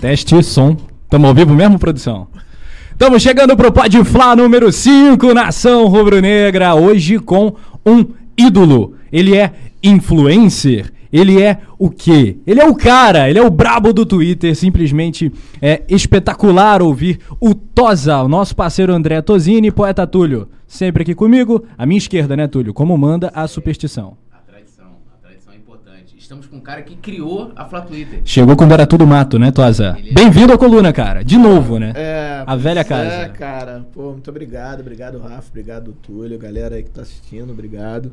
Teste som. Tamo ao vivo mesmo, produção? Estamos chegando pro Pode Flá número 5, Nação Rubro-Negra, hoje com um ídolo. Ele é influencer. Ele é o quê? Ele é o cara, ele é o brabo do Twitter, simplesmente é espetacular ouvir o Tosa, o nosso parceiro André Tosini, poeta Túlio, sempre aqui comigo, à minha esquerda, né, Túlio? Como manda a superstição. A tradição, a tradição é importante. Estamos com um cara que criou a Flá Twitter. Chegou quando era tudo mato, né, é- Bem-vindo à coluna, cara. De novo, né? É, A velha pois casa. É, cara. Pô, muito obrigado. Obrigado, Rafa. Obrigado, Túlio. Galera aí que tá assistindo, obrigado.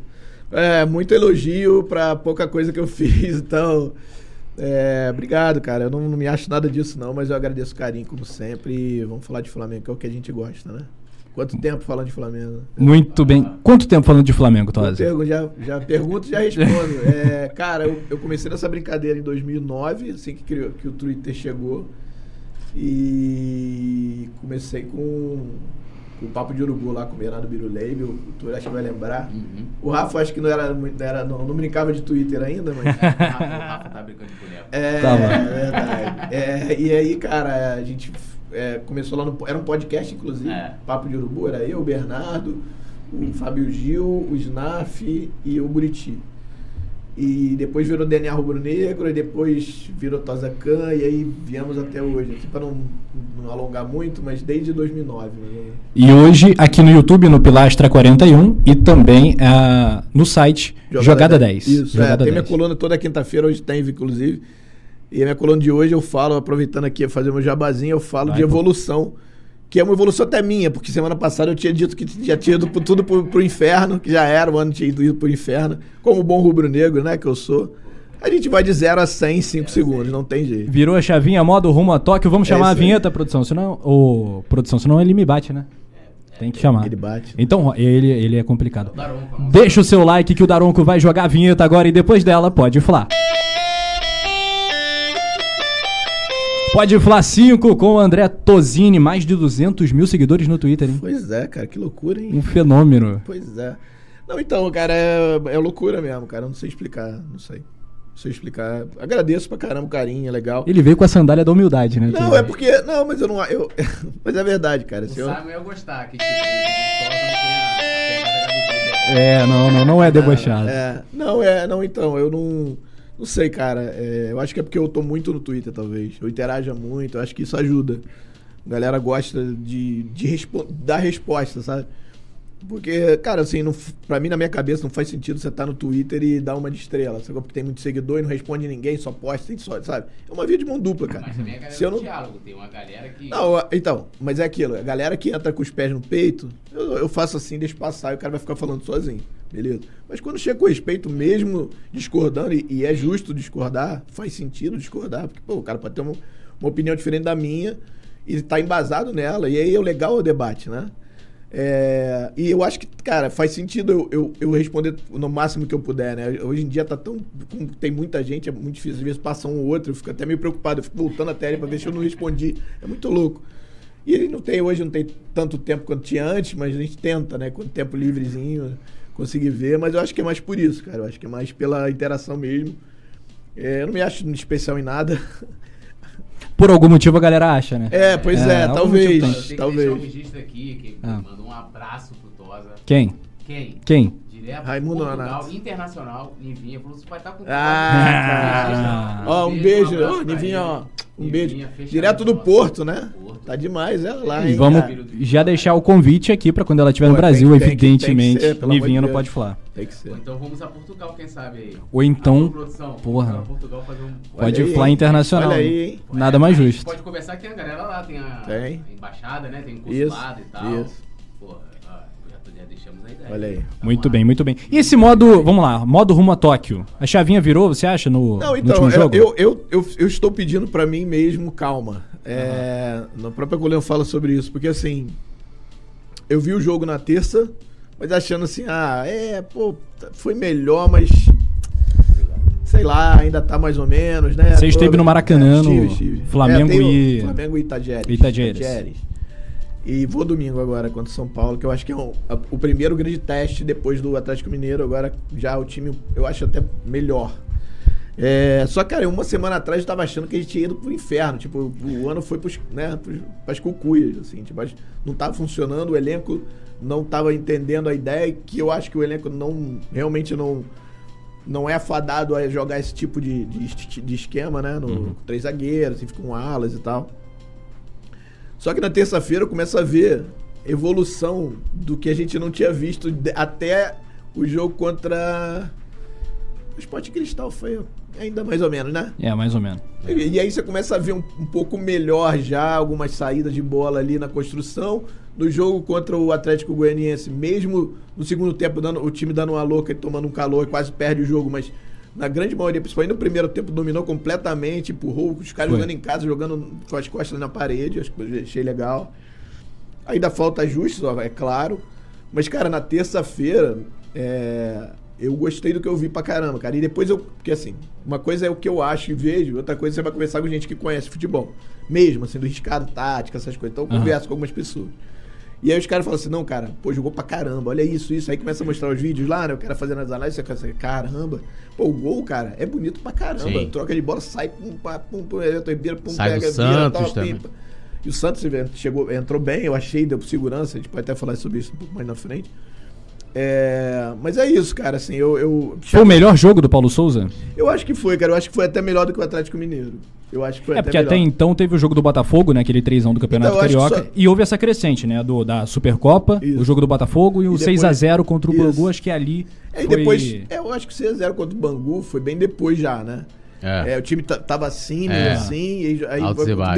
É, muito elogio pra pouca coisa que eu fiz, então. É, obrigado, cara. Eu não, não me acho nada disso, não, mas eu agradeço o carinho, como sempre. E vamos falar de Flamengo, que é o que a gente gosta, né? Quanto tempo falando de Flamengo? Muito bem. Quanto tempo falando de Flamengo, Eu Tosa? pergunto, já, já pergunto e já respondo. É, cara, eu, eu comecei nessa brincadeira em 2009, assim que, criou, que o Twitter chegou. E comecei com, com o Papo de Urubu lá com o Bernardo Biruleibe. O, o Túlio acho que vai lembrar. Uhum. O Rafa acho que não era, muito- era não, não brincava de Twitter ainda, mas... O Rafa, o Rafa tá brincando de boneco. É, Tava. é verdade. É, e aí, cara, a gente é, começou lá no. Era um podcast, inclusive. É. Papo de Urubu, era eu, o Bernardo, o Fábio Gil, o Snaf e o Buriti. E depois virou DNA Rubro Negro, e depois virou Tozacan, e aí viemos até hoje. Aqui para não, não alongar muito, mas desde 2009. né? E hoje, aqui no YouTube, no Pilastra 41 e também ah, no site Jogada, 10. Isso, Jogada é, tem minha 10. coluna toda quinta-feira, hoje tem, inclusive. E a minha coluna de hoje eu falo, aproveitando aqui fazer meu jabazinho, eu falo Vai, de pô. evolução, que é uma evolução até minha, porque semana passada eu tinha dito que já tinha ido tudo pro, pro inferno, que já era, o ano tinha ido pro inferno, como bom rubro-negro, né, que eu sou. A gente vai de 0 a 100 em 5 segundos, não tem jeito. Virou a chavinha, modo rumo a Tóquio. Vamos É chamar a isso aí. vinheta, produção. Senão, ô, produção, senão ele me bate, né? Tem que chamar. Ele bate. Então, ele, ele é complicado. Daronco, Deixa o seu like que o Daronco vai jogar a vinheta agora e depois dela pode falar. Pode falar 5 com o André Tosini, mais de 200 mil seguidores no Twitter, hein? Pois é, cara, que loucura, hein? Um fenômeno. Pois é. Não, então, cara, é, é loucura mesmo, cara. Eu não sei explicar, não sei. Não sei explicar. Agradeço pra caramba o carinho, é legal. Ele veio com a sandália da humildade, né? Não, é porque. Não, mas eu não. Eu, mas é verdade, cara. O eu, Simon ia gostar, que tipo. É, não, não, não é debochado. É, não, é, não, então, eu não. Não sei, cara. é, eu acho que é porque eu tô muito no Twitter, talvez. Eu interajo muito, eu acho que isso ajuda. A galera gosta de, de respo- dar resposta, sabe? Porque, cara, assim, não, pra mim, na minha cabeça, não faz sentido você estar no Twitter e dar uma de estrela. Sabe? Porque tem muito seguidor e não responde ninguém, só posta, só, sabe? É uma via de mão dupla, cara. Mas também a galera Se eu não, diálogo. Tem uma galera que. não, então, mas é aquilo, a galera que entra com os pés no peito, eu, eu faço assim, deixo passar e o cara vai ficar falando sozinho, beleza? Mas quando chega com respeito, mesmo discordando, e, e é justo discordar, faz sentido discordar, porque, pô, o cara pode ter uma, uma opinião diferente da minha e tá embasado nela, e aí é legal é o debate, né? É, e eu acho que, cara, faz sentido eu, eu, eu responder no máximo que eu puder, né? Hoje em dia tá tão. Tem muita gente, é muito difícil. Às vezes passa um ou outro, eu fico até meio preocupado. Eu fico voltando a tela pra ver se eu não respondi. É muito louco. E ele não tem, hoje não tem tanto tempo quanto tinha antes, mas a gente tenta, né? Com tempo livrezinho, conseguir ver. Mas eu acho que é mais por isso, cara. Eu acho que é mais pela interação mesmo. É, eu não me acho especial em nada. Por algum motivo a galera acha, né? É, pois é, algum talvez. motivo Eu tenho que talvez. deixar um registro aqui, que Ah. mandou um abraço pro Tosa. Quem? Quem? Quem? Direto Raimundo Portugal, Nonato. internacional, Livinha, falou, você vai estar com o Ah, Ah. Ó, um beijo, ó, pra Nivinha, ó. Um Nivinha, beijo. Direto do. Porto, né? Porto. Tá demais ela lá, E vamos cara? já deixar o convite aqui pra quando ela estiver no Pô, Brasil, tem que- tem que evidentemente. ser, Nivinha não pode falar. Tem que ser. Ou então vamos a Portugal, quem sabe aí. Ou então, porra. Portugal fazer um... Pode aí, falar internacional. Olha aí, hein? Nada mais A gente justo. Pode conversar que tem a galera lá, tem a, Tem. a embaixada, né? Tem o consulado e tal. isso. A ideia. Olha aí. Vamos Muito lá. bem, muito bem. E esse modo, vamos lá, modo rumo a Tóquio. A chavinha virou, você acha, no, Não, no então, último eu, jogo? eu, eu, eu, eu estou pedindo pra mim mesmo calma. É, Na própria coluna eu falo sobre isso, porque assim, eu vi o jogo na terça, mas achando assim, ah, é, pô, foi melhor, mas sei lá, ainda tá mais ou menos, né? Você esteve no Maracanã, no estive, estive. Flamengo o e- Flamengo e Itajeres. Itajeres. E vou domingo agora contra o São Paulo, que eu acho que é um- a- o primeiro grande teste depois do Atlético Mineiro. Agora já o time, eu acho até melhor. É, só que, cara, uma semana atrás eu tava achando que a gente tinha ido pro inferno. Tipo, o ano foi pros, né, pros, pras cucuias, assim. Tipo, não tava funcionando, o elenco não tava entendendo a ideia, que eu acho que o elenco não realmente não não é fadado a jogar esse tipo de, de, de esquema, né? No, Uhum. com três zagueiros, assim, com alas e tal. Só que na terça-feira eu começo a ver evolução do que a gente não tinha visto até o jogo contra o Sport Cristal foi ainda mais ou menos, né? É, mais ou menos. E, e aí você começa a ver um, um pouco melhor já algumas saídas de bola ali na construção. No jogo contra o Atlético Goianiense, mesmo no segundo tempo, dando, o time dando uma louca e tomando um calor e quase perde o jogo, mas na grande maioria, principalmente no primeiro tempo, dominou completamente, empurrou os caras Foi. jogando em casa, jogando com as costas na parede, acho que achei legal. Ainda falta ajustes, ó, é claro. Mas, cara, na terça-feira, é, eu gostei do que eu vi pra caramba, cara. E depois eu. Porque assim, uma coisa é o que eu acho e vejo, outra coisa você vai conversar com gente que conhece futebol. Mesmo, assim, do riscado, tática, essas coisas. Então eu Aham. converso com algumas pessoas. E aí os caras falam assim, não, cara, pô, jogou pra caramba, olha isso, isso. Aí começa a mostrar os vídeos lá, né? O cara fazendo as análises, você assim, caramba. Pô, o gol, cara, é bonito pra caramba. Sim. Troca de bola, sai, pum, pá, pum, pum, pum, Sai do pega, Santos tal, e o Santos chegou, entrou bem, eu achei, deu segurança, a gente pode até falar sobre isso um pouco mais na frente. É, mas é isso, cara, assim, eu, eu, Foi o melhor jogo do Paulo Souza? eu acho que foi, cara, eu acho que foi até melhor do que o Atlético Mineiro. Eu acho que foi É, porque melhor. até então teve o jogo do Botafogo, né? Aquele 3x1 do Campeonato Então, Carioca. só- E houve essa crescente, né? Do, da Supercopa, Isso. o jogo do Botafogo e o E depois- 6x0 contra o Isso. Bangu. Acho que ali. É, e foi- depois, é, eu acho que o 6x0 contra o Bangu foi bem depois já, né? É. É, o time ta- tava assim, É. meio assim, e aí, aí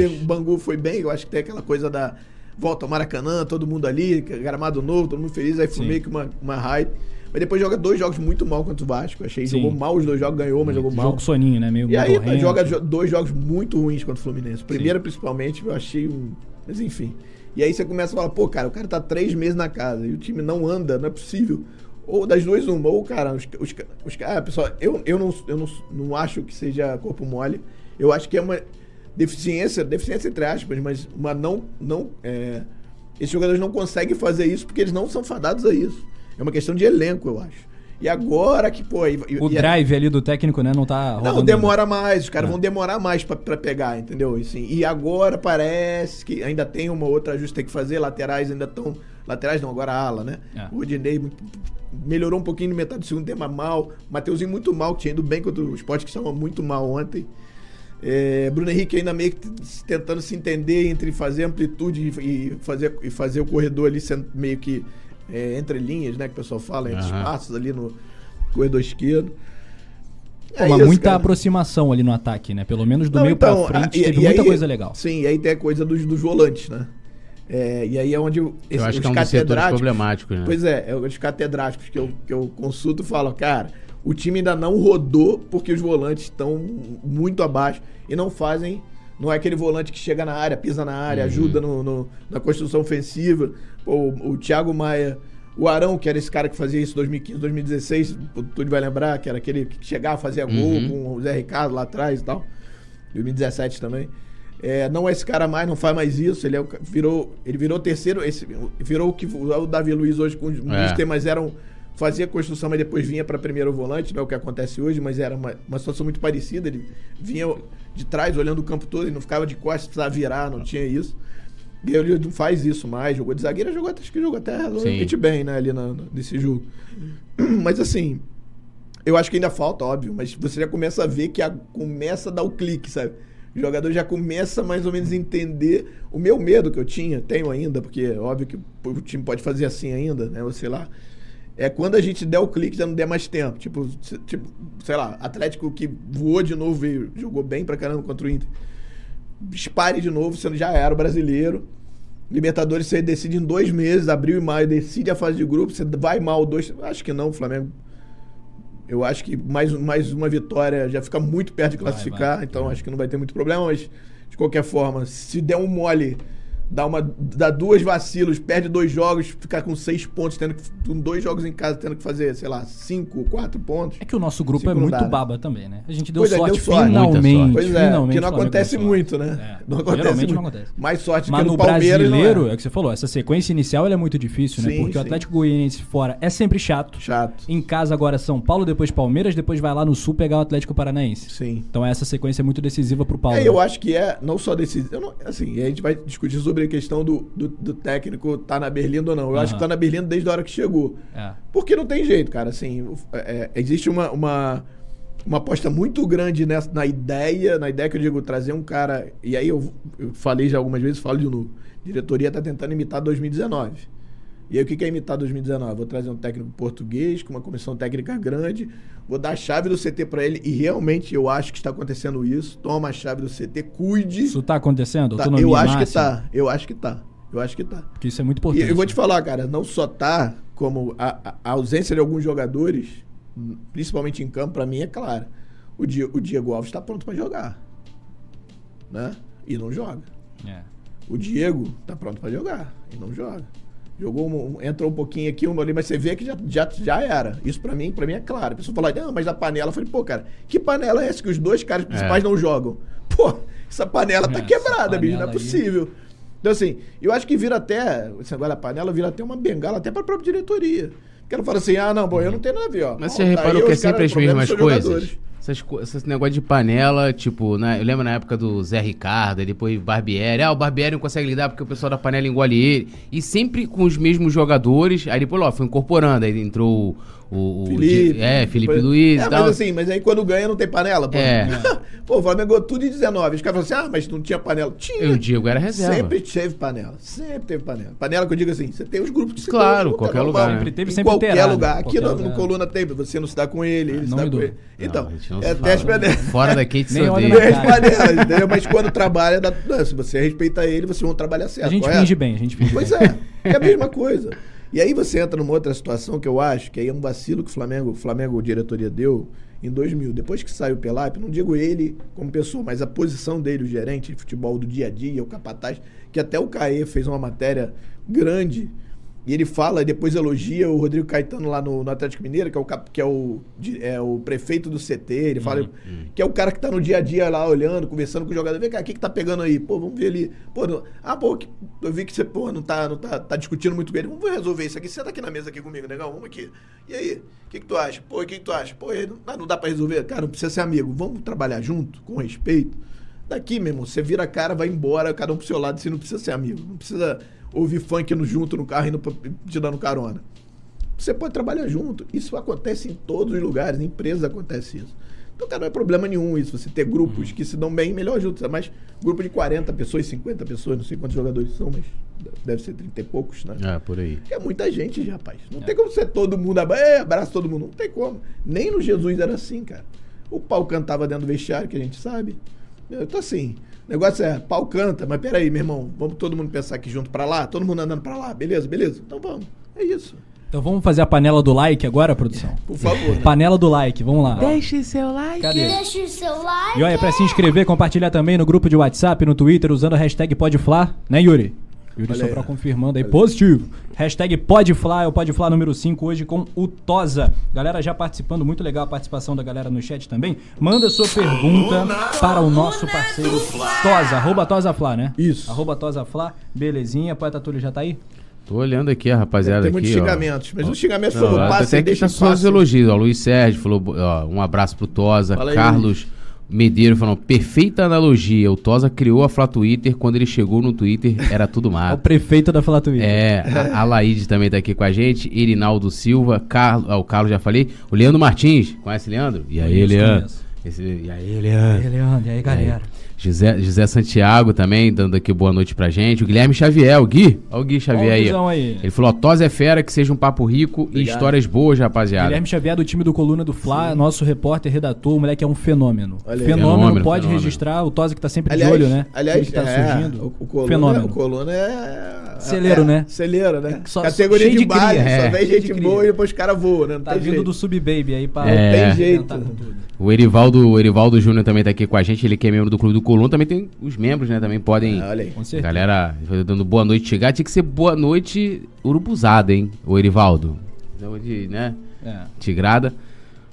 e o. Bangu foi bem, eu acho que tem aquela coisa da volta ao Maracanã, todo mundo ali, gramado novo, todo mundo feliz, aí foi Sim. meio que uma, uma hype. Mas depois joga dois jogos muito mal contra o Vasco, achei, Sim. jogou mal os dois jogos, ganhou, mas jogou mal. Jogo soninho, né? Meio E aí joga jo- dois jogos muito ruins contra o Fluminense. O Primeiro, principalmente, eu achei um. Mas enfim. E aí você começa a falar, pô, cara, o cara tá três meses na casa e o time não anda, não é possível. Ou das duas, uma. Ou, cara, os, os, os ah, pessoal, eu, eu, não, eu não, não acho que seja corpo mole. Eu acho que é uma deficiência, deficiência entre aspas, mas uma não. não é, esses jogadores não conseguem fazer isso porque eles não são fadados a isso. É uma questão de elenco, eu acho. E agora que, pô. E, O e- drive ali do técnico, né? Não tá rodando. não, demora mais, os caras É. vão demorar mais pra, pra pegar, entendeu? E, Assim, e agora parece que ainda tem uma outra ajuste que tem que fazer, laterais ainda estão. Laterais não, agora ala, né? É. O Odinei melhorou um pouquinho no metade do segundo tempo, mas mal. Mateuzinho muito mal, que tinha ido bem contra o Sport, que estava muito mal ontem. É, Bruno Henrique ainda meio que tentando se entender entre fazer amplitude e fazer, e fazer o corredor ali sendo meio que é, entre linhas, né? Que o pessoal fala, entre Aham. espaços ali no corredor esquerdo. Pô, É mas isso, muita cara. aproximação ali no ataque, né? Pelo menos do Não, meio então, pra frente, a- e- teve e muita aí- coisa legal. Sim, e aí tem a coisa dos, dos volantes, né? É, e aí é onde Eu esse- acho os que é um catedráticos- problemáticos, né? Pois é, é os catedráticos que eu, que eu consulto falam, cara, o time ainda não rodou porque os volantes estão muito abaixo e não fazem. Não é aquele volante que chega na área, pisa na área, Uhum. ajuda no, no- na construção ofensiva. O, o Thiago Maia, o Arão, que era esse cara que fazia isso em 2015, 2016, o Túlio vai lembrar, que era aquele que chegava, fazia gol Uhum. com o Zé Ricardo lá atrás e tal. 2017 também. É, não é esse cara mais, não faz mais isso. Ele é o virou, ele virou terceiro, esse, virou o que o Davi Luiz hoje com os É. Mas eram fazia construção, mas depois vinha para primeiro volante, não é o que acontece hoje, mas era uma, uma situação muito parecida. Ele vinha de trás, olhando o campo todo, e não ficava de costas, precisava virar, não tinha isso. Ele não faz isso mais, jogou de zagueiro, jogou, acho que jogou até relativamente bem, né, ali na- nesse jogo. Mas assim, eu acho que ainda falta, óbvio, mas você já começa a ver que a- começa a dar o clique, sabe? O jogador já começa mais ou menos a entender o meu medo que eu tinha, tenho ainda, porque é óbvio que o time pode fazer assim ainda, né? Ou sei lá. É quando a gente der o clique já não der mais tempo. Tipo, tipo sei lá, Atlético que voou de novo e jogou bem pra caramba contra o Inter. Dispare de novo, sendo já era o brasileiro. Libertadores você decide em dois meses, abril e maio, decide a fase de grupo, você vai mal dois. Acho que não, Flamengo. Eu acho que mais, mais uma vitória já fica muito perto de Vai, classificar, vai. então acho que não vai ter muito problema, mas de qualquer forma, se der um mole dá, uma, dá duas vacilos, perde dois jogos, ficar com seis pontos, tendo que, com dois jogos em casa, tendo que fazer, sei lá, cinco, quatro pontos. É que o nosso grupo Cinco é muito dá, né? bá também, né? A gente deu Pois é, sorte deu sorte. finalmente. Sorte. Pois é, finalmente que não o acontece muito, né? É. Não acontece Geralmente muito. não acontece. Mais sorte Mas que no no Palmeiras brasileiro, não é é. o que você falou, essa sequência inicial ela é muito difícil, né? Sim, Porque o sim. Atlético Goianiense fora é sempre chato. Chato. Em casa agora São Paulo, depois Palmeiras, depois vai lá no Sul pegar o Atlético Paranaense. Sim. Então essa sequência é muito decisiva pro Paulo. É, eu acho que é não só não, assim, a gente vai discutir sobre a questão do, do, do técnico tá na Berlinda ou não. Eu acho Aham. que tá na Berlinda desde a hora que chegou. É. Porque não tem jeito, cara. Assim, é, existe uma, uma, uma aposta muito grande nessa, na ideia, na ideia que eu digo, trazer um cara. E aí eu, eu falei já algumas vezes, falo de novo. A diretoria tá tentando imitar 2019. E aí o que que é imitar 2019? Vou trazer um técnico português, com uma comissão técnica grande, vou dar a chave do CT pra ele, e realmente eu acho que está acontecendo isso. Toma a chave do CT, cuide. Isso tá acontecendo? Tá, eu acho que máxima? tá. Eu acho que tá. Eu acho que tá. Porque isso é muito E importante. eu vou te falar, cara, não só tá como a, a- ausência de alguns jogadores, principalmente em campo, pra mim é clara. O, Di- o Diego Alves tá pronto pra jogar. Né? E não joga. É. O Diego tá pronto pra jogar e não joga. Jogou um, entrou um pouquinho aqui, um ali, mas você vê que já, já, já era. Isso pra mim, para mim é claro. A pessoa fala, não, mas a panela. Eu falei, pô, cara, que panela é essa que os dois caras principais não jogam? Pô, essa panela tá É, quebrada, bicho, não é panela aí. possível. Então, assim, eu acho que vira até. Esse negócio da panela vira até uma bengala, até pra própria diretoria. Porque ela fala assim, ah, não, bom, eu não tenho nada a ver, ó. Mas você tá reparou que é sempre as mesmas coisas? jogadores. Essas, esse negócio de panela, tipo, né? Eu lembro na época do Zé Ricardo, depois Barbieri. Ah, o Barbieri não consegue lidar porque o pessoal da panela engole ele. E sempre com os mesmos jogadores. Aí depois, ó, foi incorporando. Aí entrou o. o- Felipe. É, Felipe Depois- Luiz É, tal. mas assim, mas aí quando ganha não tem panela, pô. É. pô, o Flamengo ganhou tudo em 19. Os caras falam assim, ah, mas não tinha panela. Tinha. E o Diego era reserva. Sempre teve panela. Sempre teve panela. Panela que eu digo assim, você tem os grupos que se Claro, qualquer é normal. lugar, né? Sempre teve, em sempre qualquer terá, né? lugar. Aqui Qualquer no, lugar. no Coluna tem, você não se dá com ele, ele se não dá me com dou. ele. Então, não é, se fala. as panelas. Fora daqui se cara. panelas, entendeu? Mas quando trabalha, dá, se você respeita ele, vocês vão trabalhar certo. A gente correto? finge bem, a gente finge Pois bem. é, é a mesma coisa. E aí você entra numa outra situação que eu acho que aí é um vacilo que o Flamengo, Flamengo diretoria deu em 2000. Depois que saiu o Pelap, não digo ele como pessoa, mas a posição dele, o gerente de futebol do dia a dia, o capataz, que até o Caê fez uma matéria grande e ele fala, e depois elogia o Rodrigo Caetano lá no, no Atlético Mineiro, que é o, cap- que é o, di- é o prefeito do CT. Ele fala que é o cara que tá no dia a dia lá olhando, conversando com o jogador. Vem cá, o que, que tá pegando aí? Pô, vamos ver ali. Pô, não- ah, pô, que- eu vi que você, pô, não tá, não tá, tá discutindo muito com ele. Vamos resolver isso aqui. Senta aqui na mesa aqui comigo, negão. Vamos aqui. E aí? O que, que tu acha? Pô, o que, que tu acha? Pô, ele- ah, não dá pra resolver? Cara, não precisa ser amigo. Vamos trabalhar junto, com respeito. Daqui, meu irmão, você vira a cara, vai embora, cada um pro seu lado, você não precisa ser amigo. Não precisa ouvir funk no, junto no carro, indo pra, te dando carona. Você pode trabalhar junto. Isso acontece em todos os lugares, em empresas acontece isso. Então, cara, não é problema nenhum isso. Você ter grupos que se dão bem, melhor juntos. Mas grupo de 40 pessoas, 50 pessoas, não sei quantos jogadores são, mas deve ser 30 e poucos, né? É, por aí. É muita gente, rapaz. Não tem como ser todo mundo, é, abraça todo mundo. Não tem como. Nem no Jesus era assim, cara. O pau cantava dentro do vestiário, que a gente sabe. Eu tô assim. O negócio é, pau canta, mas peraí, meu irmão, vamos todo mundo pensar aqui junto pra lá? Todo mundo andando pra lá, beleza, beleza? Então vamos. É isso. Então vamos fazer a panela do like agora, produção? Por favor. Panela do like, vamos lá. Deixe seu like. Cadê? Deixa o seu like. E olha, pra se inscrever, compartilhar também no grupo de WhatsApp, no Twitter, usando a hashtag PodFlá, né, Yuri? Yuri Olha só aí. pra confirmando aí, positivo. Hashtag PodFlá, é o PodFlá número 5, hoje com o Tosa. Galera já participando, muito legal a participação da galera no chat também. Manda sua pergunta para o nosso parceiro Tosa, arroba TosaFlá, né? Isso. Arroba TosaFlá, belezinha. Poeta Túlio já tá aí? Tô olhando aqui a rapaziada Tem muitos aqui, ó. xingamentos, mas os xingamentos Não, foram até passe, aqui deixa só os elogios. Ó, Luiz Sérgio falou, ó, um abraço pro Tosa. Fala aí, Carlos Medeiro falou, perfeita analogia. O Tosa criou a Flá Twitter. Quando ele chegou no Twitter, era tudo É o mato. prefeito da Flá Twitter. É, a, a Laíde também tá aqui com a gente. Irinaldo Silva, Carlos, ah, o Carlos já falei. O Leandro Martins, conhece o Leandro? E aí, Leandro? Esse- e aí, Leandro? E aí, Leandro, e aí, galera? José, José Santiago também, dando aqui boa noite pra gente. O Guilherme Xavier, o Gui. Olha o Gui Xavier aí. Aí. Ele falou, ó, Tosa é fera, que seja um papo rico e Obrigado. histórias boas, rapaziada. Guilherme Xavier do time do Coluna do Fla, nosso repórter, redator, o moleque é um fenômeno. Fenômeno, Fenômeno, pode fenômeno. registrar, o Tosa que tá sempre Aliás, de olho, né? aliás que tá é, surgindo. o, o coluna, Fenômeno. O coluna é... Celeiro, é, né? Celeiro, né? Só- Categoria de, de base, cria. só É. vem gente boa e depois os caras voam, né? Não Tá vindo jeito. do Sub-Baby aí pra É. Tem jeito. arrebentar com tudo. O Erivaldo, o Erivaldo Júnior também tá aqui com a gente, ele que é membro do Clube do coluna também tem os membros, né? Também podem. Ah, olha aí. Com A certeza. galera dando boa noite chegar, tinha que ser boa noite urubuzada, hein? O Erivaldo. De, né? É. Tigrada.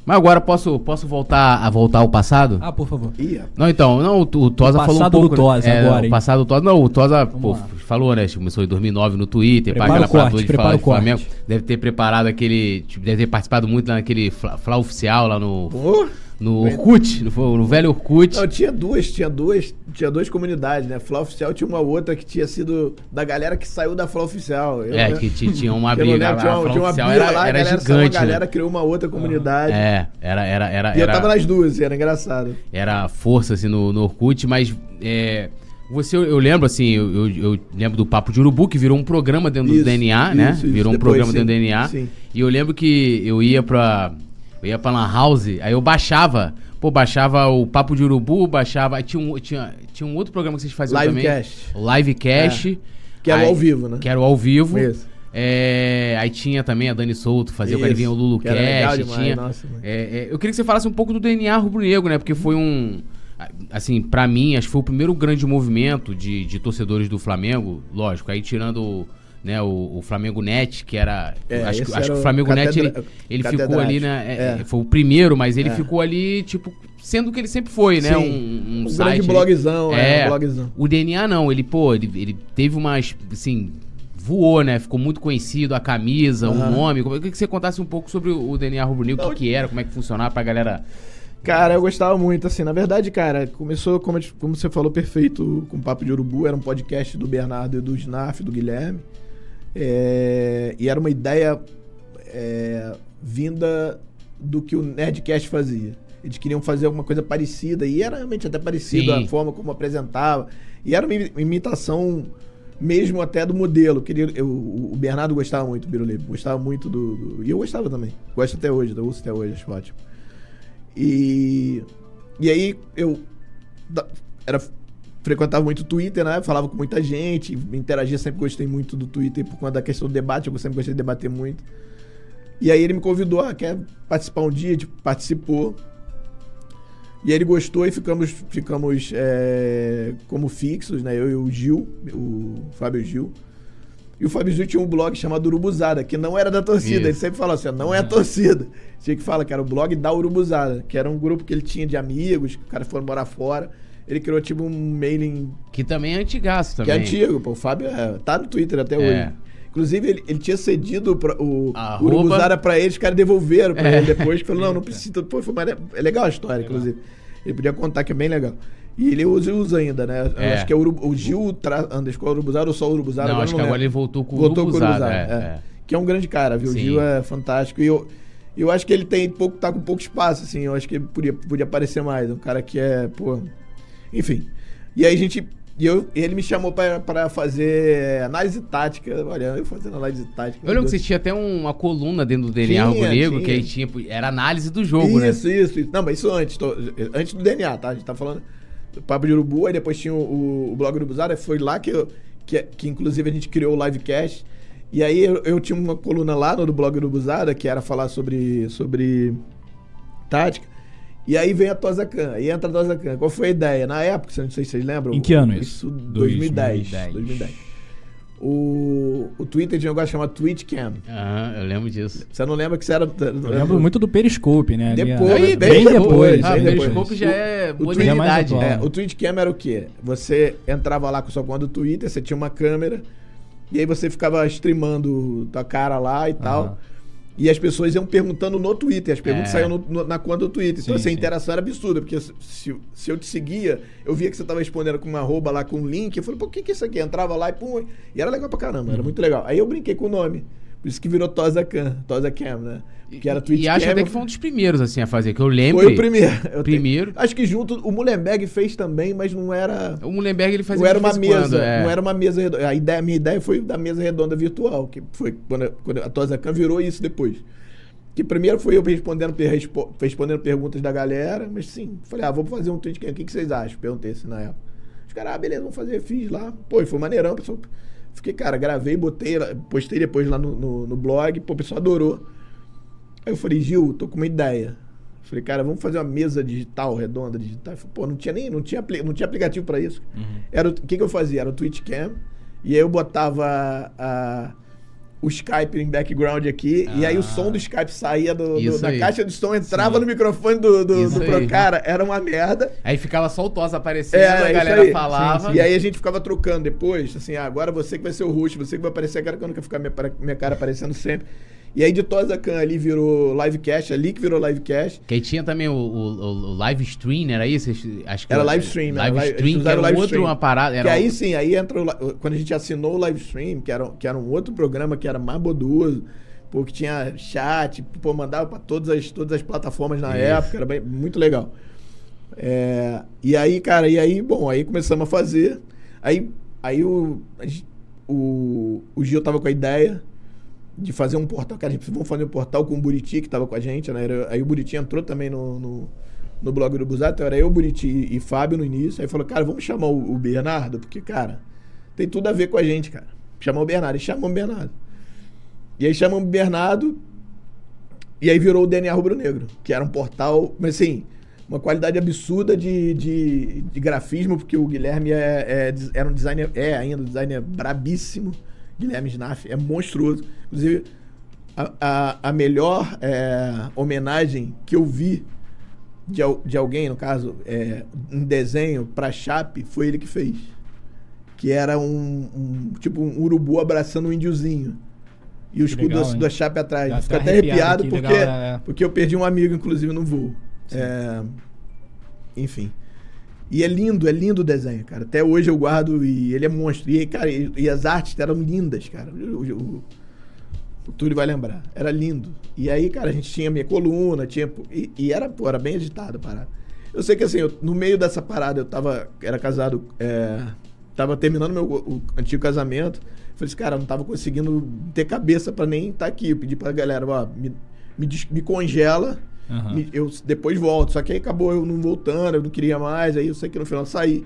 Mas agora posso, posso voltar a voltar ao passado? Ah, por favor. Rapaz. Não, então, não, o, o Tosa O falou um passado pouco. do Tosa é, agora, O hein? passado do Tosa. Não, o Tosa, pô, falou, né? Começou em 2009 no Twitter, Prepara aquela o corte, de falar o de Flamengo. Deve ter preparado aquele. tipo, deve ter participado muito lá naquele Fla, Fla oficial lá no. Pô. No Orkut, no, no velho Orkut. Não, tinha duas, tinha duas, tinha duas comunidades, né? Flá Oficial tinha uma outra que tinha sido da galera que saiu da Flá Oficial. Eu, É, né? que ti- tinha uma briga lá. tinha uma, Fla tinha uma briga era, lá, a era galera, gigante. a galera né? criou uma outra comunidade. É, era, era, era, E eu era, tava nas duas, era engraçado. era força assim no, no Orkut, mas é, você, eu lembro assim, eu, eu, lembro do Papo de Urubu, que virou um programa dentro do Isso, DNA, né? isso, isso. Virou um programa sim, dentro do DNA. sim. E eu lembro que eu ia pra. Eu ia pra Lan House, aí eu baixava. Pô, baixava o Papo de Urubu, baixava. Aí tinha um, tinha, tinha um outro programa que vocês faziam Livecast. também. O Livecast. Que era o Aí- ao vivo, né? Que era o ao vivo. Isso. É, aí tinha também a Dani Souto, fazia Isso, vinha o Lulu que demais, tinha. nossa. É, é, eu queria que você falasse um pouco do DNA rubro-negro, né? Porque foi um. Assim, pra mim, acho que foi o primeiro grande movimento de, de torcedores do Flamengo. Lógico, aí tirando né, o, o Flamengo Net, que era. É, acho que, acho que era o o Flamengo Net ele, ele ficou ali, né? é, é, É. Foi o primeiro, mas ele É. ficou ali, tipo, sendo o que ele sempre foi, né? Sim. Um, um, Um site grande blogzão, é, É, um blogzão. o DNA não, ele, pô, ele, ele teve umas, assim, voou, né? Ficou muito conhecido, a camisa, o Aham. nome. Eu queria que você contasse um pouco sobre o o DNA Rubro Negro, o que, que era, como é que funcionava pra galera... Cara, eu gostava muito, assim, na verdade, cara, começou, como, como você falou, perfeito com o Papo de Urubu, era um podcast do Bernardo e do Snaf, do Guilherme, É, e era uma ideia é, vinda do que o Nerdcast fazia. Eles queriam fazer alguma coisa parecida, e era realmente até parecido Sim. a forma como apresentava, e era uma imi- imitação mesmo até do modelo. Queria, eu, o Bernardo gostava muito do Birulebe, gostava muito do, do- E eu gostava também, gosto até hoje, eu uso até hoje, acho ótimo. E, e aí eu era, frequentava muito o Twitter, né? Falava com muita gente, interagia, sempre gostei muito do Twitter por conta da questão do debate, eu sempre gostei de debater muito. E aí ele me convidou, ah, quer participar um dia? Tipo, participou. E aí ele gostou e ficamos, ficamos é, como fixos, né? Eu e o Gil, o Fábio Gil. E o Fábio Gil tinha um blog chamado Urubuzada, que não era da torcida. Isso. Ele sempre falava assim, não é a torcida. Tinha que falar que era o blog da Urubuzada, que era um grupo que ele tinha de amigos, que o cara foram morar fora. Ele criou tipo um mailing Que também é antigaço que também. é antigo, pô. O Fábio é, tá no Twitter até É. hoje. Inclusive, ele, ele tinha cedido pra- o o Urubuzara pra eles, os caras devolveram pra É. ele depois, que falou, não, não precisa. Pô, foi mais, é legal a história, inclusive. Ele podia contar que é bem legal. E ele usa, usa ainda, né? Eu É. Acho que é Uru- o Gil tra, underscore Urubuzara ou só Urubuzara. Não, acho que lembro. agora ele voltou com o Voltou com o Urubuzara, é, é. é. Que é um grande cara, viu? O Sim. Gil é fantástico. E eu, eu acho que ele tem pouco, tá com pouco espaço, assim. Eu acho que ele podia, podia aparecer mais. Um cara que é, pô. Enfim. E aí a gente. E eu, ele me chamou pra fazer análise tática. Olha, eu fazendo análise tática. Eu lembro que você tinha até um, uma coluna dentro do DNA Rubro Negro, que aí tinha, era análise do jogo, né? isso, isso, isso. Não, mas isso antes. tô- antes do DNA, tá? A gente tá falando do Papo de Urubu, aí depois tinha o, o, blog Urubuzada. Foi lá que, eu, que, que, inclusive, a gente criou o livecast. E aí eu, eu tinha uma coluna lá no do blog Urubuzada, que era falar sobre, sobre tática. E aí vem a Tozacan, aí entra a Tozacan. Qual foi a ideia? Na época, não sei se vocês lembram. Em que ano isso? Isso, 2010. 2010. 2010. O, o Twitter tinha um negócio chamado TwitchCam. Aham, eu lembro disso. Você não lembra que você era... Eu lembro muito do Periscope, né? Depois, bem bem depois, depois. Ah, bem o depois. Periscope já é O- o modernidade. Twitter é É, atual. o Twitchcam era o quê? Você entrava lá com sua conta do Twitter, você tinha uma câmera, e aí você ficava streamando tua cara lá e tal. E as pessoas iam perguntando no Twitter, as perguntas É. saíam no- no- na conta do Twitter. Então, Sim, assim, a sim. interação era absurda, porque se, se eu te seguia, eu via que você tava respondendo com uma arroba lá com um link, eu falei, pô, o que que é isso aqui? Entrava lá e pum, e era legal pra caramba, Uhum. era muito legal. Aí eu brinquei com o nome, por isso que virou Tosa Cam, Tosa Cam, né? Que era Twitch E acho Cam, até que foi um dos primeiros, assim, a fazer, que eu lembro. foi o primeiro. Eu Primeiro. tenho- acho que junto, o Mullenberg fez também, mas não era... O Mullenberg ele fazia Não era uma em quando, mesa, é. não era uma mesa redonda. A, ideia, a minha ideia foi da mesa redonda virtual, que foi quando, quando a Tosacan virou isso depois. Que primeiro foi eu respondendo, respo- respondendo perguntas da galera, mas sim, falei, ah, vamos fazer um tweet, o que, que vocês acham? Perguntei assim na época. Os caras, ah, beleza, vamos fazer, fiz lá. Pô, foi maneirão, pessoal. Fiquei, cara, gravei, botei, postei depois lá no, no, no blog, pô, o pessoal adorou. Aí eu falei, Gil, tô com uma ideia. Falei, cara, vamos fazer uma mesa digital, redonda, digital. Falei, Pô, não tinha nem, não tinha, não tinha aplicativo pra isso. Uhum. Era o que, que eu fazia? Era o Twitch Cam, e aí eu botava a- o Skype em background aqui, e aí o Ah. som do Skype saía do, do- da aí. caixa de som, entrava Sim. no microfone do, do, do aí. Pro cara, era uma merda. Aí ficava só o Tosa aparecendo, É, a galera aí. falava. E aí a gente ficava trocando depois, assim, ah, agora você que vai ser o host, você que vai aparecer, cara que eu não quero ficar minha, minha cara aparecendo sempre. E aí de Tosa Khan ali virou livecast, ali que virou livecast. Que aí tinha também o, o- o live stream, era isso? Acho que Era live stream, era Live stream, que era live outro stream. uma parada. Que Era aí um- sim, aí entra o quando a gente assinou o live stream, que era, que era um outro programa que era mais boduoso, pô, que tinha chat, pô, mandava pra todas as, todas as plataformas na Isso. época, era bem- muito legal. É, e aí, cara, e aí, bom, aí começamos a fazer. Aí, aí o, o, o Gil tava com a ideia de fazer um portal. Cara, a gente fazer um portal com o Buriti, que tava com a gente, né? Era- Aí o Buriti entrou também no, no, no blog do Busato. Era eu, Buriti e Fábio no início. Aí falou, cara, vamos chamar o, o Bernardo, porque, cara, tem tudo a ver com a gente, cara. Chamar o Bernardo. E chamamos o Bernardo. E aí chamamos o Bernardo. E aí virou o DNA Rubro Negro, que era um portal, mas assim, uma qualidade absurda de, de, de grafismo, porque o Guilherme é, é- era um designer, é ainda um designer brabíssimo. Guilherme Snaff é monstruoso. Inclusive, a, a, a melhor é, homenagem que eu vi de, de alguém, no caso, é, um desenho pra Chape, foi ele que fez. Que era um, um- tipo um urubu abraçando um índiozinho. E o escudo legal, da, da Chape atrás. Dá Fico até arrepiado arrepiado porque, legal, é, é. porque eu perdi um amigo, inclusive, no voo. É, enfim. E é lindo, é lindo o desenho, cara. Até hoje eu guardo e ele é monstro. E, cara, e, e as artes eram lindas, cara. O, o, o Túlio vai lembrar. Era lindo. E aí, cara, a gente tinha minha coluna, tinha. E, e era, pô, era bem agitado a parada. Eu sei que assim, eu- no meio dessa parada, eu tava. Era casado. É, tava terminando meu o antigo casamento. Falei assim, cara, eu não tava conseguindo ter cabeça pra nem estar aqui. Eu pedi pra galera, ó, me, me, me congela. Me- eu depois volto. Só que aí acabou eu não voltando, eu não queria mais. Aí eu sei que no final eu saí.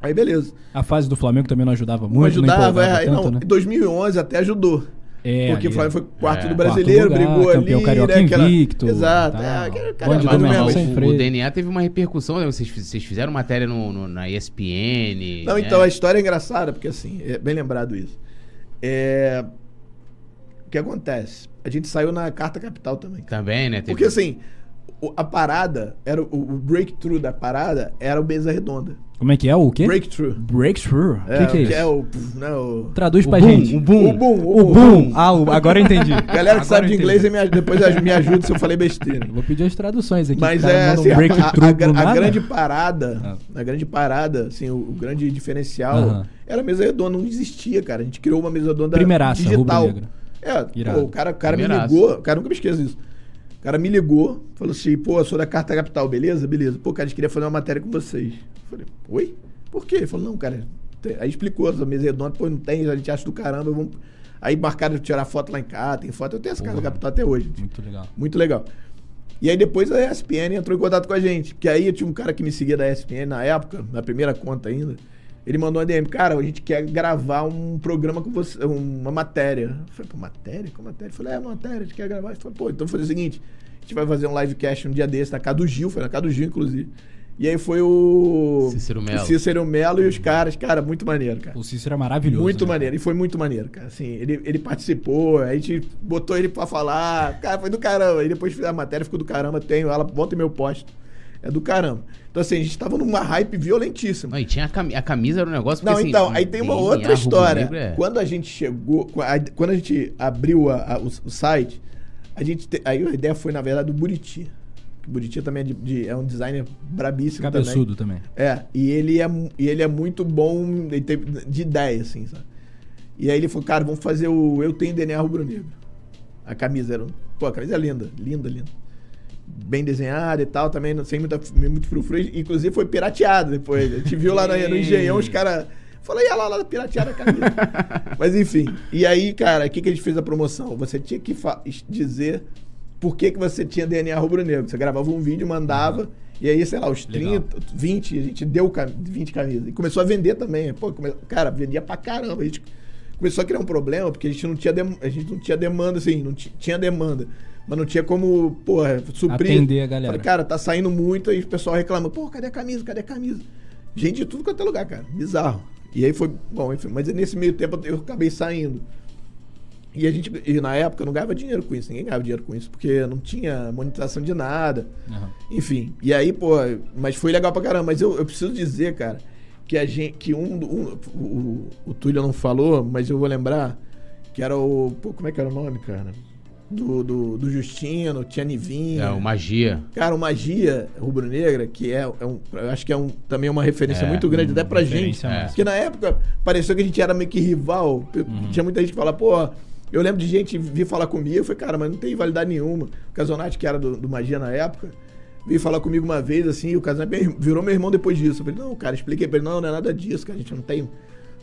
Aí beleza. A fase do Flamengo também não ajudava Não muito, não ajudava, empolgava é, tanto, não, né? em 2011 até ajudou. É, porque o Flamengo foi quarto É. do brasileiro, Quarto lugar, brigou campeão ali, carioca né? Aquela... invicto, Exato. tal. É, cara sem o, o DNA teve uma repercussão, né? Vocês, vocês fizeram matéria no, no- na ESPN. Não, né? então a história é engraçada, porque assim, é bem lembrado isso. É... O que acontece? A gente saiu na Carta Capital também. Também, né? Teve- Porque assim, o- a parada, era o, o breakthrough da parada era o Mesa Redonda. Como é que é? O quê? Breakthrough. Breakthrough. O que, que é isso? é o, pff, né, o... Traduz O pra boom, gente. o boom. O boom, O boom. Ah, o- agora eu entendi. Galera que Agora sabe de inglês, me, depois me ajuda se eu falei besteira. Vou pedir as traduções aqui. Mas o é manda um assim, a- breakthrough a, a, a grande parada, Ah. a grande parada, assim, o, o grande diferencial Aham. era a mesa redonda, não existia, cara. A gente criou uma mesa redonda Primeiraça, digital. rubro-negra. É, pô, o cara, o cara me ligou, o cara nunca me esqueça disso. O cara me ligou, falou assim, pô, eu sou da Carta Capital, beleza? Beleza. Pô, cara, a gente queria fazer uma matéria com vocês. Eu falei, oi? Por quê? Ele falou, não, cara. tem- Aí explicou essa mesa redonda, pô, não tem, a gente acha do caramba, vamos... Aí marcaram de tirar foto lá em casa, tem foto, eu tenho essa Carta Porra. Capital até hoje. Muito legal. Muito legal. E aí depois a ESPN entrou em contato com a gente. Porque aí eu tinha um cara que me seguia da ESPN na época, na primeira conta ainda. Ele mandou uma DM, cara, a gente quer gravar um programa com você, uma matéria. Eu falei, pô, matéria? Como matéria? Eu falei, é, matéria, a gente quer gravar. Ele falou, pô, então vamos fazer o seguinte, a gente vai fazer um livecast um dia desse, na casa do Gil, foi na casa do Gil, inclusive. E aí foi o... Cícero Melo. O Cícero Melo e os caras, cara, muito maneiro, cara. O Cícero é maravilhoso. Muito né? maneiro, e foi muito maneiro, cara. Assim, ele, ele participou, a gente botou ele pra falar. Cara, foi do caramba. Aí depois fiz a matéria, ficou do caramba. Tenho ela, bota em meu posto. É do caramba. Então, assim, a gente tava numa hype violentíssima. Não, e tinha a, cami- a camisa, era um negócio... Não, porque, então, assim, aí tem uma outra história. é- Quando a gente chegou, quando a gente abriu a- a- o, o site, a gente. te- aí a ideia foi, na verdade, do Buriti. O Buriti também é, de- de- é um designer brabíssimo também. Cabeçudo também. É, e ele é, e ele é muito bom de ideia, assim, sabe? E aí ele falou, cara, vamos fazer o Eu Tenho DNA Rubro-Negro. A camisa era. Pô, a camisa é linda, linda, linda. Bem desenhada e tal, também não- sem muita, muito frufru. Inclusive foi pirateado depois. A gente viu lá no, no Engenhão os caras. Falei, ia lá, lá, piratearam a camisa. Mas enfim. E aí, cara, o que, que a gente fez a promoção? Você tinha que dizer por que, que você tinha DNA rubro-negro. Você gravava um vídeo, mandava. E aí, sei lá, os Legal. 30, 20, a gente deu cam- 20 camisas. E começou a vender também. Pô, come- cara, vendia pra caramba. A gente começou a criar um problema, porque a gente não tinha, dem- a gente não tinha demanda, assim, não ti- tinha demanda. Mas não tinha como, porra, suprir. Atender a galera. Falei, cara, tá saindo muito, aí o pessoal reclama, pô, cadê a camisa? Cadê a camisa? Gente de tudo quanto é lugar, cara. Bizarro. E aí foi, bom, enfim, mas nesse meio tempo eu acabei saindo. E a gente, e na época eu não ganhava dinheiro com isso, ninguém ganhava dinheiro com isso, porque não tinha monetização de nada. Aham. Enfim, e aí, pô, mas foi legal pra caramba. Mas eu, eu preciso dizer, cara, que a gente, que um, um o, o, o Túlio não falou, mas eu vou lembrar, que era o, pô, como é que era o nome, cara? Do, do, do Justino, tinha Nivinha. É, o Magia. Cara, o Magia Rubro-Negra, que é, é um, eu acho que é um, também uma referência É, muito grande até pra gente. É. mesmo. Porque na época pareceu que a gente era meio que rival. Uhum. Tinha muita gente que fala, pô, eu lembro de gente vir falar comigo. Eu falei, cara, mas não tem validade nenhuma. O Casonati, que era do, do Magia na época, veio falar comigo uma vez, assim, e o Casonati virou meu irmão depois disso. Eu falei, não, cara, expliquei pra ele, não, não é nada disso, cara, a gente não tem.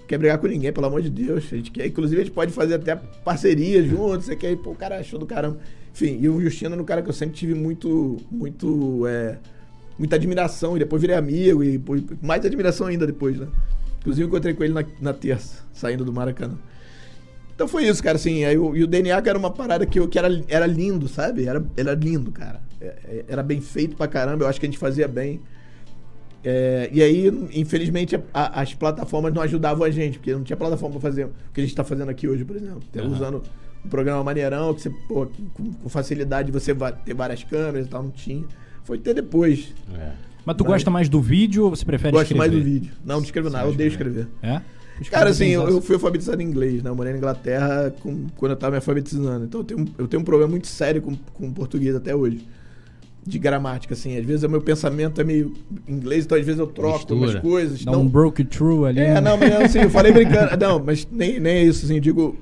Quer brigar com ninguém, pelo amor de Deus. A gente quer, inclusive, a gente pode fazer até parceria juntos. Você quer, pô, o cara achou do caramba. Enfim, e o Justino era um cara que eu sempre tive muito, muito, é, muita admiração. E depois virei amigo, e pô, mais admiração ainda depois, né? Inclusive, encontrei com ele na, na terça, saindo do Maracanã. Então foi isso, cara, assim, aí, o- e o DNA que era uma parada que, que era, era lindo, sabe? Era, era lindo, cara. É, é, Era bem feito pra caramba, eu acho que a gente fazia bem. É, e aí, infelizmente, a- a- as plataformas não ajudavam a gente, porque não tinha plataforma pra fazer o que a gente tá fazendo aqui hoje, por exemplo. Aham. Usando um programa maneirão, que você, pô, com, com facilidade você vai ter várias câmeras e tal, não tinha. Foi ter depois. É. Mas tu Mas- gosta mais do vídeo ou você prefere Gosto mais do escrever? vídeo. Não, não escrevo nada, eu odeio escrever. É? Cara, assim, eu, Escrever eu fui alfabetizado em inglês, né? Eu morei na Inglaterra com- quando eu tava me alfabetizando. Então eu tenho, eu tenho um problema muito sério com, com português até hoje. De gramática, assim. Às vezes o meu pensamento é meio inglês, então às vezes eu troco Mistura. algumas coisas. Dá Não, um broke through ali. é, né? não, mas assim, eu falei brincando. Não, mas nem, nem é isso, assim, eu digo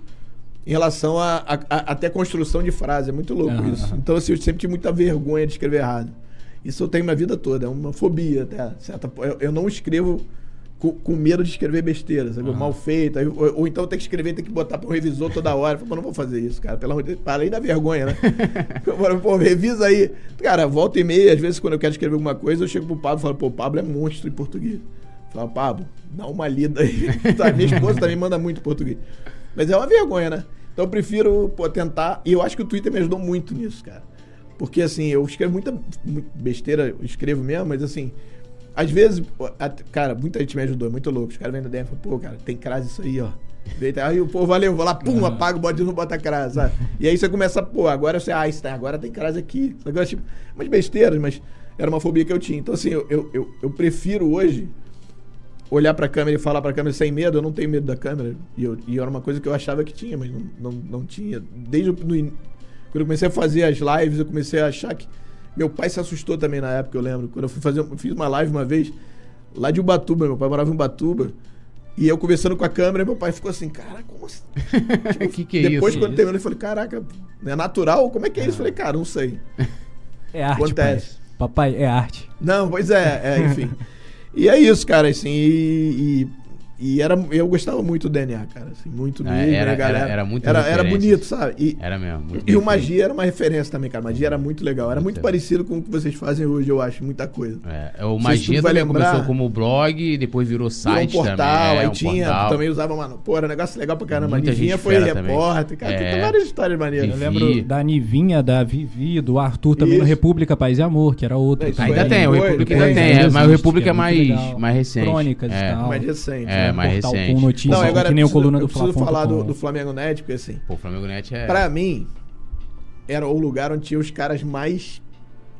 em relação a, a- a- até construção de frase. É muito louco Aham, isso. Então, assim, eu sempre tive muita vergonha de escrever errado. Isso eu tenho minha vida toda, é uma fobia até. Certa, eu, eu não escrevo com, com medo de escrever besteira, sabe? Aham. Mal feito. aí- ou, ou então tem que escrever, tem que botar para um revisor toda hora. Eu falo, "Pô, não vou fazer isso, cara. Pelo amor de Deus, da vergonha, né? Falo, Pô, revisa aí. Cara, volta e meia, às vezes quando eu quero escrever alguma coisa, eu chego pro Pablo e falo, pô, o Pablo é monstro em português. Fala, Pablo, dá uma lida aí. Tá, Minha esposa também manda muito em português. Mas é uma vergonha, né? Então eu prefiro pô, tentar. E eu acho que o Twitter me ajudou muito nisso, cara. Porque assim, eu escrevo muita mu- besteira, eu escrevo mesmo, mas assim, às vezes, cara, muita gente me ajudou, é muito louco. Os caras vêm no DM e falam, pô, cara, tem crase isso aí, ó. Aí o pô, valeu, vou lá, pum, apaga o bode não bota crase, sabe? E aí você começa, pô, agora você, ah, isso tem, agora tem crase aqui. Agora, tipo, umas besteiras, mas era uma fobia que eu tinha. Então, assim, eu, eu, eu, eu prefiro hoje olhar pra câmera e falar pra câmera sem medo, eu não tenho medo da câmera. E, eu, e era uma coisa que eu achava que tinha, mas não, não, não tinha. Desde o, no quando eu comecei a fazer as lives, eu comecei a achar que. Meu pai se assustou também na época, eu lembro. Quando eu fui fazer. Eu fiz uma live uma vez, lá de Ubatuba, meu pai morava em Ubatuba. E eu conversando com a câmera, meu pai ficou assim, cara, como assim? O que, que é Depois, isso? quando terminou, eu falei, caraca, é natural? Como é que é isso? Eu falei, cara, não sei. É arte, Acontece. pai. Papai, é arte. Não, pois é, é, enfim. e é isso, cara, assim, e, e, e era, eu gostava muito do DNA, cara, assim, muito mesmo, era- né, galera? era- era muito era, era bonito, sabe? E, Era mesmo. muito e o. Magia era uma referência também, cara. Magia era muito legal. Era Muito muito parecido com o que vocês fazem hoje, eu acho, muita coisa. É, o sei se Magia também lembrar. começou como blog, depois virou Virou site um portal, também. é, aí um tinha, portal. também usava, mano, pô, era um negócio legal pra caramba. Muita a Nivinha foi repórter, cara, É. tem várias histórias maneiras. Eu lembro da Nivinha, da Vivi, do Arthur também no Isso. República Paz e Amor, que era outro. Ainda tem, o República ainda tem, é, mas o República é muito mais, recente. Crônicas é. e tal. Mais recente. É, mais recente. com notícias, Não, agora que nem o eu preciso- coluna do eu preciso falar do, do Flamengo Net, porque assim, Pô, o Flamengo Net é. pra mim, era o lugar onde tinha os caras mais.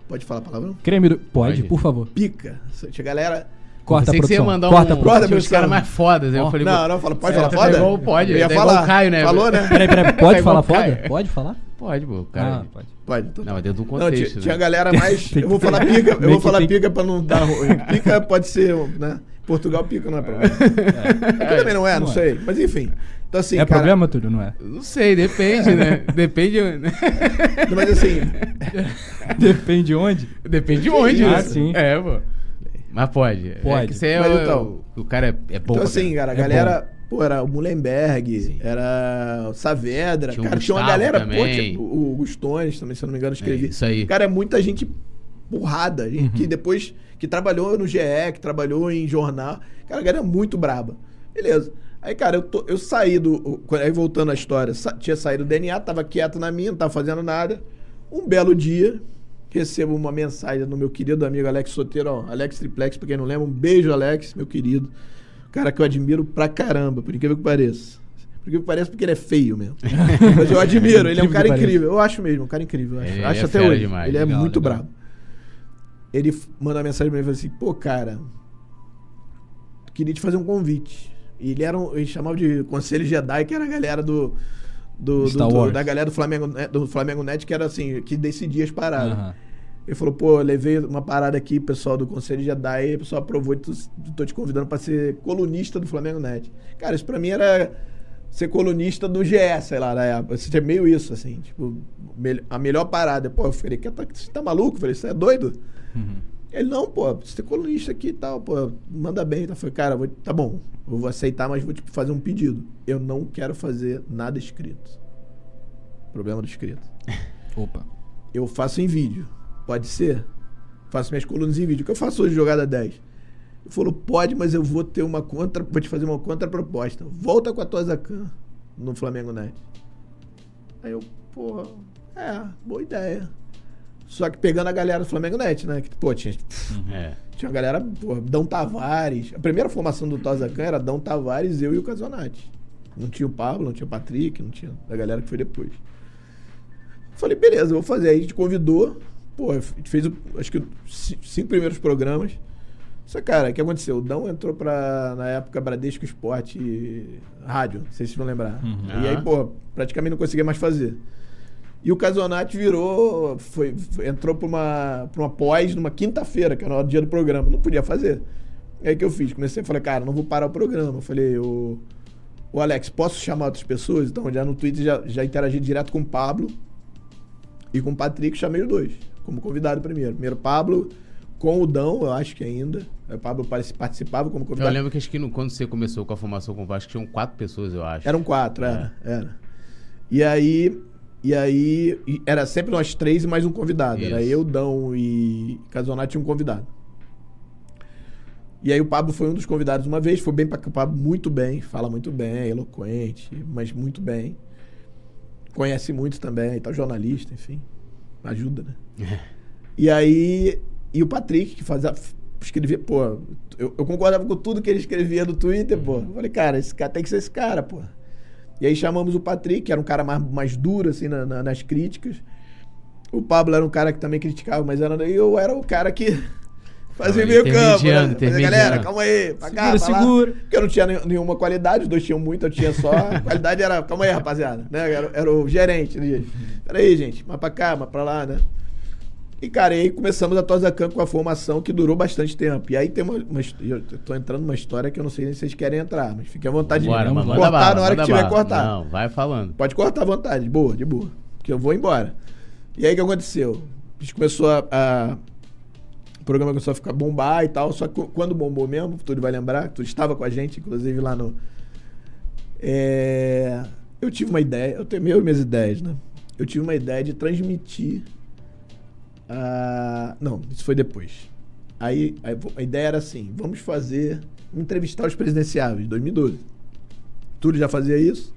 Pode falar palavrão? Creme do... Pode, Pode. por favor. Pica. Tinha galera. Corta a produção. mandar Corta a um, produção. Corta, os caras mais fodas. aí Eu falei, Não, não, fala, pode É, falar tá foda? igual pode, Eu ia tá igual falar. o Caio, né? Falou, né? Peraí, peraí, É pode falar o foda? Pode falar? Pode, pô, cara. Ah, pode. Pode. Então, Não, mas dentro do Não, contexto. tinha, né? tinha a galera mais. Eu vou falar pica, eu vou falar pica pra não dar ruim. Pica pode ser, né? Portugal pica não é problema. Aqui também não é, não Não é. sei. Mas enfim. Então assim, é cara, problema tudo, não é? Não sei, depende, né? Depende. Mas assim, Depende de onde. Depende de onde, Ah, né? sim. É, pô. Mas pode. Pode. É que você é Mas o, então- o cara é, é bom. então assim, caramba. cara, a É galera, pô, era o Mullenberg, Sim. era o Saavedra, Tinha o cara, tinha uma galera, pô, também. tinha o o Gustones também, se eu não me engano, escrevi. É, isso aí. Cara, é muita gente porrada, gente Uhum. que depois que trabalhou no GE, que trabalhou em jornal. Cara, a galera é muito braba. Beleza. Aí cara, eu, tô- eu saí do. Aí voltando à história, sa- tinha saído do DNA, tava quieto na minha, não tava fazendo nada. Um belo dia, recebo uma mensagem do meu querido amigo Alex Soteiro, ó, Alex Triplex, pra quem não lembra, um beijo, Alex, meu querido. Cara que eu admiro pra caramba, por incrível que pareça. Por incrível que pareça, porque ele é feio mesmo. Mas eu admiro, ele é um cara incrível. Eu acho mesmo, um cara incrível. eu Acho, acho é até hoje. demais. Ele é Legal, muito legal. brabo. Ele manda uma mensagem pra mim e fala assim: pô, cara, queria te fazer um convite. E ele era um, ele chamava de Conselho Jedi, que era a galera do. Do, do- do- da galera do Flamengo, Net- do Flamengo Net, que era assim, que decidia as paradas. Aham. Ele falou, pô, levei uma parada aqui, pessoal do Conselho Jedi, e o pessoal aprovou e tô, tô te convidando pra ser colunista do Flamengo Net. Cara, isso pra mim era ser colunista do GE, sei lá, na época. É meio isso, assim, tipo, a melhor parada. Pô, eu falei, "Que tá- você tá maluco? Eu falei, você é doido? Uhum. Ele, não, pô, você é colunista aqui e tal, pô, manda bem. Então, eu falei, cara, vou- tá bom, eu vou aceitar, mas vou te fazer um pedido. Eu não quero fazer nada escrito. Problema do escrito. Opa. Eu faço em vídeo. Pode ser? Faço minhas colunas em vídeo. O que eu faço hoje, jogada 10? Ele falou, pode, mas eu vou ter uma contra. Vou te fazer uma contraproposta. Volta com a tua Zacan no Flamengo Net. Aí eu, pô, é, boa ideia. Só que pegando a galera do Flamengo Net, né? Que, pô, tinha, É. tinha uma galera, pô, Dão Tavares. A primeira formação do Tozacan era Dão Tavares, eu e o Casonati. Não tinha o Pablo, não tinha o Patrick, não tinha a galera que foi depois. Falei, beleza, eu vou fazer. Aí a gente convidou, pô, a gente fez, o- acho que, os cinco primeiros programas. Só, cara, o que aconteceu? O Dão entrou pra, na época, Bradesco Esporte Rádio, não sei se vocês vão lembrar. Uhum. E aí, Ah. pô, praticamente não conseguia mais fazer. E o Casonati virou, foi, foi- entrou pra uma, pra uma pós numa quinta-feira, que era o dia do programa. Não podia fazer. Aí o que eu fiz? Comecei a falar, cara, não vou parar o programa. Eu falei, o, o Alex, posso chamar outras pessoas? Então, já no Twitter já, já interagi direto com o Pablo e com o Patrick, chamei os dois, como convidado primeiro. Primeiro Pablo, com o Dão, eu acho que ainda. O Pablo participava como Eu convidado. lembro que acho que no- quando você começou com a formação com o Vasco, tinham quatro pessoas, eu acho. Eram quatro, era, era. E aí, e aí, era sempre nós três e mais um convidado. Era Isso. eu, Dão e Casonati e um convidado. E aí o Pablo foi um dos convidados uma vez, foi bem pra o Pablo muito bem, fala muito bem, eloquente, mas muito bem. Conhece muito também, tá jornalista, enfim. Ajuda, né? E aí, e o Patrick, que fazia, escrevia, pô, eu, eu concordava com tudo que ele escrevia no Twitter, pô. Eu falei, cara, esse cara tem que ser esse cara, pô. E aí chamamos o Patrick, que era um cara mais, mais duro, assim, na- na- nas críticas. O Pablo era um cara que também criticava, mas era, eu era o cara que fazia meio campo. Né? Fazia, Galera, calma aí, pra cá, Segura, pra lá. segura. Porque eu não tinha nenhum- nenhuma qualidade, os dois tinham muito, eu tinha só. A qualidade era, calma aí, rapaziada. Né? Era, era o gerente. Né? Peraí, gente, mais pra cá, mais pra lá, né? E, cara, aí começamos a Tozacan com a formação que durou bastante tempo. E aí tem uma, uma Eu tô entrando numa história que eu não sei nem se vocês querem entrar, mas fiquem à vontade Bora, de mano, cortar na hora que tiver cortar. Não, vai falando. Pode cortar à vontade, de boa, de boa. Porque eu vou embora. E aí o que aconteceu? A gente começou a. a- o programa começou a ficar bombar e tal. Só que quando bombou mesmo, tu vai lembrar, tu estava com a gente, inclusive, lá no. É, eu tive uma ideia, eu tenho minhas ideias, né? Eu tive uma ideia de transmitir. A- não, isso foi depois. Aí, aí a ideia era assim: vamos fazer. entrevistar os presidenciáveis, 2012. Túlio já fazia isso.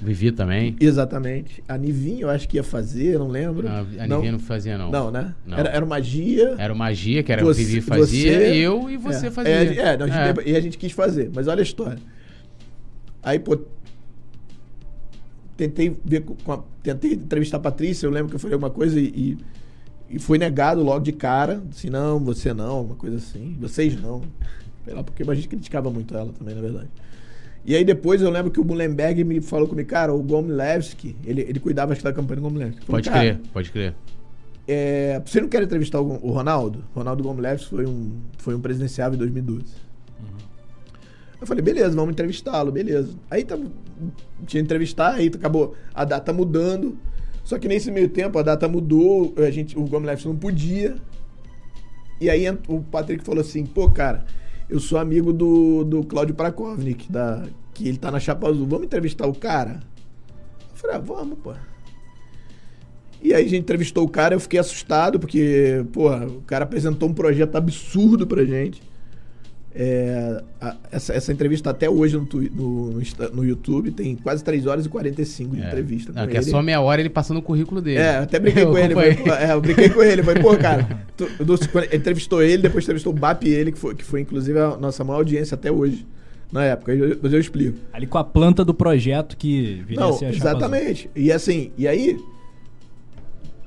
Vivi também. Exatamente. A Nivinha eu acho que ia fazer, não lembro. Não, a Nivinha não fazia, não. Não, né? Não. Era, era magia. Era o Magia, que era Você- o Vivi fazia, você- eu e você é, fazia. É, é, não, a gente- É. e a gente quis fazer. Mas olha a história. Aí, pô. Tentei ver com a- tentei entrevistar a Patrícia, eu lembro que eu falei alguma coisa e, e, e foi negado logo de cara. Assim, não, você não, uma coisa assim. Vocês não. Sei lá, porque a gente criticava muito ela também, na verdade. E aí depois eu lembro que o Mullenberg me falou comigo, cara, o Gomlewski, ele, ele cuidava acho que da campanha do Gomlewski. Falou, Pode "Cara, crer, pode crer. é, você não quer entrevistar o, o Ronaldo? Ronaldo Gomlewski foi um, foi um presidenciável em 2012. Eu falei, beleza, vamos entrevistá-lo, beleza. Aí tá, tinha que entrevistar, aí acabou a data mudando. Só que nesse meio tempo a data mudou, a gente, o Gomlewski não podia. E aí o Patrick falou assim, pô, cara, eu sou amigo do, do Claudio Prakovnik, da, que ele tá na Chapa Azul. Vamos entrevistar o cara? Eu falei, ah, vamos, pô. E aí a gente entrevistou o cara, eu fiquei assustado, porque, porra, o cara apresentou um projeto absurdo pra gente. É, a- essa, essa entrevista tá até hoje no, no, no YouTube, tem quase 3 horas e 45 de É. entrevista. Não, que é só meia hora ele passando o currículo dele. É, até brinquei Eu com ele. pô, é, eu brinquei com ele. Falei, pô, cara, tu, entrevistou ele, depois entrevistou o BAP e ele, que foi, que foi inclusive a nossa maior audiência até hoje, na época. Eu- Mas eu explico. Ali com a planta do projeto que viria a Não, ser a chapa azul. exatamente. E assim, e aí,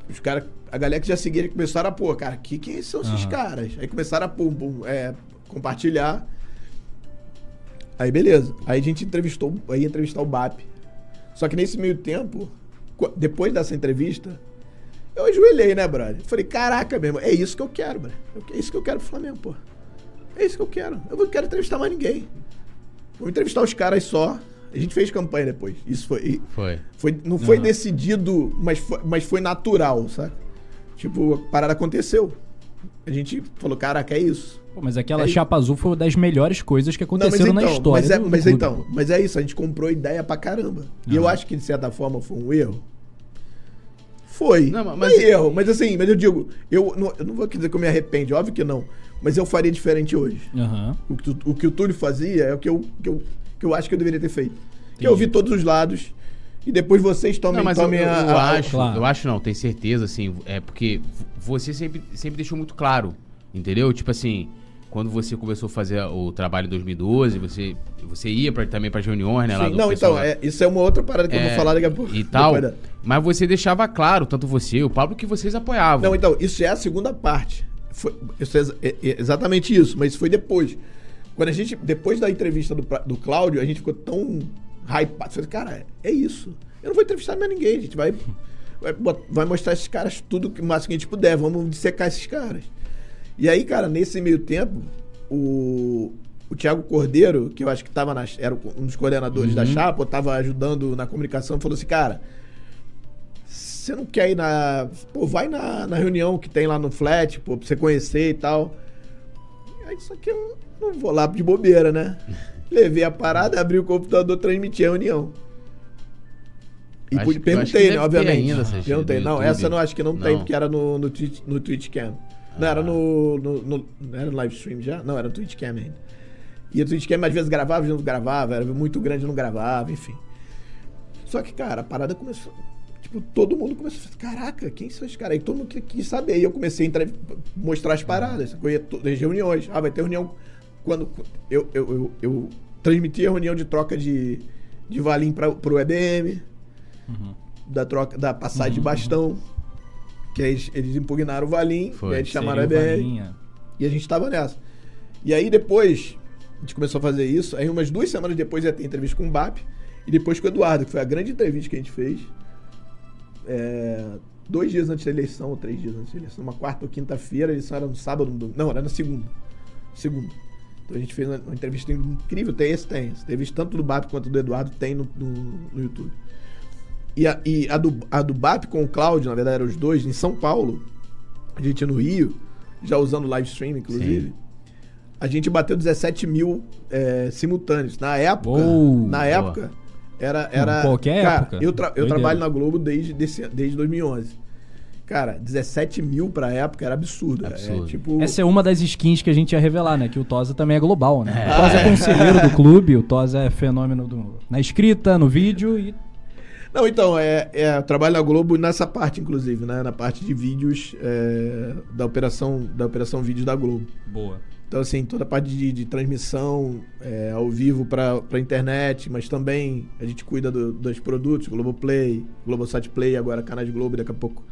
os caras, a galera que já seguia, começaram a, pô, cara, que, quem são esses Aham. caras? Aí começaram a pum, pum, é, compartilhar. Aí beleza. Aí a gente entrevistou, aí entrevistar o BAP. Só que nesse meio tempo, depois dessa entrevista, eu ajoelhei, né, brother? Falei, caraca, mesmo, é isso que eu quero, brother. É isso que eu quero pro Flamengo, pô. É isso que eu quero. Eu não quero entrevistar mais ninguém. Vou entrevistar os caras só. A gente fez campanha depois. Isso foi. Foi. Foi, não foi Aham. decidido, mas foi, mas foi natural, sabe? Tipo, a parada aconteceu. A gente falou, caraca, é isso. Pô, mas aquela Aí- chapa azul foi uma das melhores coisas que aconteceram na história. Mas, é, do- mas então, mas é isso, a gente comprou ideia pra caramba. E eu acho que de certa forma foi um erro. Foi. Não, Não, mas- mas erro, mas assim, mas eu digo, eu não, eu não vou dizer que eu me arrependo, óbvio que não. Mas eu faria diferente hoje. Aham. O que, tu- o que o Túlio fazia é o que eu, que eu, que eu acho que eu deveria ter feito. Que eu vi todos os lados e depois vocês tomem, Não, mas eu, tomem eu- a, eu a- acho, claro. eu acho não, tenho certeza, assim, é porque você sempre, sempre deixou muito claro, entendeu? Tipo assim, quando você começou a fazer o trabalho em 2012, você, você ia pra, também para reuniões, né? lá Sim, não, pessoal então, é, isso é uma outra parada que eu É, vou falar daqui a pouco. E tal, da- mas você deixava claro, tanto você e o Pablo, que vocês apoiavam. Não, então, isso é a segunda parte. Foi, isso é, é- é exatamente isso, mas isso foi depois. Quando a gente, depois da entrevista do, do Cláudio, a gente ficou tão hypado. Cara, é isso. Eu não vou entrevistar mais ninguém, a gente vai, vai, mostrar esses caras tudo que o máximo que a gente puder, vamos dissecar esses caras. E aí, cara, nesse meio tempo, o, o Thiago Cordeiro, que eu acho que tava na, era um dos coordenadores da chapa, tava ajudando na comunicação, falou assim, cara, você não quer ir na. Pô, vai na, na reunião que tem lá no flat, pô, pra você conhecer e tal. Aí só que eu não vou lá de bobeira, né? Levei a parada, abri o computador, transmiti a reunião. E Acho perguntei, né, obviamente. ainda essas perguntei. Não, YouTube. essa eu não acho que não, tem, Não. porque era no, no, Twitch, no Twitch Cam. Não, era no, no, no- não Era no live stream já? Não, era no Twitch Cam ainda. E o Twitch Cam às vezes gravava, às vezes não gravava, era muito grande, não gravava, enfim. Só que, cara, a parada começou. Tipo, todo mundo começou a falar, caraca, quem são esses caras? Aí todo mundo quis- saber. E eu comecei a mostrar as paradas. Eu ia to- as reuniões. Ah, vai ter reunião. Quando eu, eu, eu, eu transmiti a reunião de troca de, de valim para pro EBM, da troca da passagem de bastão. Que aí eles, eles impugnaram o valim, Foi. e aí eles chamaram a. Valinha. E a gente tava nessa. E aí depois, a gente começou a fazer isso. Aí umas duas semanas depois ia ter entrevista com o BAP. E depois com o Eduardo, que foi a grande entrevista que a gente fez. É, dois dias antes da eleição, ou três dias antes da eleição. Uma quarta ou quinta-feira. A eleição era no sábado. no domingo. Não, era na segunda. Segunda. Então a gente fez uma, uma entrevista incrível. Tem esse, tem. Essa entrevista tanto do BAP quanto do Eduardo tem no, no, no YouTube. E, a, e a, do, a do BAP com o Cláudio, na verdade eram os dois, em São Paulo. A gente no Rio, já usando live stream, inclusive. Sim. A gente bateu 17 mil é, simultâneos. Na época, Uou, na boa. época, era. era qualquer cara, época. Eu, tra- eu trabalho na Globo desde, desse- desde 2011. Cara, 17 mil pra época era absurdo. Absurdo. É, tipo, Essa é uma das skins que a gente ia revelar, né? Que o Tosa também é global, né? É. O Tosa é conselheiro do clube, o Tosa é fenômeno do- na escrita, no vídeo e. Não, então, é, é, eu trabalho na Globo nessa parte, inclusive, né? Na parte de vídeos é, da, operação, da operação vídeos da Globo. Boa. Então, assim, toda a parte de, de transmissão é, ao vivo para pra internet, mas também a gente cuida do- dos produtos, Globoplay, Globosat Play, agora canais Globo, daqui a pouco.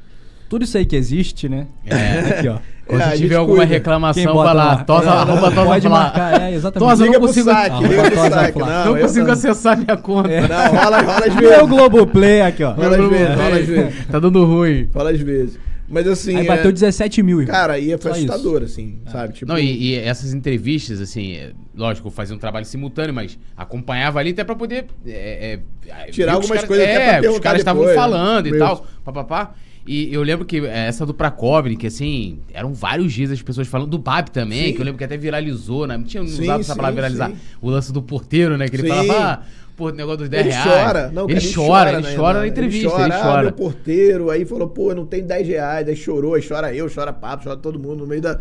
Tudo isso aí que existe, né? É. Aqui, ó. Quando É, tiver alguma cuida. Reclamação, vai lá. Tosa, É, arroba Tosa Pode marcar, é, exatamente. Tosa, Liga não pro consigo, saque, Arroba liga pro saque. Não, não consigo não. acessar minha conta. É. Não, rola, rola às Meu vezes. Globoplay aqui, ó. Rola às vezes, rola às vezes. Tá dando ruim. Rola às vezes. Mas assim. Aí é- bateu 17 mil, irmão. Cara, e foi Só isso. assustador, assim, sabe? Tipo, Não, e, e essas entrevistas, assim, é, lógico, eu fazia um trabalho simultâneo, mas acompanhava ali até pra poder. é, é, Tirar algumas caras- coisas até pra É, os caras estavam né? falando e Mesmo. tal, papapá. E eu lembro que é, essa do Prakovnik, que assim, eram vários dias as pessoas falando do BAP também, Sim. que eu lembro que até viralizou, né? Não tinha Sim, usado essa sim, palavra viralizar. O lance do porteiro, né? Que ele falava, ah, pô, negócio dos 10 Ele reais. chora, não, ele cara, chora, ele né, chora na entrevista, Ele chora, ele ah, chora. meu porteiro, aí falou, pô, não tenho 10 reais, aí chorou, aí chora eu, chora papo, chora todo mundo no meio da.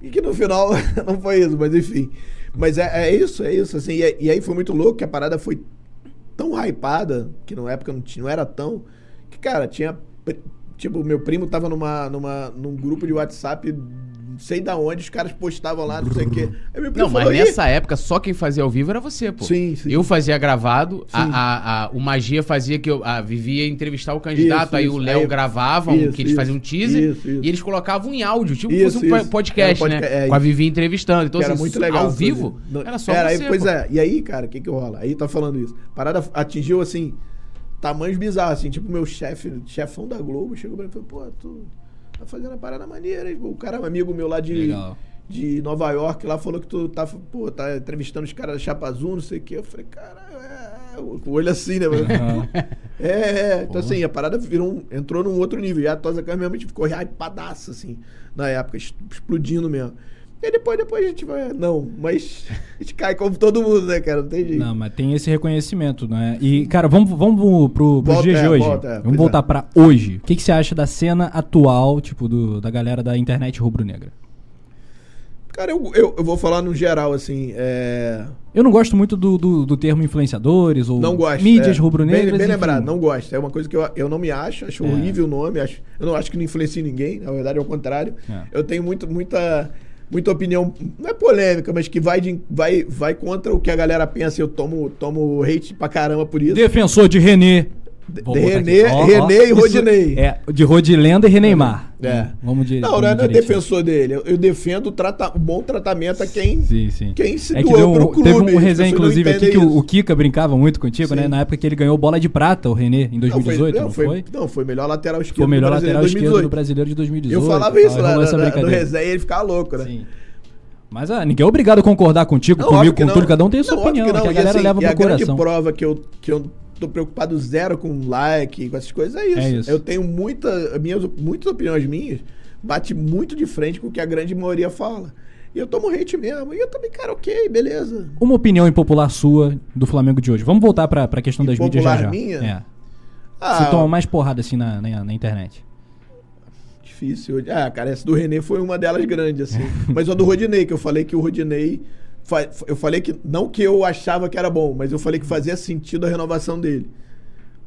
E que no final não foi isso, mas enfim. Mas é, é isso, é isso, assim. E, e aí foi muito louco que a parada foi tão hypada, que na época não, tinha, não era tão. Que, cara, tinha. Tipo, meu primo tava numa, numa, num grupo de WhatsApp, sei da onde, os caras postavam lá, não sei o quê. Não, mas falou, "Ih, nessa época só quem fazia ao vivo era você, pô. Sim, sim. Eu fazia gravado, a, a, a- o Magia fazia que eu a Vivi ia entrevistar o candidato, Isso, aí isso. o Léo gravava, um, isso, que eles faziam um teaser, e eles colocavam em áudio, tipo Isso, fosse um isso. podcast, Era um né? é, Com a. Vivi entrevistando. Então, era assim, muito legal. ao vivo, Não- era só era, você, aí, Pois pô. é. E aí, cara, o que que rola? Aí tá falando isso. Parada atingiu, assim, tamanhos bizarros, assim. Tipo, meu chefe, chefão da Globo, chegou pra mim e falou, pô, tu tá fazendo a parada maneira. O cara, um amigo meu lá de... Legal. De Nova York, lá falou que tu tá, pô, tá entrevistando os caras da Chapa Azul, não sei o quê. Eu falei, caralho, é. O olho assim, né? Aham. É, é. Então, assim, a parada virou entrou num outro nível. E a Tosa Câmara realmente ficou hypadaça, assim, na época, explodindo mesmo. E depois, depois a gente vai. Não, mas a gente cai como todo mundo, né, cara? Não tem jeito. Não, mas tem esse reconhecimento, né? E, cara, vamos, vamos pro, Volta, dias de é, hoje. volta, é, vamos pois voltar é. pra hoje. O que, que você acha da cena atual, tipo, do, da galera da internet rubro-negra? Cara, eu, eu, eu vou falar no geral, assim. É... Eu não gosto muito do, do, do termo influenciadores ou Não gosto. mídias é. rubro-negras. Bem, bem lembrado, não gosto. É uma coisa que eu, eu não me acho, acho É. horrível o nome. Acho, eu não acho que não influencia ninguém, na verdade é o contrário. É. Eu tenho muito, muita, muita opinião, não é polêmica, mas que vai, de, vai, vai contra o que a galera pensa. Eu tomo, tomo hate pra caramba por isso. Defensor de René. Vou. René, René e isso Rodinei. É, de Rodilenda e Reneymar. É. Vamos de, Não, vamos não é defensor dele. Eu, eu defendo o, trata, bom tratamento a quem. Sim, sim. Quem se é que doou deu, pro clube, Teve um resenha, não inclusive, aqui que o, o. Kika brincava muito contigo, né? Sim. Na época que ele ganhou bola de prata, o René, em 2018, não, foi? Não, foi melhor lateral esquerdo. Foi melhor lateral esquerdo 2018. do brasileiro de 2018. Eu falava isso lá no resenha e ele ficava louco, né? Sim. Mas ah, ninguém é obrigado a concordar contigo, Não, comigo, que com não. tudo. Cada um tem a sua Não, opinião, que que, não. a E galera assim, leva e a pro grande coração. prova que eu, que eu tô preocupado zero com like, com essas coisas, é isso. É isso. Eu tenho muita, minhas, muitas opiniões minhas, bate muito de frente com o que a grande maioria fala. E eu tomo hate mesmo. E eu também, cara, ok, beleza. Uma opinião impopular sua do Flamengo de hoje. Vamos voltar pra, pra questão das mídias já já. minha? É. Ah, Você toma mais porrada assim na, na, na internet. Difícil. Ah, cara, essa do René foi uma delas grande, assim. mas a do Rodinei, que eu falei que o Rodinei. Eu falei que. Não que eu achava que era bom, mas eu falei que fazia sentido a renovação dele.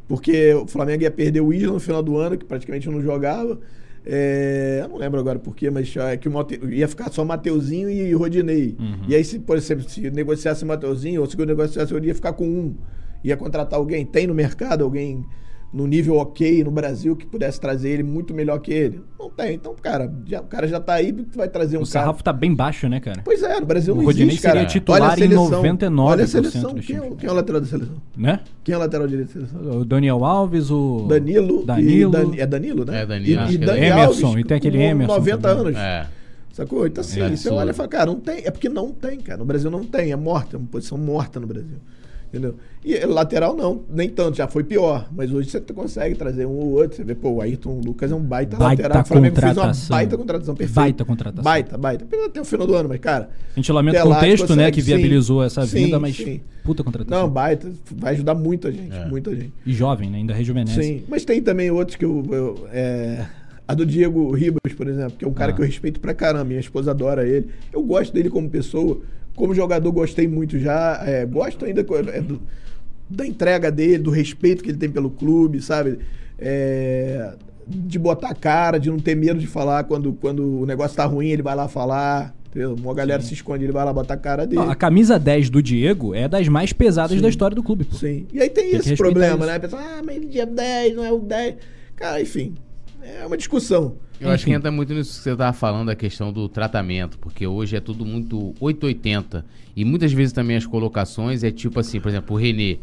Porque o Flamengo ia perder o Isla no final do ano, que praticamente não jogava. É, eu não lembro agora porquê, mas é que o Mate- ia ficar só Mateuzinho e Rodinei. Uhum. E aí, se, por exemplo, se negociasse o Mateuzinho, ou se eu negociasse, eu ia ficar com um. Ia contratar alguém. Tem no mercado alguém no nível ok no Brasil que pudesse trazer ele muito melhor que ele? Não tem. Então, cara, já- o cara já tá aí, tu vai trazer um o cara. sarrafo tá bem baixo, né, cara? Pois é, no Brasil O não Rodinei existe, cara. seria titular Olha em seleção. 99% Olha a seleção. Quem é, o- times. quem é o lateral da seleção? Né? Quem é o lateral direito da seleção? O Daniel Alves, o. Danilo. Danilo. Dani- é Danilo, né? É, Danilo, E, e que é. Emerson, Alves, e tem aquele Emerson 90 também. anos. É. Sacou? Então, assim, É você olha e fala, cara, não tem. É porque não tem, cara. No Brasil não tem. É morta. É uma posição morta no Brasil. Entendeu? E lateral não, nem tanto, já foi pior. Mas hoje você consegue trazer um ou outro. Você vê, pô, o Ayrton Lucas é um baita, Baita lateral. O Flamengo fez uma contratação. baita contratação perfeita. Baita contratação. Baita, baita. Pena até o final do ano, mas, cara. A gente lamenta o contexto, né, que sim. viabilizou essa Sim, vinda, mas sim. puta contratação. Não, baita. Vai ajudar muita gente. É. Muita gente. E jovem, né? Ainda rejuvenesce. Sim, mas tem também outros que eu. eu- é, a do Diego Ribas, por exemplo, que é um cara Ah. que eu respeito pra caramba. Minha esposa adora ele. Eu gosto dele como pessoa. Como jogador, gostei muito já. é, gosto ainda é, do- da entrega dele, do respeito que ele tem pelo clube, sabe? É, de botar a cara, de não ter medo de falar quando, quando o negócio tá ruim, ele vai lá falar. Entendeu? Uma galera se esconde, ele vai lá botar a cara dele. Não, a camisa 10 do Diego é das mais pesadas Sim. da história do clube, pô. Sim. E aí tem, que esse problema, isso. né? A pessoa, ah, mas ele é 10, não é o 10. Cara, enfim. É uma discussão. Eu acho Enfim. que entra muito nisso que você tava falando, a questão do tratamento, porque hoje é tudo muito 880. E muitas vezes também as colocações é tipo assim, por exemplo, o Renê.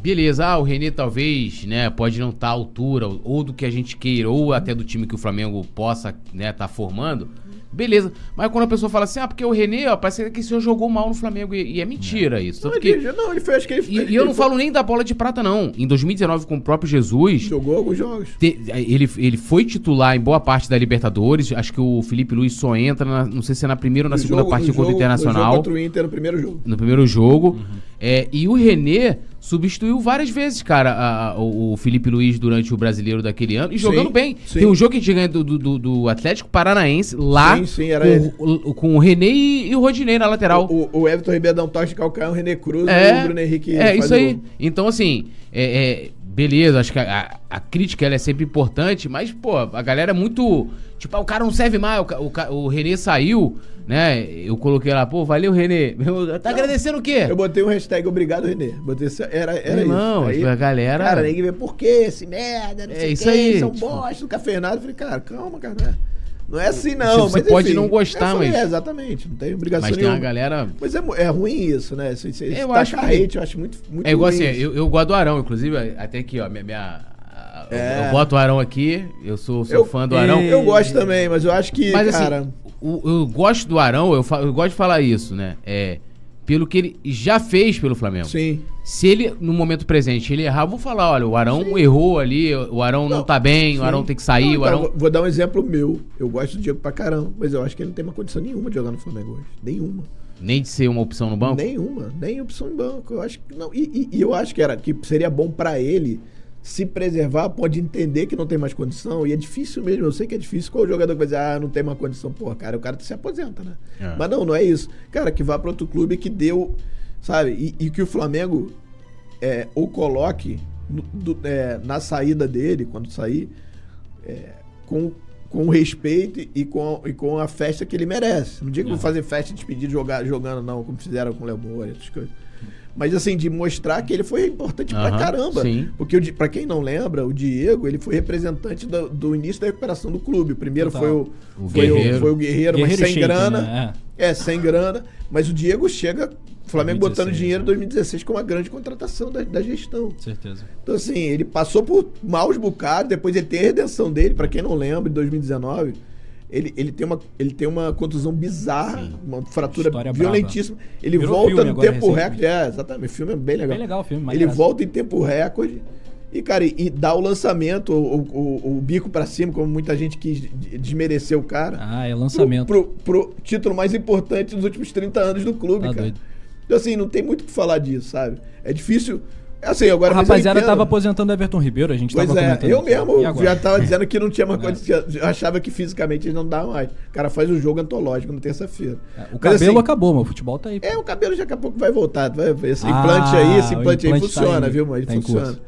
Beleza, ah, o Renê talvez, né, pode não estar à altura, ou do que a gente queira, ou até do time que o Flamengo possa, né, tá formando. Beleza, mas quando a pessoa fala assim, ah, porque o Renê, ó, parece que o senhor jogou mal no Flamengo, e, e é mentira isso. Não, ele, não, ele foi, acho que ele, e, ele e eu não foi- falo nem da bola de prata, não. Em 2019, com o próprio Jesus, Jogou alguns jogos. te- ele, ele foi titular em boa parte da Libertadores. Acho que o Felipe Luiz só entra, na- não sei se é na primeira ou na No segunda jogo- parte no contra o jogo- no Internacional. jogo contra o Inter no primeiro jogo. No primeiro jogo. É, e o René substituiu várias vezes, cara, a- a- o, o Felipe Luiz durante o brasileiro daquele ano e jogando Sim, bem. sim. Tem um jogo que a gente ganha do, do- do- Atlético Paranaense lá Sim, sim, era com, o, com o René e, e o Rodinei na lateral. O, o Everton Ribeiro dá um toque de calcanhar, o René Cruz e É, o Bruno Henrique é isso o aí. gol. Então, assim, é, é, beleza, acho que a, a- crítica ela é sempre importante, mas, pô, a galera é muito. Tipo, ah, o cara não serve mais, o, o, o Renê saiu, né? Eu coloquei lá, pô, valeu, Renê. Tá agradecendo o quê? Eu botei um hashtag obrigado, Renê. Botei, era, era Irmão, isso. a galera- Cara, ninguém vê por que esse merda, não É sei isso quem, aí, são tipo- bosta, nunca fez nada. Eu falei, cara, calma, cara. Não é, não é assim, não. Você mas, pode enfim, não gostar, eu falei, mas- É, exatamente, não tem obrigação Mas tem uma nenhuma. galera. Mas é, é ruim isso, né? Esse, esse, esse Eu tacar acho que- hate, eu acho muito, muito É igual ruim assim, isso. eu, eu gosto do Arão, inclusive, até aqui, ó, minha. minha- a- É. Eu boto o Arão aqui, eu sou, sou Eu- fã do Arão. Eu gosto também, mas eu acho que, Mas cara... assim, o- eu gosto do Arão, eu, eu gosto de falar isso, né? É. Pelo que ele já fez pelo Flamengo. sim. Se ele, no momento presente, ele errar, eu vou falar, olha, o Arão errou ali, o Arão não, Não, tá bem, sim. o Arão tem que sair, Não, o então, Arão... vou- Vou dar um exemplo meu. Eu gosto do Diego pra caramba, mas eu acho que ele não tem uma condição nenhuma de jogar no Flamengo hoje. Nenhuma. Nem de ser uma opção no banco. Nenhuma. Nem opção em banco. Eu acho que não. E, e- e eu acho que, era, que seria bom pra ele se preservar, pode entender que não tem mais condição. E é difícil mesmo. Eu sei que é difícil. Qual o jogador que vai dizer, ah, não tem mais condição? Pô, cara, o cara se aposenta, né? É. Mas não, não é isso. Cara, que vá pra outro clube que deu, sabe? E, e que o Flamengo é, o coloque no- do- é, na saída dele, quando sair, é, com, com respeito e com, e com a festa que ele merece. Não digo É. fazer festa de despedir jogar, jogando, não, como fizeram com o Léo Moura, essas coisas. Mas assim, de mostrar que ele foi importante pra Aham, caramba. sim. Porque, o Di- pra quem não lembra, o Diego, ele foi representante do, do início da recuperação do clube. O primeiro Total. foi o, O foi, Guerreiro. o, foi o Guerreiro, mas Guerreiro sem Sheik, grana. né? É, sem grana. Mas o Diego chega, o Flamengo 2016, botando dinheiro em né? 2016 com uma grande contratação da, da gestão. Certeza. Então, assim, ele passou por maus bocados, depois ele tem a redenção dele, pra quem não lembra, em 2019. Ele, ele, tem uma, ele tem uma contusão bizarra, Sim. uma fratura História violentíssima. Ele Virou volta no agora, tempo recorde. É, exatamente. O filme é bem legal. Bem legal o filme, Ele maneiraço. volta em tempo recorde. E, cara, e, e dá o lançamento, o, o, o bico pra cima, como muita gente quis de- desmerecer o cara. Ah, é pro, lançamento. pro, pro título mais importante dos últimos 30 anos do clube, Tá cara. doido. Então, assim, não tem muito o que falar disso, sabe? É difícil. Assim, agora a rapaziada entendo. tava aposentando o Everton Ribeiro, a gente Pois tava é, eu mesmo já tava dizendo que não tinha mais É. condição. Eu achava que fisicamente eles não davam mais. O cara faz um jogo antológico na terça-feira. É, O Mas, cabelo assim, acabou, mas o futebol tá aí. É, o cabelo já daqui a pouco vai voltar. Esse Ah, implante aí, esse o implante, aí implante tá funciona, aí, viu, mano? Ele tá funciona.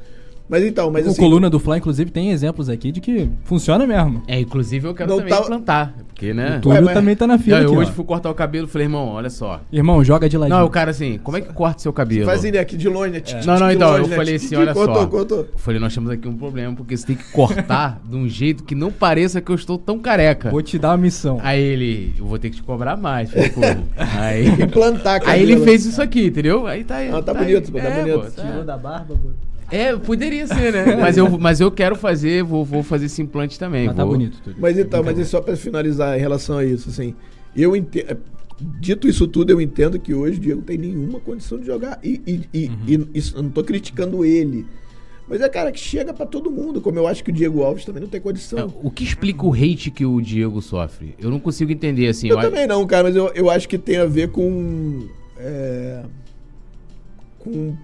Mas então, mas o assim. Coluna do Fla, inclusive, tem exemplos aqui de que funciona mesmo. É, inclusive eu quero Não também tá- implantar, porque, né... O Túlio mas- também tá na Não, fila eu aqui, hoje ó. fui cortar o cabelo e falei, irmão, olha só. Irmão, joga de ladinho. Não, o cara assim, como é que corta seu cabelo? Faz ele aqui de longe, né? Tic, Não, não, então, eu né? falei assim, olha só. contou. Eu falei, nós temos aqui um problema, porque você tem que cortar de um jeito que não pareça que eu estou tão careca. Vou te dar uma missão. Aí ele, eu vou ter que te cobrar mais. Aí, Implantar aí ele cabelo. fez isso aqui, entendeu? Aí tá aí. Ah, tá aí. bonito, tá É, bonito. tá. Tirou da barba, pô. É, poderia ser, né? Mas eu, mas eu quero fazer, vou, vou fazer esse implante também. Mas tá vou- bonito, Túlio. Mas então, mas é só pra finalizar em relação a isso, assim, eu entendo. Dito isso tudo, eu entendo que hoje o Diego tem nenhuma condição de jogar. E, e, e- Uhum. e isso, eu não tô criticando ele. Mas é cara que chega pra todo mundo, como eu acho que o Diego Alves também não tem É, condição. O que explica o hate que o Diego sofre? Eu não consigo entender, assim. Eu acho- também não, cara, mas eu, eu acho que tem a ver com. é, com.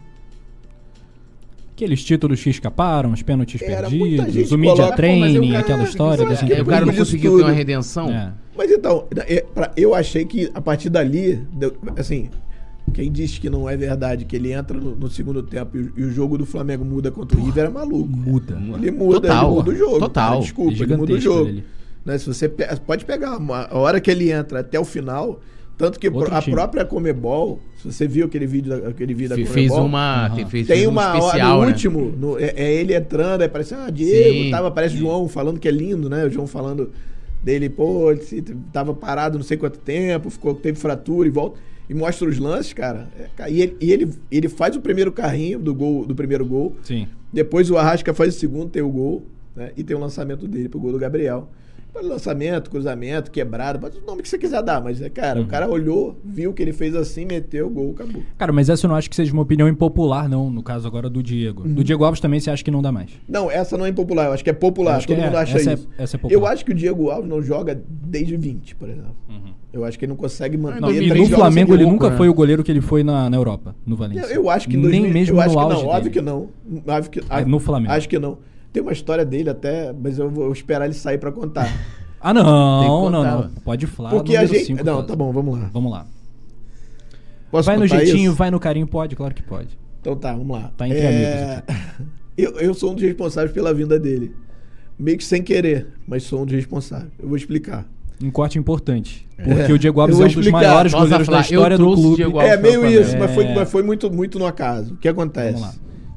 Aqueles títulos que escaparam, os pênaltis Era, muita perdidos, gente o media coloca- Pô, mas eu- training, aquela história eu das acho que o cara não conseguiu ter uma redenção. É. Mas então, é, pra- eu achei que a partir dali, deu- assim, quem diz que não é verdade, que ele entra no, no segundo tempo e, o- e o jogo do Flamengo muda contra o River é maluco. Muda. Ele muda, Total, ele muda o jogo. total. cara, desculpa, É ele muda o gigantesco jogo. Né, se você pe- pode pegar uma- a hora que ele entra até o final, tanto que Outro a time. própria Comebol, você viu aquele vídeo, da- aquele vídeo da Comebol, Fez uma. Aham. Tem, fez, tem fez um uma hora especial, no né? último, no- é, é ele entrando, aí aparece, ah, Diego, Sim. tava, aparece o João falando que é lindo, né? O João falando dele, pô, ele se- tava parado não sei quanto tempo, ficou, teve fratura e volta. E mostra os lances, cara. É, e ele, e ele, ele faz o primeiro carrinho do gol, do primeiro gol. Sim. Depois o Arrasca faz o segundo, tem o gol, né? E tem o lançamento dele pro gol do Gabriel. Lançamento, cruzamento, quebrado, pode o nome que você quiser dar, mas, é, cara, Uhum. o cara olhou, viu que ele fez assim, meteu, gol, acabou. Cara, mas essa eu não acho que seja uma opinião impopular, não, no caso agora do Diego. Uhum. Do Diego Alves também você acha que não dá mais. Não, essa não é impopular, eu acho que é popular, Acho todo que é, mundo acha essa é- isso. essa é popular. eu acho que o Diego Alves não joga desde 20, por exemplo. Eu acho que ele não consegue manter Não, e no Flamengo ele nunca né? foi o goleiro que ele foi na, na Europa, no Valência. Eu, eu acho que em Nem 2000 mesmo eu acho no que auge não, óbvio que não. Óbvio que, É, no Flamengo. Acho que não. Tem uma história dele até, mas eu vou esperar ele sair pra contar. Ah, não, não, contar, não. ué. Pode falar. Porque a gente. cinco, não, tá bom, vamos lá. Vamos lá. Posso vai no jeitinho, isso? vai no carinho, pode, claro que pode. Então tá, vamos lá. Tá entre É, Eu, eu sou um dos responsáveis pela vinda dele. Meio que sem querer, mas sou um dos responsáveis. Eu vou explicar. Um corte importante. Porque É. o Diego Alves é um dos explicar. maiores Posso goleiros da história Eu do clube. É meio isso, mas foi, É. mas foi muito, muito no acaso. O que acontece? Vamos lá.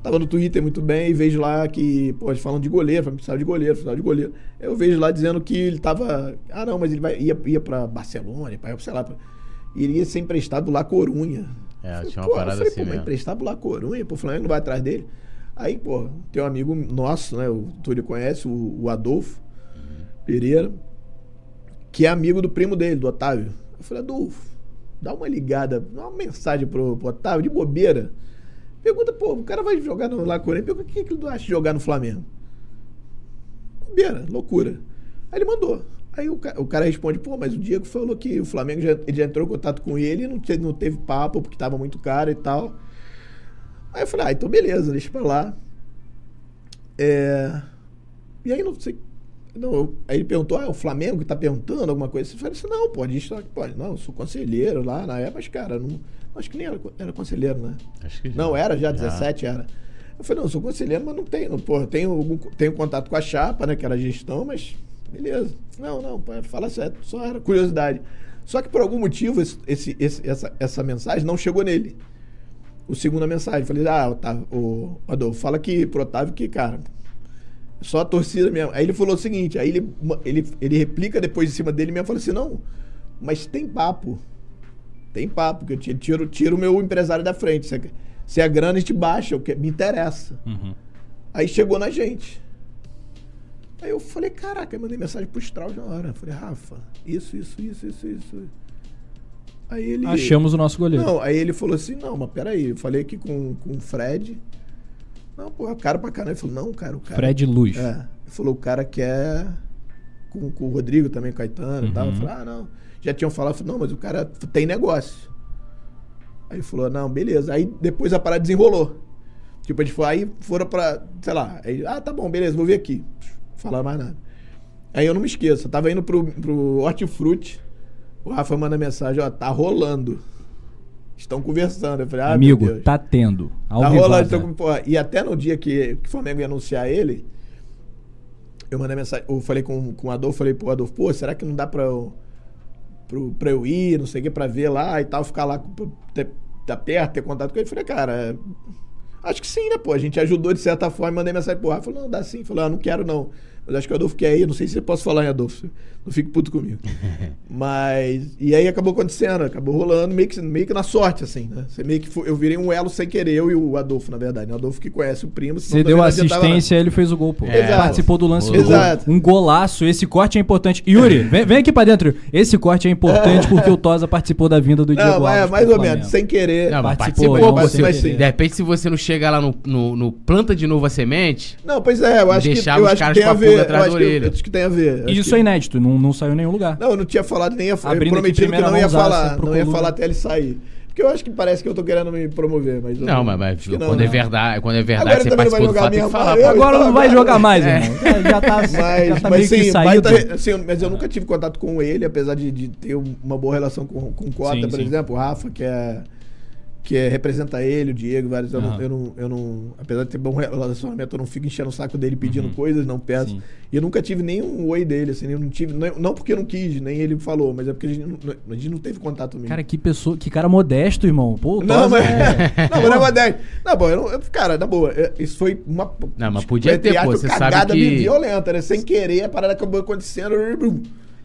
Tava no Twitter muito bem e vejo lá que, pô, eles falam de goleiro, precisava de goleiro, precisava de goleiro. Eu vejo lá dizendo que ele tava. Ah, não, mas ele vai, ia, ia pra Barcelona, pra, sei lá, pra, iria ser emprestado lá Corunha. É, Falei, tinha uma pô, parada eu falei, assim pô, mas mesmo. emprestado lá Corunha, pô, o Flamengo não vai atrás dele. Aí, pô, tem um amigo nosso, né? O Túlio conhece, o, o Adolfo Pereira, que é amigo do primo dele, do Otávio. Eu falei, Adolfo, dá uma ligada, dá uma mensagem pro, pro Otávio de bobeira. Pergunta, pô, o cara vai jogar no Corinthians, pergunta o que, que ele acha de jogar no Flamengo? Bobeira, loucura. Aí ele mandou. Aí o, o cara responde, pô, mas o Diego falou que o Flamengo já, ele já entrou em contato com ele e não teve, não teve papo porque tava muito caro e tal. Aí eu falei, ah, então beleza, deixa pra lá. É... E aí não sei. Não, eu- aí ele perguntou, ah, é o Flamengo que tá perguntando alguma coisa. Eu falei assim, não, pode, isso pode. Não, eu sou conselheiro lá na época, mas, cara, não, acho que nem era, era conselheiro, né? Acho que já. Não, era já, 17 era. Eu falei, não, eu sou conselheiro, mas não tenho. Porra, tenho, algum- tenho contato com a chapa, né? Que era a gestão, mas beleza. Não, não, pô, fala sério, só era curiosidade. Só que por algum motivo esse, esse- essa, essa mensagem não chegou nele. O segunda mensagem. Falei, ah, Otávio, o Adolfo, fala que pro Otávio que, cara, só a torcida mesmo. Aí ele falou o seguinte, aí ele, ele, ele replica depois em cima dele mesmo, falou assim, não, mas tem papo. Tem papo, que eu tiro, tiro, o meu empresário da frente. Se a, se a grana a gente baixa, o que me interessa. Uhum. Aí chegou na gente. Aí eu falei, caraca, eu mandei mensagem pro Strauss na hora. Eu falei, Rafa, isso, isso, isso, isso, isso. Aí ele. Achamos o nosso goleiro. Não, aí ele falou assim, não, mas peraí, eu falei aqui com, com o Fred. Não, pô, cara pra caramba. Ele falou, não, cara, o cara. Fred Luz. É. Ele falou, o cara quer. Com, com o Rodrigo também, Caetano e tal. Eu Uhum. falei, ah, não. Já tinham falado, falei, não, mas o cara tem negócio. Aí ele falou, não, beleza. Aí depois a parada desenrolou. Tipo, a gente foi, aí foram pra, sei lá, aí, ah, tá bom, beleza, vou vir aqui. Não falaram mais nada. Aí eu não me esqueço, eu tava indo pro, pro Hortifruti, o Rafa manda mensagem, ó, tá rolando. Estão conversando. Eu falei, ah, Amigo, tá tendo. Ao Tá rolando. Então, pô, e até no dia que, que o Flamengo ia anunciar ele, eu mandei mensagem, eu falei com, com o Adolfo, falei, pô, Adolfo, pô, será que não dá pra eu, pro, pra eu ir, não sei o que, pra ver lá e tal, ficar lá, com- ter, tá perto, ter contato com ele? Eu falei, cara, acho que sim, né, pô, a gente ajudou de certa forma, mandei mensagem pro Rafa, falou, não, dá sim, falou, ah, não quero não. Mas acho que o Adolfo quer ir, não sei se eu posso falar em Adolfo, não fique puto comigo. Mas, e aí acabou acontecendo, acabou rolando meio que, meio que na sorte, assim, né? Você meio que foi- eu virei um elo sem querer, eu e o Adolfo, na verdade. né? O Adolfo que conhece o primo. Você deu não assistência, ele fez o gol, pô. É. Exato. Participou do lance do Exato. gol. Um golaço. Esse corte é importante. Yuri, vem, vem aqui pra dentro. Esse corte é importante porque o Tosa participou da vinda do nada. Diego Não, mas, Alves mais pro ou menos, sem querer. Não, Participou, participou. irmão, você- mas sim. de repente, se você não chegar lá no, no, no planta de novo a semente, Não, pois é, eu acho que, Deixava eu os acho que caras tem a a pulga atrás da orelha. eu acho que tem a ver. Acho Isso que- é inédito, não, não saiu em nenhum lugar. Não, eu não tinha falado, nem ia Abrindo prometido que não ia falar. Não ia falar até ele sair. Porque eu acho que parece que eu tô querendo me promover, mas. Não, mas, mas não, quando, né? é verdade, quando é Agora verdade, você também não vai participou do jogar fato, tem que falar. eu- Agora não vai jogar mais, É. irmão. Já, já tá, Mas, já tá mas sim, assim, eu- mas eu nunca tive contato com ele, apesar de, de ter um- uma boa relação com, com o Cota, Sim, por sim. exemplo, o Rafa, que é que é, representa ele, o Diego, vários. Eu, não, eu, não, eu não. Apesar de ter bom relacionamento, eu não fico enchendo o saco dele pedindo Uhum. coisas, não peço. Sim. E eu nunca tive nenhum oi dele, assim, eu não tive. Não, não porque eu não quis, nem ele falou, mas é porque a gente não, a gente não teve contato mesmo. Cara, que pessoa, que cara modesto, irmão. Pô, Não, mas. é- Não, mas não é 10. Não, bom, eu não, eu- cara, na boa, é, isso foi uma. Não, mas podia entre ter, pô, você sabe cagada que- violenta, né? Sem querer, a parada acabou acontecendo.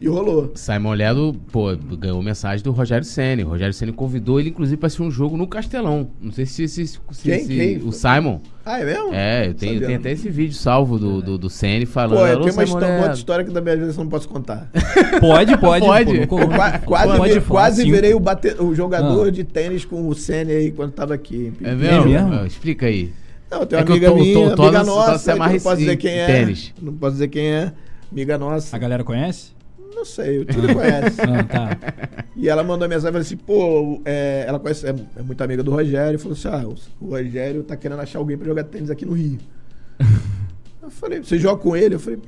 E rolou. Simon Ledo, pô, ganhou mensagem do Rogério Senna. O Rogério Senna convidou ele, inclusive, pra assistir um jogo no Castelão. Não sei se, se, se, Quem? se- Quem? o Simon. Ah, é mesmo? É, eu tenho, tenho até esse vídeo salvo do, do, do Senna falando. Pô, eu "Alô, tenho uma, Simon histó- uma outra Ledo." história que da minha vida eu não posso contar. Pode, pode. Pode. pô, quase pode quase virei o, bate- o jogador Ah. de tênis com o Senna aí quando tava aqui. É mesmo? mesmo? Ah, Explica aí. Não, tem uma É que eu amiga tô- minha, tô- tô amiga nossa, amarra não posso dizer quem em é. tênis. Não posso dizer quem é. Amiga nossa. A galera conhece? Não sei, o time conhece. Ah, tá. E ela mandou mensagem e falou assim, pô, é, ela conhece, é, é muito amiga do Rogério, e falou assim, ah, o, Rogério tá querendo achar alguém pra jogar tênis aqui no Rio. eu falei, você joga com ele? Eu falei,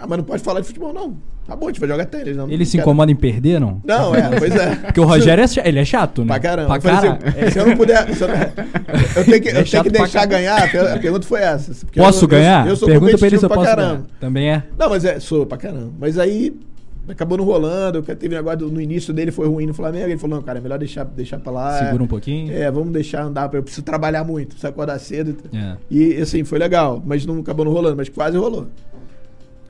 ah, mas não pode falar de futebol, não. Tá bom, a gente vai jogar tênis. Não, Ele não se quero- incomoda em perder, não? Não, é, pois é. Porque o Rogério é, cha- ele é chato, né? Pra caramba. Pra Eu cara- assim, se eu não puder. se eu, eu tenho que, é eu chato tenho que deixar caramba. ganhar. A per- A pergunta foi essa. Posso eu- eu- ganhar? Eu, sou Pergunta pra ele se eu posso pra ganhar. caramba. Também é. Não, mas é, sou pra caramba. Mas aí acabou não rolando. Teve um negócio do- no início dele foi ruim no Flamengo. Ele falou: não, cara, é melhor deixar, deixar pra lá. Segura um pouquinho. É, vamos deixar andar. Eu preciso trabalhar muito, preciso acordar cedo. É. E assim, foi legal. Mas não acabou não rolando, mas quase rolou.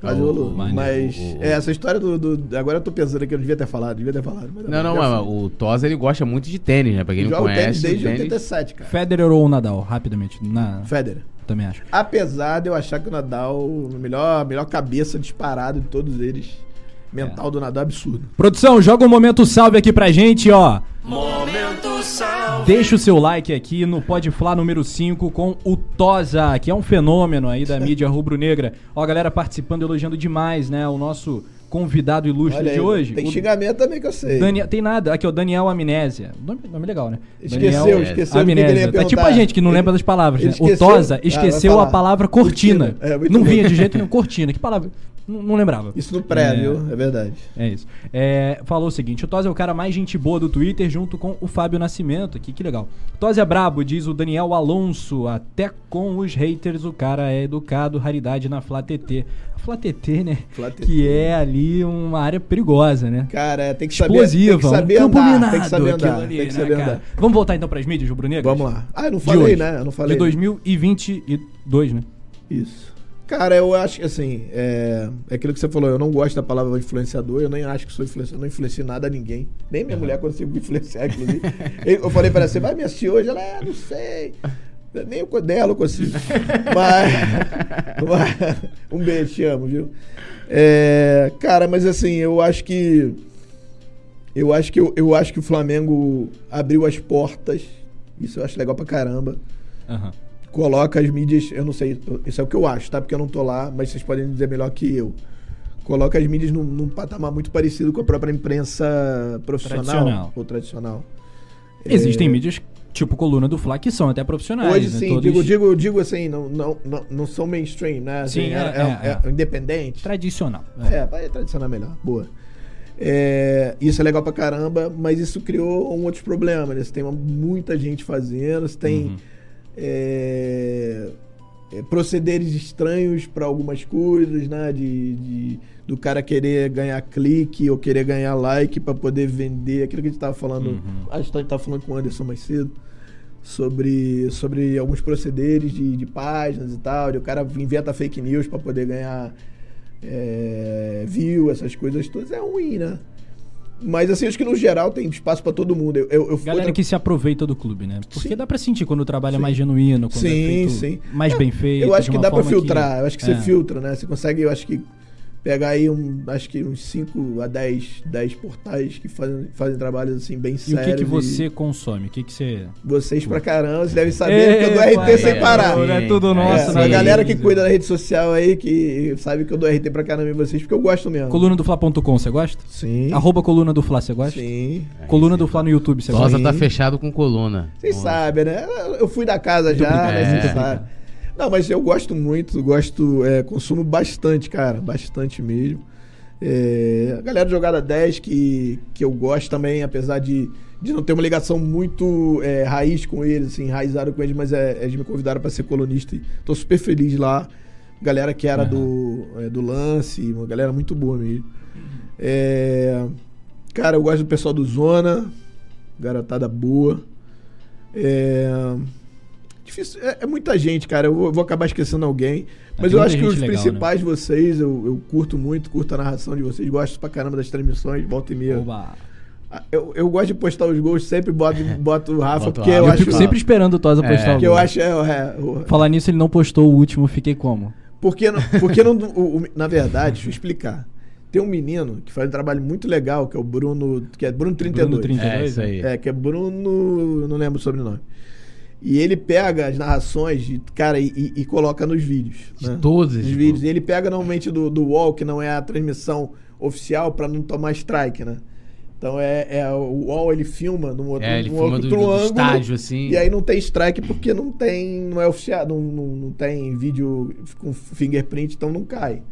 Quase O- rolou. o- mas o- o- é, essa história do, do- Agora eu tô pensando aqui, eu não devia ter falado, devia ter falado. mas Não, não, já mas o Tosa ele gosta muito de tênis, né? Pra quem não Jogo conhece. tênis desde o tênis- 87, cara. Federer ou Nadal? Rapidamente. Na... Federer. Também acho. Apesar de eu achar que o Nadal, a melhor, a melhor cabeça disparado de todos eles. Mental É. do Nadal é absurdo. Produção, joga um momento salve aqui pra gente, ó. Momento salve. Deixa o seu like aqui no Pode Flá número 5 com o Tosa, que é um fenômeno aí da mídia rubro-negra. Ó, a galera participando, elogiando demais, né? O nosso convidado ilustre Olha de aí, hoje. Tem o xingamento também que eu sei. Daniel, tem nada. Aqui, ó, Daniel Amnésia. Nome, nome legal, né? Esqueceu, Daniel esqueceu o Amnésia. Tá tipo a gente que não lembra das palavras, né? O Tosa Ah, esqueceu falar. a palavra cortina. Cortina. É, muito não bom. vinha de jeito nenhum. Cortina. Que palavra? Não, não lembrava. Isso no pré, É. viu? É verdade. É isso. É, falou o seguinte: o Tosi é o cara mais gente boa do Twitter, junto com o Fábio Nascimento aqui, que legal. Tosi é brabo, diz o Daniel Alonso. Até com os haters, o cara é educado, raridade na Flá TT. Flá TT, né? Flá TT. Que é ali uma área perigosa, né? Cara, é, tem que saber, Explosiva, tem que saber um andar. minado Tem que saber andar. ali, tem que né, saber cara? andar. Vamos voltar então pras mídias rubro-negras? Vamos lá. Ah, eu não falei, hoje, né? Eu não falei. De 2022, né? Isso. Cara, eu acho que assim, é, é aquilo que você falou, eu não gosto da palavra influenciador, eu nem acho que sou influenciador, não influencio nada a ninguém. Nem minha mulher consigo influenciar, inclusive. eu falei pra ela, você vai me assistir hoje? Ela, é, não sei. Nem o dela eu consigo. Mas, mas- Um beijo, te amo, viu? É, cara, mas assim, eu acho que. Eu acho que, eu, eu acho que o Flamengo abriu as portas. Isso eu acho legal pra caramba Aham. Coloca as mídias, eu não sei, isso é o que eu acho, tá? Porque eu não tô lá, mas vocês podem dizer melhor que eu. Coloca as mídias num, num patamar muito parecido com a própria imprensa profissional Tradicional. ou tradicional. Existem É, mídias tipo coluna do Fla que são até profissionais. Hoje né? sim, Todos digo, digo, digo assim, não, não, não, não são mainstream, né? Assim, Sim, é, é, é- é, é independente. Tradicional. É, vai tradicional melhor. Boa. É, isso é legal pra caramba, mas isso criou um outro problema, né? Você tem uma- muita gente fazendo, você tem Uhum. É, é, procederes estranhos pra algumas coisas, né? De, de- do cara querer ganhar clique ou querer ganhar like pra poder vender. Aquilo que a gente tava falando, Uhum. a gente tava falando com o Anderson mais cedo sobre, sobre alguns procederes de, de páginas e tal, de o cara inventa fake news pra poder ganhar é, view, essas coisas todas, é ruim, né? Mas assim, acho que no geral tem espaço pra todo mundo. Eu, eu, eu Galera outra- que se aproveita do clube, né? Porque Sim. dá pra sentir quando o trabalho é Sim. mais genuíno, quando é Sim, feito sim. mais É, bem feito. Eu acho que dá pra forma filtrar. Eu acho que você é. filtra, né? Você consegue, eu acho que pegar aí um, acho que uns 5 a 10, 10 portais que fazem, fazem trabalhos assim bem E o sérios. que, que você consome? O que, que você. Vocês pra caramba, vocês devem saber que eu dou RT sem é, parar. É tudo É, nosso, É, né? a galera que cuida da rede social aí, que sabe que eu dou RT pra caramba em vocês, porque eu gosto mesmo. Coluna do Fla.com, você gosta? Sim. Arroba coluna do Fla, você gosta? Sim. Coluna do Fla no YouTube, você gosta? Sim. tá fechado com coluna. Vocês sabem, né? Eu fui da casa já, obrigado. né? Vocês É. sabem. Não, mas eu gosto muito, gosto, é, consumo bastante, cara, bastante mesmo. É, a galera jogada 10 que, que eu gosto também, apesar de, de não ter uma ligação muito é, raiz com eles, assim, enraizada com eles, mas é, eles me convidaram para ser colunista e tô super feliz lá. Galera que era do, é, do lance, uma galera muito boa mesmo. É, cara, eu gosto do pessoal do Zona, garotada boa. É, Difícil, é, é muita gente, cara. Eu vou, vou acabar esquecendo alguém. Mas tem eu acho que os legal, principais de vocês, eu, eu curto muito, curto a narração de vocês, gosto pra caramba das transmissões, volta e meia. Oba. Ah, Eu, eu gosto de postar os gols, sempre boto, boto o Rafa, Bota o porque Rafa. eu Eu, acho. fico sempre esperando o Tosa É. postar o Porque eu gol. acho. É, é, o- Falar nisso, ele não postou o último, fiquei como? porque não, porque não, o- o- na verdade, deixa eu explicar. Tem um menino que faz um trabalho muito legal, que é o Bruno, que é Bruno 32. Bruno 32, É, isso aí. É, que é Bruno, não lembro o sobrenome. E ele pega as narrações, de, cara, e, e- coloca nos vídeos. De né? todos Nos vídeos. E ele pega normalmente do, do UOL, que não é a transmissão oficial, pra não tomar strike, né? Então é, é o UOL, ele filma num outro, É, ele num filma outro do, do ângulo, estádio, assim. E aí não tem strike porque não tem, não é oficial, não, não, não tem vídeo com fingerprint, então não cai.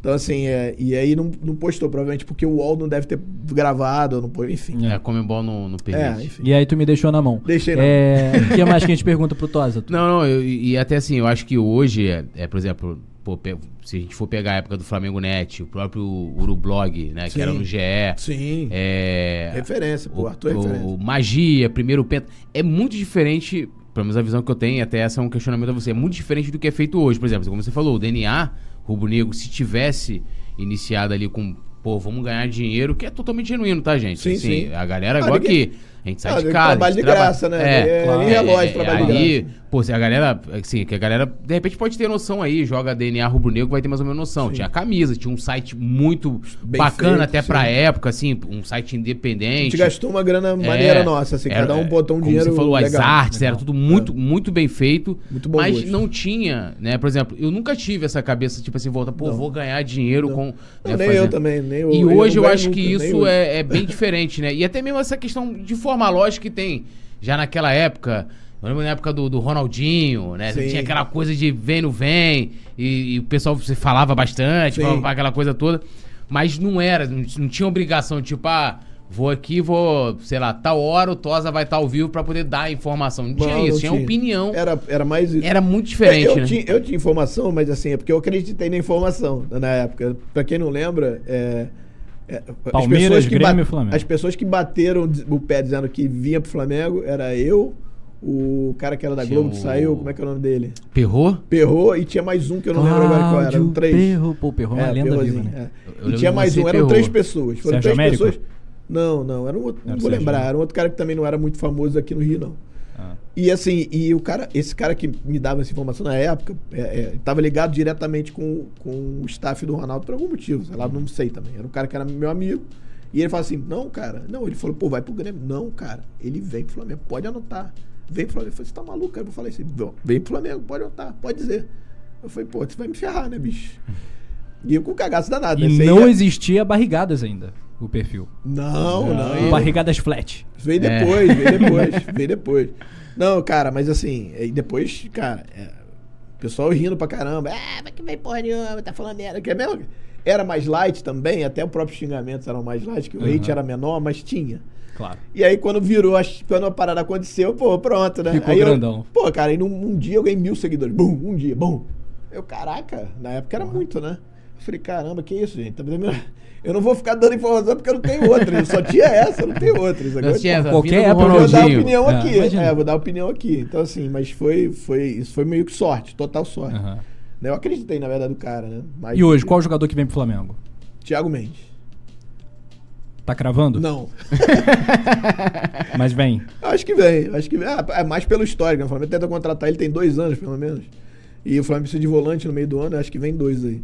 Então assim, é, e aí não, não postou, provavelmente porque o UOL não deve ter gravado, não, pô- enfim. É, Comembol não, não É, permite. enfim. E aí tu me deixou na mão. Deixei na é... O que mais que a gente pergunta pro Tosa? Tu? Não, não, eu- e até assim, eu acho que hoje, é, é, por exemplo, pô, se a gente for pegar a época do Flamengo Net, o próprio Urublog, né, que Sim. era no GE, Sim. é, Referência, pô, o, Arthur é referência. o Magia, primeiro Penta, é muito diferente, pelo menos a visão que eu tenho, até essa é um questionamento a você, é muito diferente do que é feito hoje. Por exemplo, como você falou, o DNA, Rubro Negro, se tivesse iniciado ali com, pô, vamos ganhar dinheiro, que é totalmente genuíno, tá, gente? Sim, Assim, sim. A galera, Ah, igual ninguém- aqui, a gente sai Ah, de casa. trabalho a de traba- graça, né? É, claro. nem relógio, trabalho de ali, graça. Pô, se a galera, assim, que a galera, de repente pode ter noção aí, joga DNA rubro-negro, vai ter mais ou menos noção. Tinha camisa, tinha um site muito Bem bacana feito, até pra sim. época, assim, um site A independente. gente gastou uma grana maneira É, nossa, assim, era- cada um botou um como dinheiro você falou, as legal. artes, era tudo muito, muito bem feito. Muito bom Mas gosto. não tinha, né? Por exemplo, eu nunca tive essa cabeça, tipo assim, volta, pô, Não. vou ganhar dinheiro Não. com. Não, né, nem fazendo- eu também, nem eu. e eu hoje eu ganho acho nunca, que isso é, é bem diferente, né? E até mesmo essa questão de forma lógica que tem. Já naquela época, eu lembro na época do, do Ronaldinho, né? Sim. Tinha aquela coisa de vem, não vem, e, e o pessoal se falava bastante, Sim. falava aquela coisa toda. Mas não era, não, não tinha obrigação, tipo, ah, vou aqui, vou, sei lá, tal hora o Tosa vai estar ao vivo pra poder dar a informação. Não tinha Não, isso, não tinha, tinha. opinião. Era, Era, era mais isso. muito diferente, É, eu, né? tinha, eu tinha informação, mas assim, é porque eu acreditei na informação na época. Pra quem não lembra, é, é, Palmeiras, que Grêmio e Flamengo. As pessoas que bateram o pé dizendo que vinha pro Flamengo era eu, o cara que era da Globo que saiu, como é que é o nome dele? Perrou? Perrou e tinha mais um que eu não lembro agora qual era. Eram Cláudio três. Perro. Pô, Perro é uma É, lenda viva, né? é. E tinha mais um, eram Perro. três pessoas. Foram Sérgio três Américo? pessoas. Não, não, era um outro, Era não o vou Sérgio lembrar, era um outro cara que também não era muito famoso aqui no Rio, não. Ah. E assim, e o cara, esse cara que me dava essa informação na época, é, é, tava ligado diretamente com, com o staff do Ronaldo por algum motivo, sei lá, não sei também. Era um cara que era meu amigo. E ele falou assim: não, cara, não, ele falou, pô, vai pro Grêmio. Não, cara, ele vem pro Flamengo, pode anotar. Vem pro Flamengo. Eu falei, você tá maluco, cara? Eu falei assim, "Vão, vem pro Flamengo, pode anotar, pode dizer. Eu falei, pô, você vai me ferrar, né, bicho? E eu com cagaço danado, né? E Você não ia- existia barrigadas ainda, o perfil. Não, não. O e- Barrigadas flat. Veio É. depois, veio depois, veio depois. Não, cara, mas assim, e depois, cara, é, o pessoal rindo pra caramba. Ah, mas que vem porra nenhuma, tá falando merda. Que é mesmo? Era mais light também, até os próprios xingamentos eram mais light, que o Uhum. hate era menor, mas tinha. Claro. E aí quando virou, quando a parada aconteceu, pô, pronto, né? Ficou aí eu- grandão. pô, cara, aí num um dia eu ganhei mil seguidores. Bum, um dia, bum. Eu, caraca, na época era muito, né? Eu falei, caramba, que isso, gente? Eu não vou ficar dando informação porque eu não tenho outra. Eu só tinha essa, eu não tenho outra. Isso Não agora- tinha essa qualquer época eu vou dar opinião É, aqui. imagina. É, vou dar opinião aqui. Então, assim, mas foi, foi, isso foi meio que sorte, total sorte. Né, Eu acreditei, na verdade, do cara, né? Mas- E hoje, qual jogador que vem pro Flamengo? Thiago Mendes. Tá cravando? Não. Mas vem. Acho que vem. Acho que vem. Ah, é mais pelo histórico. né? O Flamengo tenta contratar ele tem dois anos, pelo menos. E o Flamengo precisa de volante no meio do ano. Acho que vem dois aí.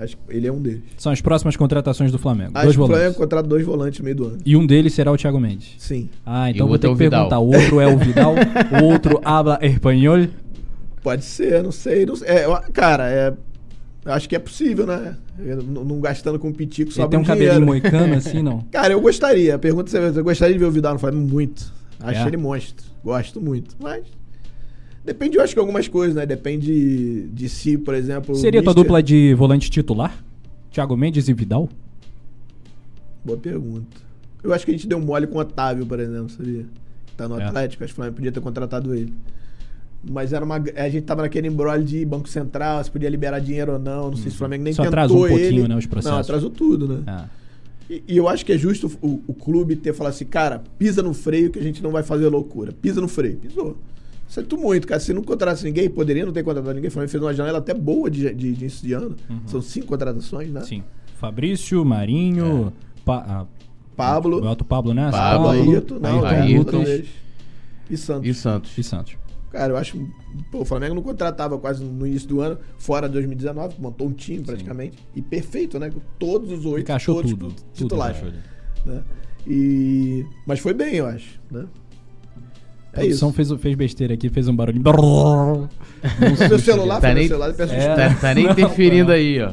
Acho que ele é um deles. São as próximas contratações do Flamengo. Acho dois que o Flamengo volantes. contrata dois volantes no meio do ano. E um deles será o Thiago Mendes. Sim. Ah, então o vou ter outro que é o Vidal. perguntar. O outro é o Vidal, o outro habla espanhol. Pode ser, não sei. Não sei. É, cara, é. Acho que é possível, né? Eu não, não gastando com pitico Ele só tem um cabelinho moicano assim, não? Cara, eu gostaria. A pergunta é: eu gostaria de ver o Vidal no Flamengo? Muito. Acho É? ele monstro. Gosto muito. Mas. Depende, eu acho que algumas coisas, né? Depende de si, por exemplo. Seria tua Mister- dupla de volante titular? Thiago Mendes e Vidal? Boa pergunta. Eu acho que a gente deu mole com o Otávio, por exemplo, sabia? Que tá no É. Atlético, acho que o Flamengo podia ter contratado ele. Mas era uma. A gente tava naquele embrolho de Banco Central, se podia liberar dinheiro ou não. Não sei se o Flamengo nem Só tentou atrasou um ele. pouquinho, né, os processos. Não, atrasou tudo, né? Ah. E, e eu acho que é justo o, o clube ter falado assim, cara, pisa no freio que a gente não vai fazer loucura. Pisa no freio. Pisou. Sinto muito, cara. Se não contratasse ninguém, poderia não ter contratado ninguém. O Flamengo fez uma janela até boa de, de, de início de ano. São cinco contratações, né? Sim. Fabrício, Marinho, Pa- ah, Pablo, o Alto Pablo, né? Pablo, Ailton, não, Ailton. tem outro deles. E Santos. E Santos? e Santos. Cara, eu acho. Pô, o Flamengo não contratava quase no início do ano, fora 2019, montou um time praticamente. E perfeito, né? Com todos os oito. Encaixou todos tudo. tudo Titulares. ali. né? E... Mas foi bem, eu acho. Né? A É isso. produção fez, fez besteira aqui, fez um barulho. Seu celular, Tá foi nem- meu celular, peço É. desculpa. Tá, tá nem interferindo aí, ó.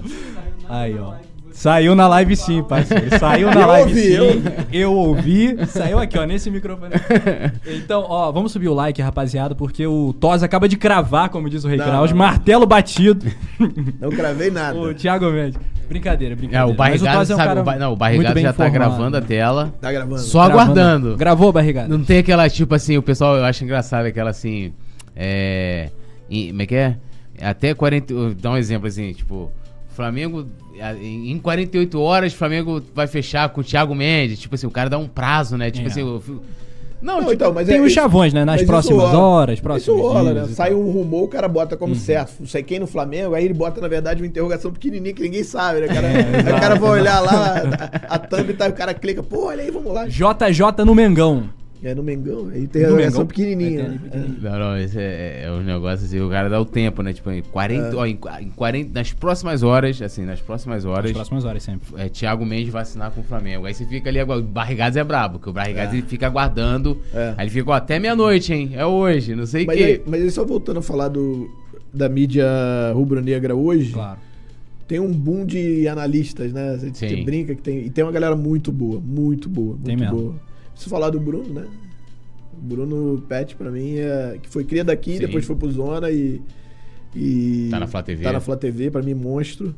Aí, ó. Saiu na live sim, parceiro. Saiu na Eu live ouvi, sim. eu Eu ouvi. Saiu aqui, ó, nesse microfone. Então, ó, vamos subir o like, rapaziada, porque o Toz acaba de cravar, como diz o Rei Kraus, martelo batido. Não cravei nada. o Thiago Mendes. Brincadeira, É, brincadeira. o Barrigado Mas o é um sabe, cara o Ba- não, o Barrigado já tá informado. gravando a tela. Tá gravando. Só Gravando. aguardando. Gravou, Barrigado? Não tem aquela, tipo assim, o pessoal, eu acho engraçado aquela assim. É. Como é que é? Até 40. eu- Dá um exemplo assim, tipo. Flamengo. Em em 48 horas, o Flamengo vai fechar com o Thiago Mendes. Tipo assim, o cara dá um prazo, né? Tipo É. assim. eu fico- Não, Não, tipo, então, mas tem é os chavões, né? Nas próximas rola. horas, próximos Isso rola, dias né? Sai um rumor, o cara bota como certo. Não sei quem no Flamengo, aí ele bota, na verdade, uma interrogação pequenininha que ninguém sabe, né? Cara? É, aí exato. o cara vai olhar lá, a, a thumb tá, o cara clica, pô, olha aí, vamos lá. JJ no Mengão. É no Mengão, aí No tem interrogação Mengão? pequenininha. Ali né? pequenininho. Não, não, esse é, é um negócio assim, o cara dá o tempo, né? Tipo, em 40, ó, em, em 40, nas próximas horas, assim, nas próximas Nas horas, próximas horas sempre. é, Thiago Mendes vai assinar com o Flamengo. Aí você fica ali, agora- o Barrigados é brabo, que o Barrigados É. ele fica aguardando. É. Aí ele fica, ó, até meia-noite, hein? É hoje, não sei o Mas, quê. aí, mas aí, só voltando a falar do, da mídia rubro-negra hoje, Claro. tem um boom de analistas, né? A gente brinca que tem. E tem uma galera muito boa, muito boa, muito Tem mesmo. Preciso falar do Bruno, né? O Bruno Pet, pra mim, é, que foi cria daqui, Sim. depois foi pro Zona e. e Tá na Flá TV. Tá na Flá TV, pra mim, monstro.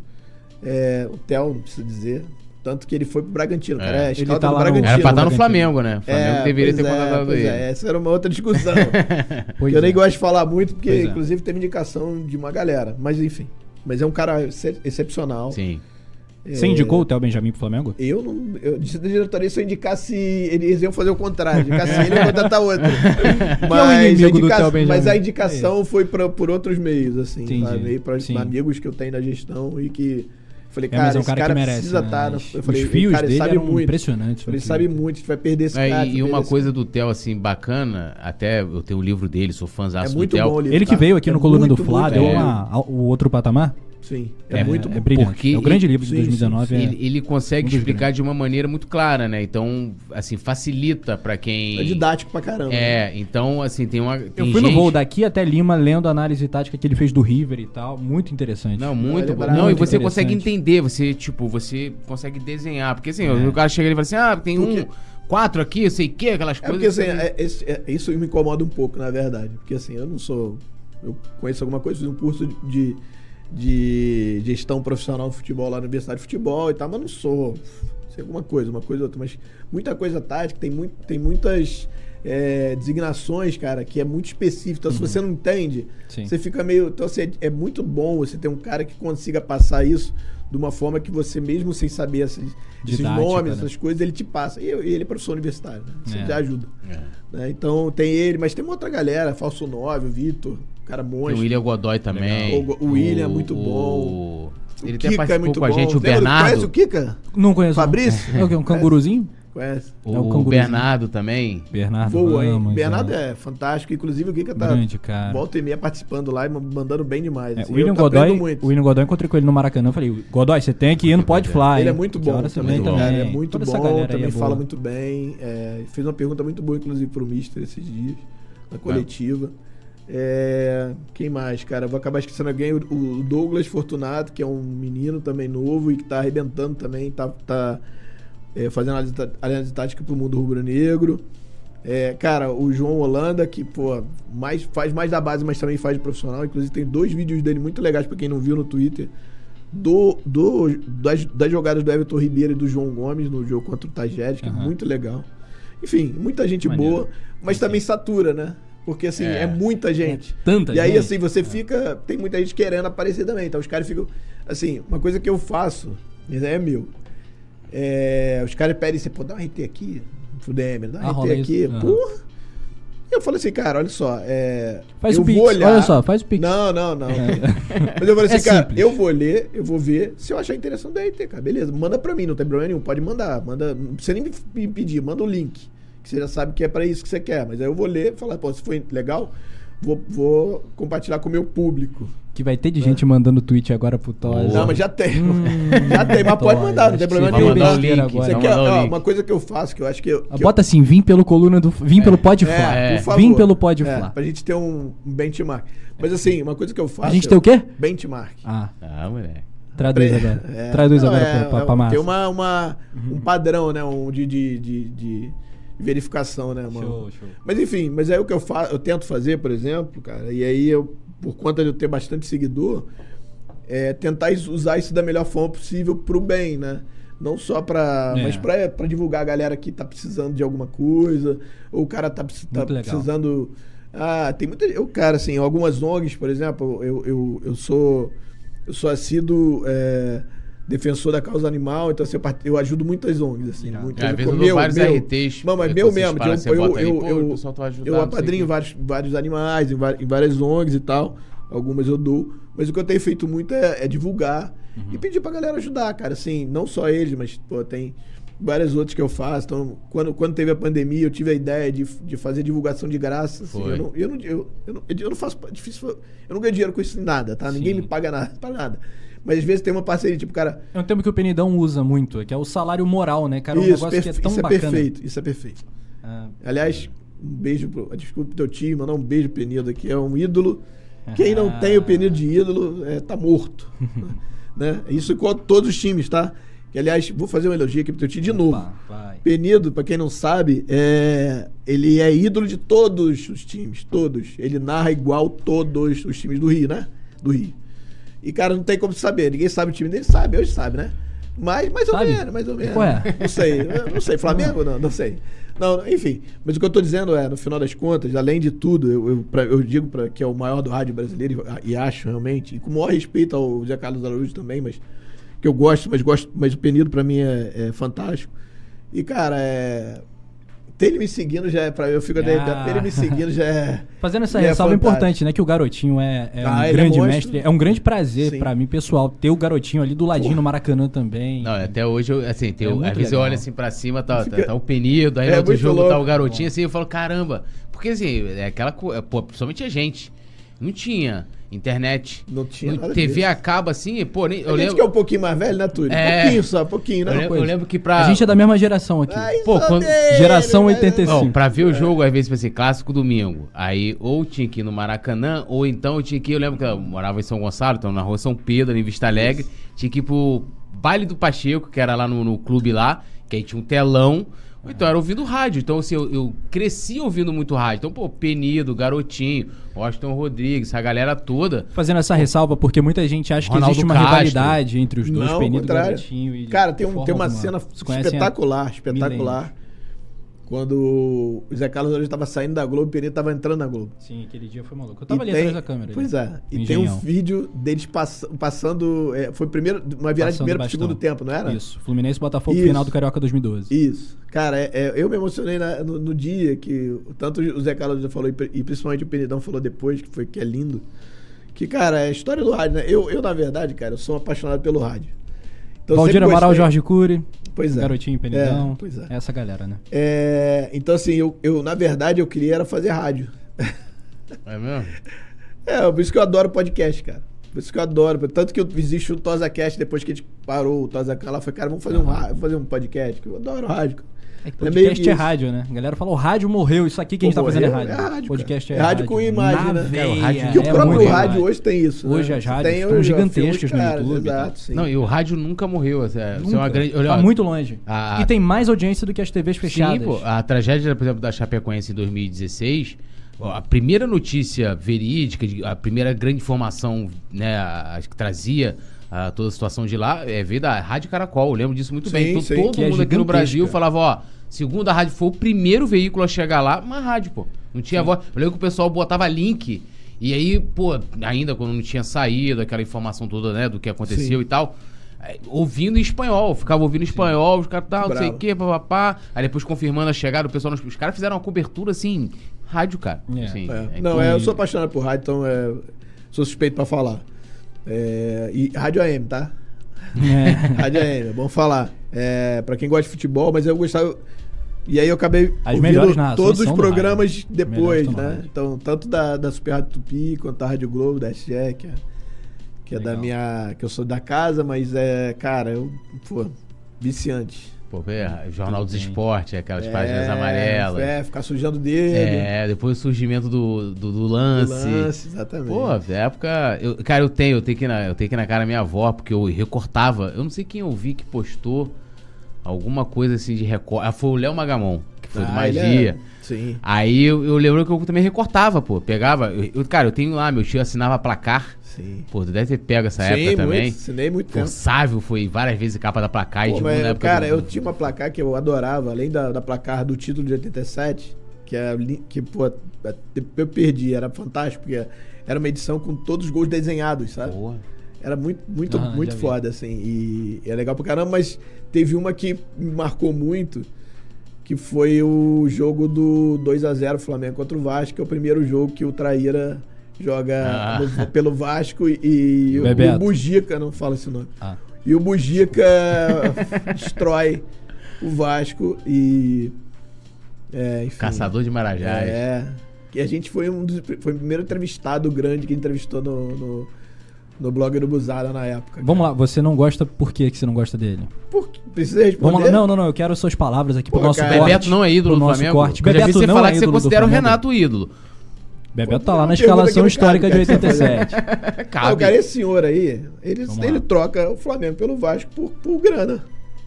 É, o Theo, não preciso dizer. Tanto que ele foi pro Bragantino, É. cara. É, Ele escala tá lá no- Bragantino. Era pra estar no Bragantino. Flamengo, né? O Flamengo deveria ter é, contratado pois ele. É, essa era uma outra discussão. Que eu nem é. gosto de falar muito, porque Pois é. inclusive teve indicação de uma galera. Mas enfim. Mas é um cara ex- excepcional. Sim. Você É, indicou o Theo Benjamin pro Flamengo? Eu não. Eu disse da diretoria se eu indicasse. Eles iam fazer o contrário. Indicasse ele e contratar outro. Mas, é o inimigo a do indica- mas a indicação foi pra, por outros meios, assim. Entendi. Sabe? Meio pra Sim. amigos que eu tenho na gestão e que. Falei, É, cara, mas é um esse cara, cara, que merece. precisa né? estar. Os- Eu falei, Os fios cara, ele dele sabe eram muito. impressionantes. Ele sabe muito, a gente vai perder esse É, cara. e, uma coisa do Theo, assim, bacana, até eu tenho o livro dele, sou fãzão É do muito Theo. livro. Ele que tá? veio aqui É no Coluna do Flá, deu uma- o outro patamar. Sim, é, muito É bom. brilhante. Porque é o grande ele- livro de sim, 2019. é- Ele, ele consegue Um explicar de uma maneira muito clara, né? Então, assim, facilita pra quem. É didático pra caramba. É, então, assim, tem uma. Eu tem fui no gente- voo daqui até Lima lendo a análise tática que ele fez do River e tal. Muito interessante. Não, muito é. Não, e você consegue entender, você, tipo, você consegue desenhar. Porque assim, É. o cara chega e fala assim: ah, tem um, Porque- quatro aqui, eu sei o que, aquelas É coisas. porque assim, é- esse- é- isso me incomoda um pouco, na verdade. Porque assim, eu não sou. Eu conheço alguma coisa, fiz um curso de, de gestão profissional no futebol lá na Universidade de Futebol e tal, mas não sou. Sei alguma coisa, uma coisa ou outra. Mas muita coisa tática, tem, muito, tem muitas é, designações, cara, que é muito específico. Então, se você não entende, Uhum. Sim. você fica meio. Então, assim, é, é muito bom você ter um cara que consiga passar isso de uma forma que você, mesmo sem saber esses, esses Didática, nomes, né? essas coisas, ele te passa. E, e ele é professor universitário, né? Isso É. já ajuda. É. né? Então tem ele, mas tem uma outra galera, Falso 9, o Vitor, o cara Tem monstro. o William Godoy também. Legal. O- o William é muito o- O Ele até Kika participou é muito com a bom. gente, o Lembra do- Bernardo. Conhece o Kika? Não conheço. Fabrício? É o quê? Um canguruzinho? Conhece. O, É o. Bernardo também. Bernardo. Voa, hein? Ramos, Bernardo é. é fantástico. Inclusive o Kika tá Grande, cara. volta e meia participando lá e mandando bem demais. É, assim. o William aprendendo Godoy, muito. o William Godoy, eu encontrei com ele no Maracanã. Eu falei, Godoy, você tem que ir no Pode Fly. Ele é muito bom também, também. É muito Toda bom, aí também é fala boa. muito bem. É, fez uma pergunta muito boa, inclusive, pro Mister esses dias, na coletiva. É, quem mais, cara? Vou acabar esquecendo alguém. O o Douglas Fortunato, que é um menino também novo e que tá arrebentando também, tá, tá é, fazendo análise análise tática pro mundo rubro-negro. É, cara, o João Holanda, que, pô, mais, faz mais da base, mas também faz de profissional. Inclusive, tem dois vídeos dele muito legais pra quem não viu no Twitter. Do, do, das, das jogadas do Everton Ribeiro e do João Gomes no jogo contra o Tajeres, que é Aham. muito legal. Enfim, muita gente Maneiro. boa, mas também satura, né? Porque assim, é, É. muita gente. tanta e aí, gente. assim, você fica. Tem muita gente querendo aparecer também. Então os caras ficam. Assim, uma coisa que eu faço, mas é meu. É, os caras pedem, você pô, dá um RT aqui, DM, dá Ah, um rola RT aqui. isso? Porra! E eu falei assim, cara, olha só, é, Faz eu o Pix, olhar... olha só, faz o Pix. Não, não, não. Mas eu falei assim, É cara, simples. eu vou ler, eu vou ver, se eu achar interessante, daí tem, cara, beleza, manda pra mim, não tem problema nenhum, pode mandar, manda, não precisa nem me me pedir, manda o link, que você já sabe que é pra isso que você quer, mas aí eu vou ler, falar, pô, se foi legal, vou, vou compartilhar com o meu público. Que vai ter de gente mandando tweet agora pro Toys. Não, mas já tem. Hum. já tem, mas pode mandar, não tem problema nenhum. mandar o link, Isso agora. aqui é ó, uma coisa que eu faço, que eu acho que... Eu, que eu- Bota assim, vim pelo coluna do. Vim pelo Pode Fla. É, por favor. Vim pelo Pode É, Fla. pra gente ter um benchmark. Mas assim, uma coisa que eu faço... A gente é tem o quê? Benchmark. Ah, Ah, moleque. traduz agora. É, Traduz não, agora é, pra, pra, é, pra massa. Tem uma, uma- um padrão, né? Um de, de, de, de verificação, né? Uma- Show, show. Mas enfim, mas é o que eu faço, eu tento fazer, por exemplo, cara, e aí eu, por conta de eu ter bastante seguidor, é tentar usar isso da melhor forma possível pro bem, né? Não só pra. É. Mas pra, pra divulgar a galera que tá precisando de alguma coisa, ou o cara tá, tá precisando. Ah, tem muita. Eu, cara, assim, algumas ONGs, por exemplo, eu, eu, eu sou. Eu sou assíduo é, defensor da causa animal, então assim, eu, part- eu ajudo muitas ONGs, assim. Irado. Muitas, É, às vezes eu meu- vários meu- RTs. Não, mas meu mesmo. Eu, você eu, eu, eu, o pessoal tá ajudando, eu apadrinho vários, vários animais em, várias ONGs e tal. Algumas eu dou. Mas o que eu tenho feito muito é, é divulgar e pedir pra galera ajudar, cara. Assim, não só eles, mas pô, tem várias outras que eu faço. Então, quando, quando teve a pandemia, eu tive a ideia de, de fazer divulgação de graça. Assim, eu, não, eu, não, eu, eu, não, eu não faço. é Difícil, eu não ganho dinheiro com isso em nada, tá? Ninguém Sim. me paga nada, pra nada. Mas às vezes tem uma parceria, tipo, cara. É um termo que o Penidão usa muito, que é o salário moral, né, cara? É um isso, negócio que é tão isso é bacana. perfeito, isso é perfeito. Ah, Aliás, um beijo pro. Desculpa pro teu time, mandar um beijo pro Penido aqui. É um ídolo. Quem não tem o Penido de ídolo é, tá morto. né? Isso com todos os times, tá? Que, aliás, vou fazer um elogio aqui pro teu time de novo. opa, vai. Penido, pra quem não sabe, é... ele é ídolo de todos os times, todos. Ele narra igual todos os times do Rio, né? Do Rio. E, cara, não tem como saber. Ninguém sabe o time dele, sabe, hoje sabe, né? Mas mais ou Sabe? menos, mais ou menos. Qual é? Não sei, não sei. Flamengo? Não, não sei. Não, enfim. Mas o que eu tô dizendo é, no final das contas, além de tudo, eu, eu, pra- eu digo pra, que é o maior do rádio brasileiro, e, e acho realmente, e com o maior respeito ao Zé Carlos Araújo também, mas que eu gosto, mas gosto, mas o Penido pra mim é, é fantástico. E, cara, é. Ter ele me seguindo já é pra eu fico até Ah. ter ele me seguindo já é. Fazendo essa é ressalva fantástico. importante, né? Que o garotinho é, é Ah, um é grande monstro. mestre. É um grande prazer Sim. pra mim, pessoal, ter o garotinho ali do ladinho no Maracanã também. Não, até hoje, eu, assim, tem, É o- às vezes eu olho assim pra cima, tá, tá, Fica- tá o Penido, aí É no outro jogo tá louco. o garotinho, assim, eu falo, caramba. Porque assim, é aquela coisa, pô, principalmente a gente. Não tinha internet. Não tinha nada TV disso. acaba assim, pô, nem, eu a gente lembro. que é um pouquinho mais velho, né, Túlio? É. Pouquinho só, pouquinho, né? eu, lembro eu lembro que pra. A gente é da mesma geração aqui. Mais Pô, quando- menos, Geração mais ou 85. Não, pra ver o jogo, às vezes, assim, clássico domingo. Aí, ou tinha que ir no Maracanã, ou então eu tinha que ir. Eu lembro que eu morava em São Gonçalo, então na rua São Pedro, em Vista Alegre. Tinha que ir pro baile do Pacheco, que era lá no, no clube lá, que aí tinha um telão. Ou então era ouvindo rádio. Então, assim, eu, eu cresci ouvindo muito rádio. Então, pô, Penido, Garotinho, Washington Rodrigues, essa galera toda. Fazendo essa ressalva, porque muita gente acha que Ronaldo existe uma Castro. rivalidade entre os dois, Não, Penido e contrário. Garotinho. E Cara, tem, um, tem uma alguma. cena conhecem há espetacular, espetacular. Quando o Zé Carlos hoje estava saindo da Globo e o Pereira estava entrando na Globo. Sim, aquele dia foi maluco. Eu E tava ali tem- atrás da câmera. Pois é. E tem um vídeo deles pass- passando. é, foi primeiro, uma virada de primeiro bastão. segundo tempo, não era? Isso. Fluminense Botafogo, Isso. final do Carioca 2012. Isso. Cara, é- é, eu me emocionei na- no, no dia que tanto o Zé Carlos já falou e, pri- principalmente o Penidão falou depois, que foi que é lindo. Que, cara, é a história do rádio, né? Eu, eu, na verdade, cara, eu sou um apaixonado pelo rádio. Então, Valdir Amaral, Jorge Cury, Pois é. Garotinho Penidão. É, pois é. Essa galera, né? É, então, assim, eu, eu, na verdade, eu queria era fazer rádio. É mesmo? É, por isso que eu adoro podcast, cara. Por isso que eu adoro. Tanto que eu existe o TosaCast depois que a gente parou o TosaCast. Ela falou, cara, vamos fazer, um, ra- vamos fazer um podcast. que Eu adoro rádio. cara. É que É podcast é isso. rádio, né? A galera fala, o rádio morreu, isso aqui que a gente Pô, tá fazendo é morreu, rádio. é rádio, podcast é É rádio com imagem, né? veia, Cara, o rádio- E o é próprio rádio hoje tem isso. né? Hoje as Você rádios tem estão gigantescas no YouTube e tal. Exato, sim. Não, e o rádio nunca morreu. Assim, é, é Nunca. grande. olha, Tá muito longe. a- E tem mais audiência do que as TVs fechadas. Sim, pô. A tragédia, por exemplo, da Chapecoense em 2016, ó, a primeira notícia verídica, a primeira grande informação, né, a- a que trazia a toda a situação de lá, é veio da Rádio Caracol. Eu lembro disso muito Sim, bem. Então, sim. todo Que é mundo aqui no. Brasil falava, ó, segunda rádio foi o primeiro veículo a chegar lá, uma rádio, pô. Não tinha voz. Eu lembro que o pessoal botava link. E aí, pô, ainda quando não tinha saído aquela informação toda, né, do que aconteceu Sim. e tal, é, ouvindo em espanhol, ficava ouvindo em espanhol, os caras, tal, não sei o quê, papapá. Aí depois confirmando a chegada, o pessoal, os caras fizeram uma cobertura assim, rádio, cara. É. Assim, É. é Não, que- é, eu sou apaixonado por rádio, então é, sou suspeito pra falar. É, e rádio AM, tá? É. Rádio AM, é bom falar. É, pra quem gosta de futebol, mas eu gostava. E aí eu acabei As melhores narrações todos os programas depois, né? Então, tanto da, da Super Rádio Tupi quanto da Rádio Globo, da SGE, que é, que é da minha. que eu sou da casa, mas é, cara, eu, pô, viciante. Pô, vê, Jornal dos. Esportes, aquelas É, páginas amarelas. É, ficar sujando dedo. É, depois o surgimento do, do, do lance. lance, exatamente. Pô, na época. Eu, cara, eu tenho, eu tenho que ir na, eu tenho que na cara da minha avó, porque eu recortava. Eu não sei quem eu vi que postou alguma coisa assim de recorte. Ah, foi o Léo Magamon, que foi do Ah, ele Magia. é- Sim. Aí eu, eu lembro que eu também recortava, pô. Pegava. eu- cara, eu tenho lá, meu tio assinava placar. Sim. Pô, tu deve ter pego essa Sim, época também. muito, assinei muito Pô, tempo. Sávio foi várias vezes capa da placar e Pô, tipo, mas, na época cara, do- eu tinha uma placar que eu adorava, além da, da placar do título de 87, que é que, pô, eu perdi, era fantástico, porque era uma edição com todos os gols desenhados, sabe? Porra. Era muito, muito, Aham, muito vi. foda, assim. E é legal pra caramba, mas teve uma que me marcou muito, que foi o jogo do 2 a 0 Flamengo contra o Vasco, que é o primeiro jogo que o Traíra joga Ah. no- pelo Vasco e, e o, o Bugica, não fala esse nome. Ah. E o Bugica destrói o Vasco e. É, enfim. Caçador de Marajás. É. Que a gente foi um dos, foi o primeiro entrevistado grande que entrevistou no, no, no blog do Buzada na época. Vamos lá, você não gosta, por que, que você não gosta dele? Por que- Precisa responder? Vamos lá, não, não, não, eu quero suas palavras aqui pro Pô, nosso cara, corte. Bebeto não é ídolo do nosso Flamengo? corte. Eu já vi Bebeto você não falar é que você considera o. Renato ídolo. Bebeto tá lá na escalação histórica de cara, que você 87. Ah, Cabe. cara, esse senhor aí, ele, Vamos ele lá. troca o Flamengo pelo Vasco por, por grana.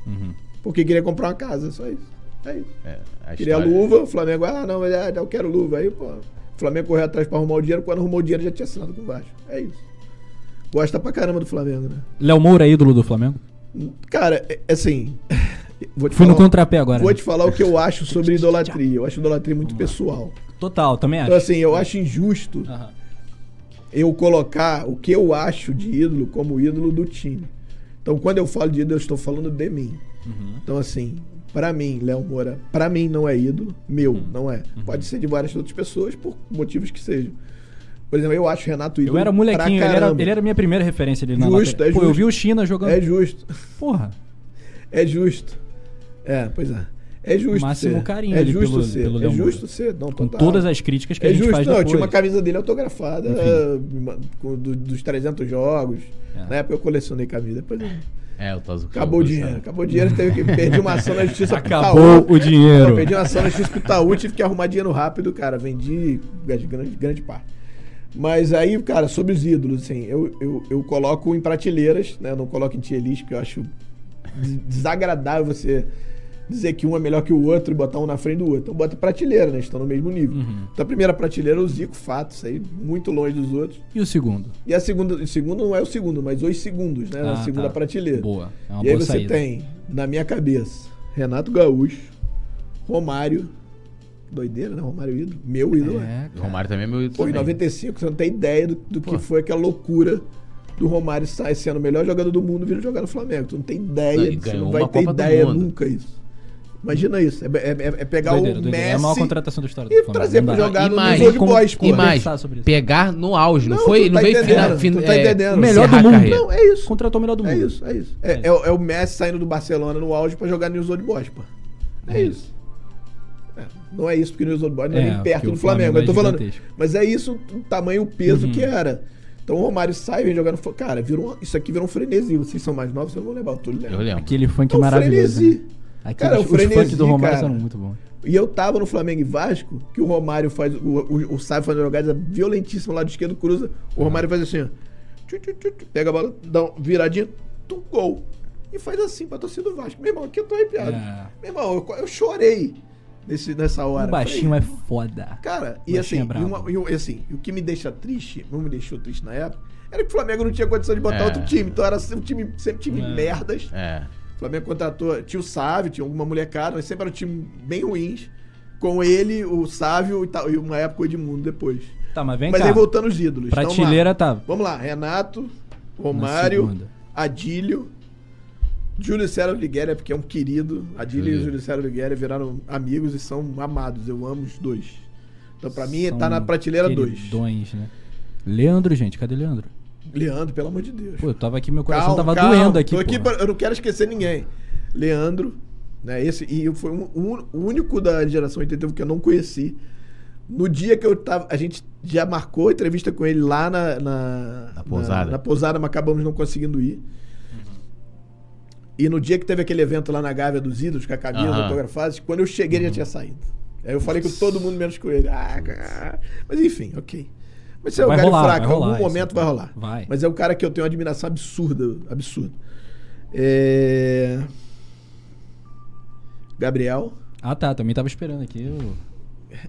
Uhum. Porque queria comprar uma casa, só isso. É isso. É, a Queria luva, o Flamengo, ah, não, mas, ah, eu quero luva. Aí, pô, o Flamengo correu atrás pra arrumar o dinheiro, quando arrumou o dinheiro já tinha assinado com o Vasco. É isso. Gosta pra caramba do Flamengo, né? Léo Moura é ídolo do Flamengo? Cara, é- assim. Vou te Fui no falar- contrapé agora. Vou né? te falar o que eu acho sobre idolatria. Eu acho idolatria muito pessoal. Total, também acho. Então, assim, eu acho injusto Aham. eu colocar o que eu acho de ídolo como ídolo do time. Então, quando eu falo de ídolo, eu estou falando de mim. Uhum. Então, assim, pra mim, Léo Moura, pra mim não é ídolo, meu, Uhum. não é. Pode ser de várias outras pessoas, por motivos que sejam. Por exemplo, eu acho Renato ídolo. Eu era molequinho, ele era, ele era a minha primeira referência ali na Justo, é Pô, eu justo. vi o China jogando. É justo. Porra. É justo. É, pois é. É justo. Máximo ser. carinho É justo pelo- ser. pelo é justo ser. Não, Com todas as críticas que É a gente justo, faz não. Eu depois. tinha uma camisa dele autografada com- do- dos 300 jogos. É. Na época eu colecionei camisa. Depois eu- É, o Tozo. acabou o dinheiro. Acabou o dinheiro, teve que perder uma ação na justiça pro Acabou Itaú. o dinheiro. Não, perdi uma ação na justiça pro Itaú, tive que arrumar dinheiro rápido, cara. Vendi grande, grande parte. Mas aí, cara, sobre os ídolos, assim, eu, eu, eu coloco em prateleiras, né? Eu não coloco em tier list, porque eu acho des- desagradável você dizer que um é melhor que o outro e botar um na frente do outro. Então bota prateleira, né? Estão no mesmo nível. Uhum. Então a primeira prateleira é o Zico, fato, isso aí, muito longe dos outros. E o segundo? E a segunda, o segundo não é o segundo, mas os segundos, né? na Ah, segunda tá. prateleira. Boa. É uma e aí boa você saída. tem, na minha cabeça, Renato Gaúcho, Romário. Doideira, né? Romário ídolo. Meu ídolo, é. É, O cara. Romário também é meu ídolo. Pô, em também. 95, você não tem ideia do, do que foi aquela loucura do Romário sair sendo o melhor jogador do mundo vindo jogar no Flamengo. Tu não tem ideia, Não, você não vai ter Copa ideia nunca isso. Imagina isso. É, é- é pegar Doideira, o doideira. Messi É a maior contratação da história do e Flamengo. trazer pra jogar E no mais, Old como- Boys, pô. e mais- pegar no auge, não, Não, foi, tu não tá veio entendendo, fina, fin- tu tá é, entendendo. O melhor do mundo. carreira. Não, é isso. Contratou o melhor do mundo. É isso, é isso. É, é o- é o Messi saindo do Barcelona no auge pra jogar News Old Boys, pô. É É isso. É, não é isso porque o News Old Boys não é, É, nem perto porque do o Flamengo. Flamengo eu tô é falando. gigantesco. Mas é isso o tamanho, o peso Uhum. que era. Então o Romário sai, vem jogando. Cara, virou, isso aqui virou um frenesi. Vocês são mais novos, vocês vão. Eu tô lembrando. Eu lembro. Aquele funk É um maravilhoso. frenesi. Né? Cara, o os funk frenesi, do Romário cara. eram muito bons. E eu tava no Flamengo e Vasco, que o Romário faz. O, o, o Sábio faz uma jogada violentíssima lá do esquerdo, cruza. O Romário faz assim, ó. Tchu, tchu, tchu, tchu, pega a bola, dá uma viradinha, tum, gol. E faz assim pra torcida do Vasco. Meu irmão, aqui eu tô arrepiado. É. Meu irmão, eu, eu chorei nesse, nessa hora. O baixinho Falei, é foda. Cara, e assim, é e, uma- e o- assim, o que me deixa triste, não me deixou triste na época, era que o Flamengo não tinha condição de botar É. outro time. Então era sempre time, sempre time É. merdas. É. O Flamengo contratou. Tinha o Sávio, tinha alguma molecada, mas sempre era um time bem ruins. Com ele, o Sávio e, tal, e uma época o Edmundo depois. Tá, mas vem mas cá. aí voltando os ídolos. Então, vamos lá. Prateleira tá. Vamos lá, Renato, na Romário. Adílio, Júlio César Ligueira, porque é um querido. Adílio e Júlio. Júlio César Ligueira viraram amigos e são amados. Eu amo os dois. Então, pra mim, São tá na prateleira 2. queridões, né? Leandro, gente, cadê Leandro? Leandro, pelo amor de Deus. Pô, eu tava aqui, meu coração Calma, tava calma. doendo aqui. Tô aqui pra- eu não quero esquecer ninguém. Leandro, né? Esse, e foi um- um- o único da geração 81 que eu não conheci. No dia que eu tava. A gente já marcou a entrevista com ele lá na. Na, Na pousada. Na, na pousada, mas acabamos não conseguindo ir. E no dia que teve aquele evento lá na Gávea dos Ídolos, com a Camila, Aham. autografados, quando eu cheguei ele já tinha saído. Aí eu falei com todo mundo menos com ele. Ah, cara. Mas enfim, ok. Mas você é um cara rolar, fraco, em algum rolar isso. momento vai rolar. Vai. Mas é um cara que eu tenho uma admiração absurda, absurda. É... Gabriel. Ah, tá, também tava esperando aqui. eu-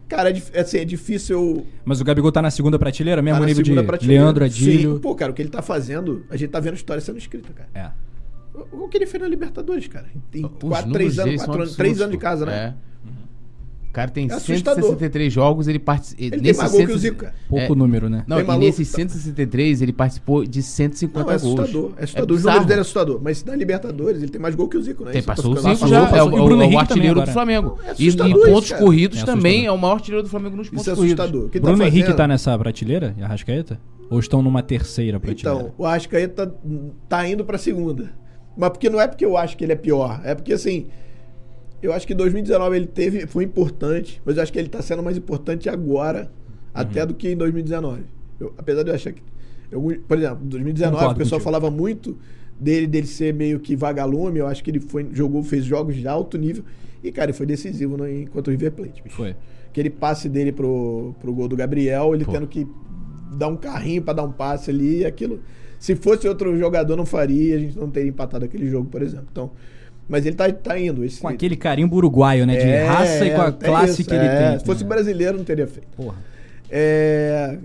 Cara, é, dif- assim, é difícil eu... Mas o Gabigol tá na segunda prateleira, mesmo tá na nível de segunda prateleira. Leandro Adílio. Sim. Pô, cara, o que ele tá fazendo, a gente tá vendo história sendo escrita, cara. É. O o que ele fez na Libertadores, cara. Tem Os quatro, três anos, quatro anos, três anos de casa, né? É. O cara tem É assustador. 163 jogos, ele participa. Ele tem mais gol que o Zico, cara. Pouco número, né? Não, Tem e maluco, nesses tá? 163 ele participou de 150 Não, é gols. assustador. É assustador. Os bizarro. números dele é assustador. Mas na Libertadores ele tem mais gol que o Zico, né? Tem, passou o Zico já, passou. é o, o é o- Bruno é o Henrique artilheiro também do. Flamengo. É e em pontos cara. corridos É também é o maior artilheiro do Flamengo nos pontos Isso é corridos. assustador. Quem tá Bruno Henrique fazendo- tá nessa prateleira, e Arrascaeta? Ou estão numa terceira prateleira? Então, o Arrascaeta tá, tá indo pra segunda. Mas porque não é porque eu acho que ele é pior. É porque assim. Eu acho que 2019 ele teve. Foi importante, mas eu acho que ele tá sendo mais importante agora, até do que em 2019. Eu- apesar de eu achar que. eu- por exemplo, em 2019 Concordo o pessoal contigo. falava muito dele, dele ser meio que vagalume. Eu acho que ele foi, jogou, fez jogos de alto nível. E, cara, ele foi decisivo no, enquanto o River Plate. bicho. Foi. Aquele passe dele pro, pro gol do Gabriel, ele Pô. tendo que dar um carrinho pra dar um passe ali, e aquilo. Se fosse outro jogador, não faria, a gente não teria empatado aquele jogo, por exemplo. Então, mas ele tá, tá indo. Esse, Com aquele carimbo uruguaio, né? De É, raça e com a é classe isso, que ele é. tem. Se fosse né? brasileiro, não teria feito. Porra. É,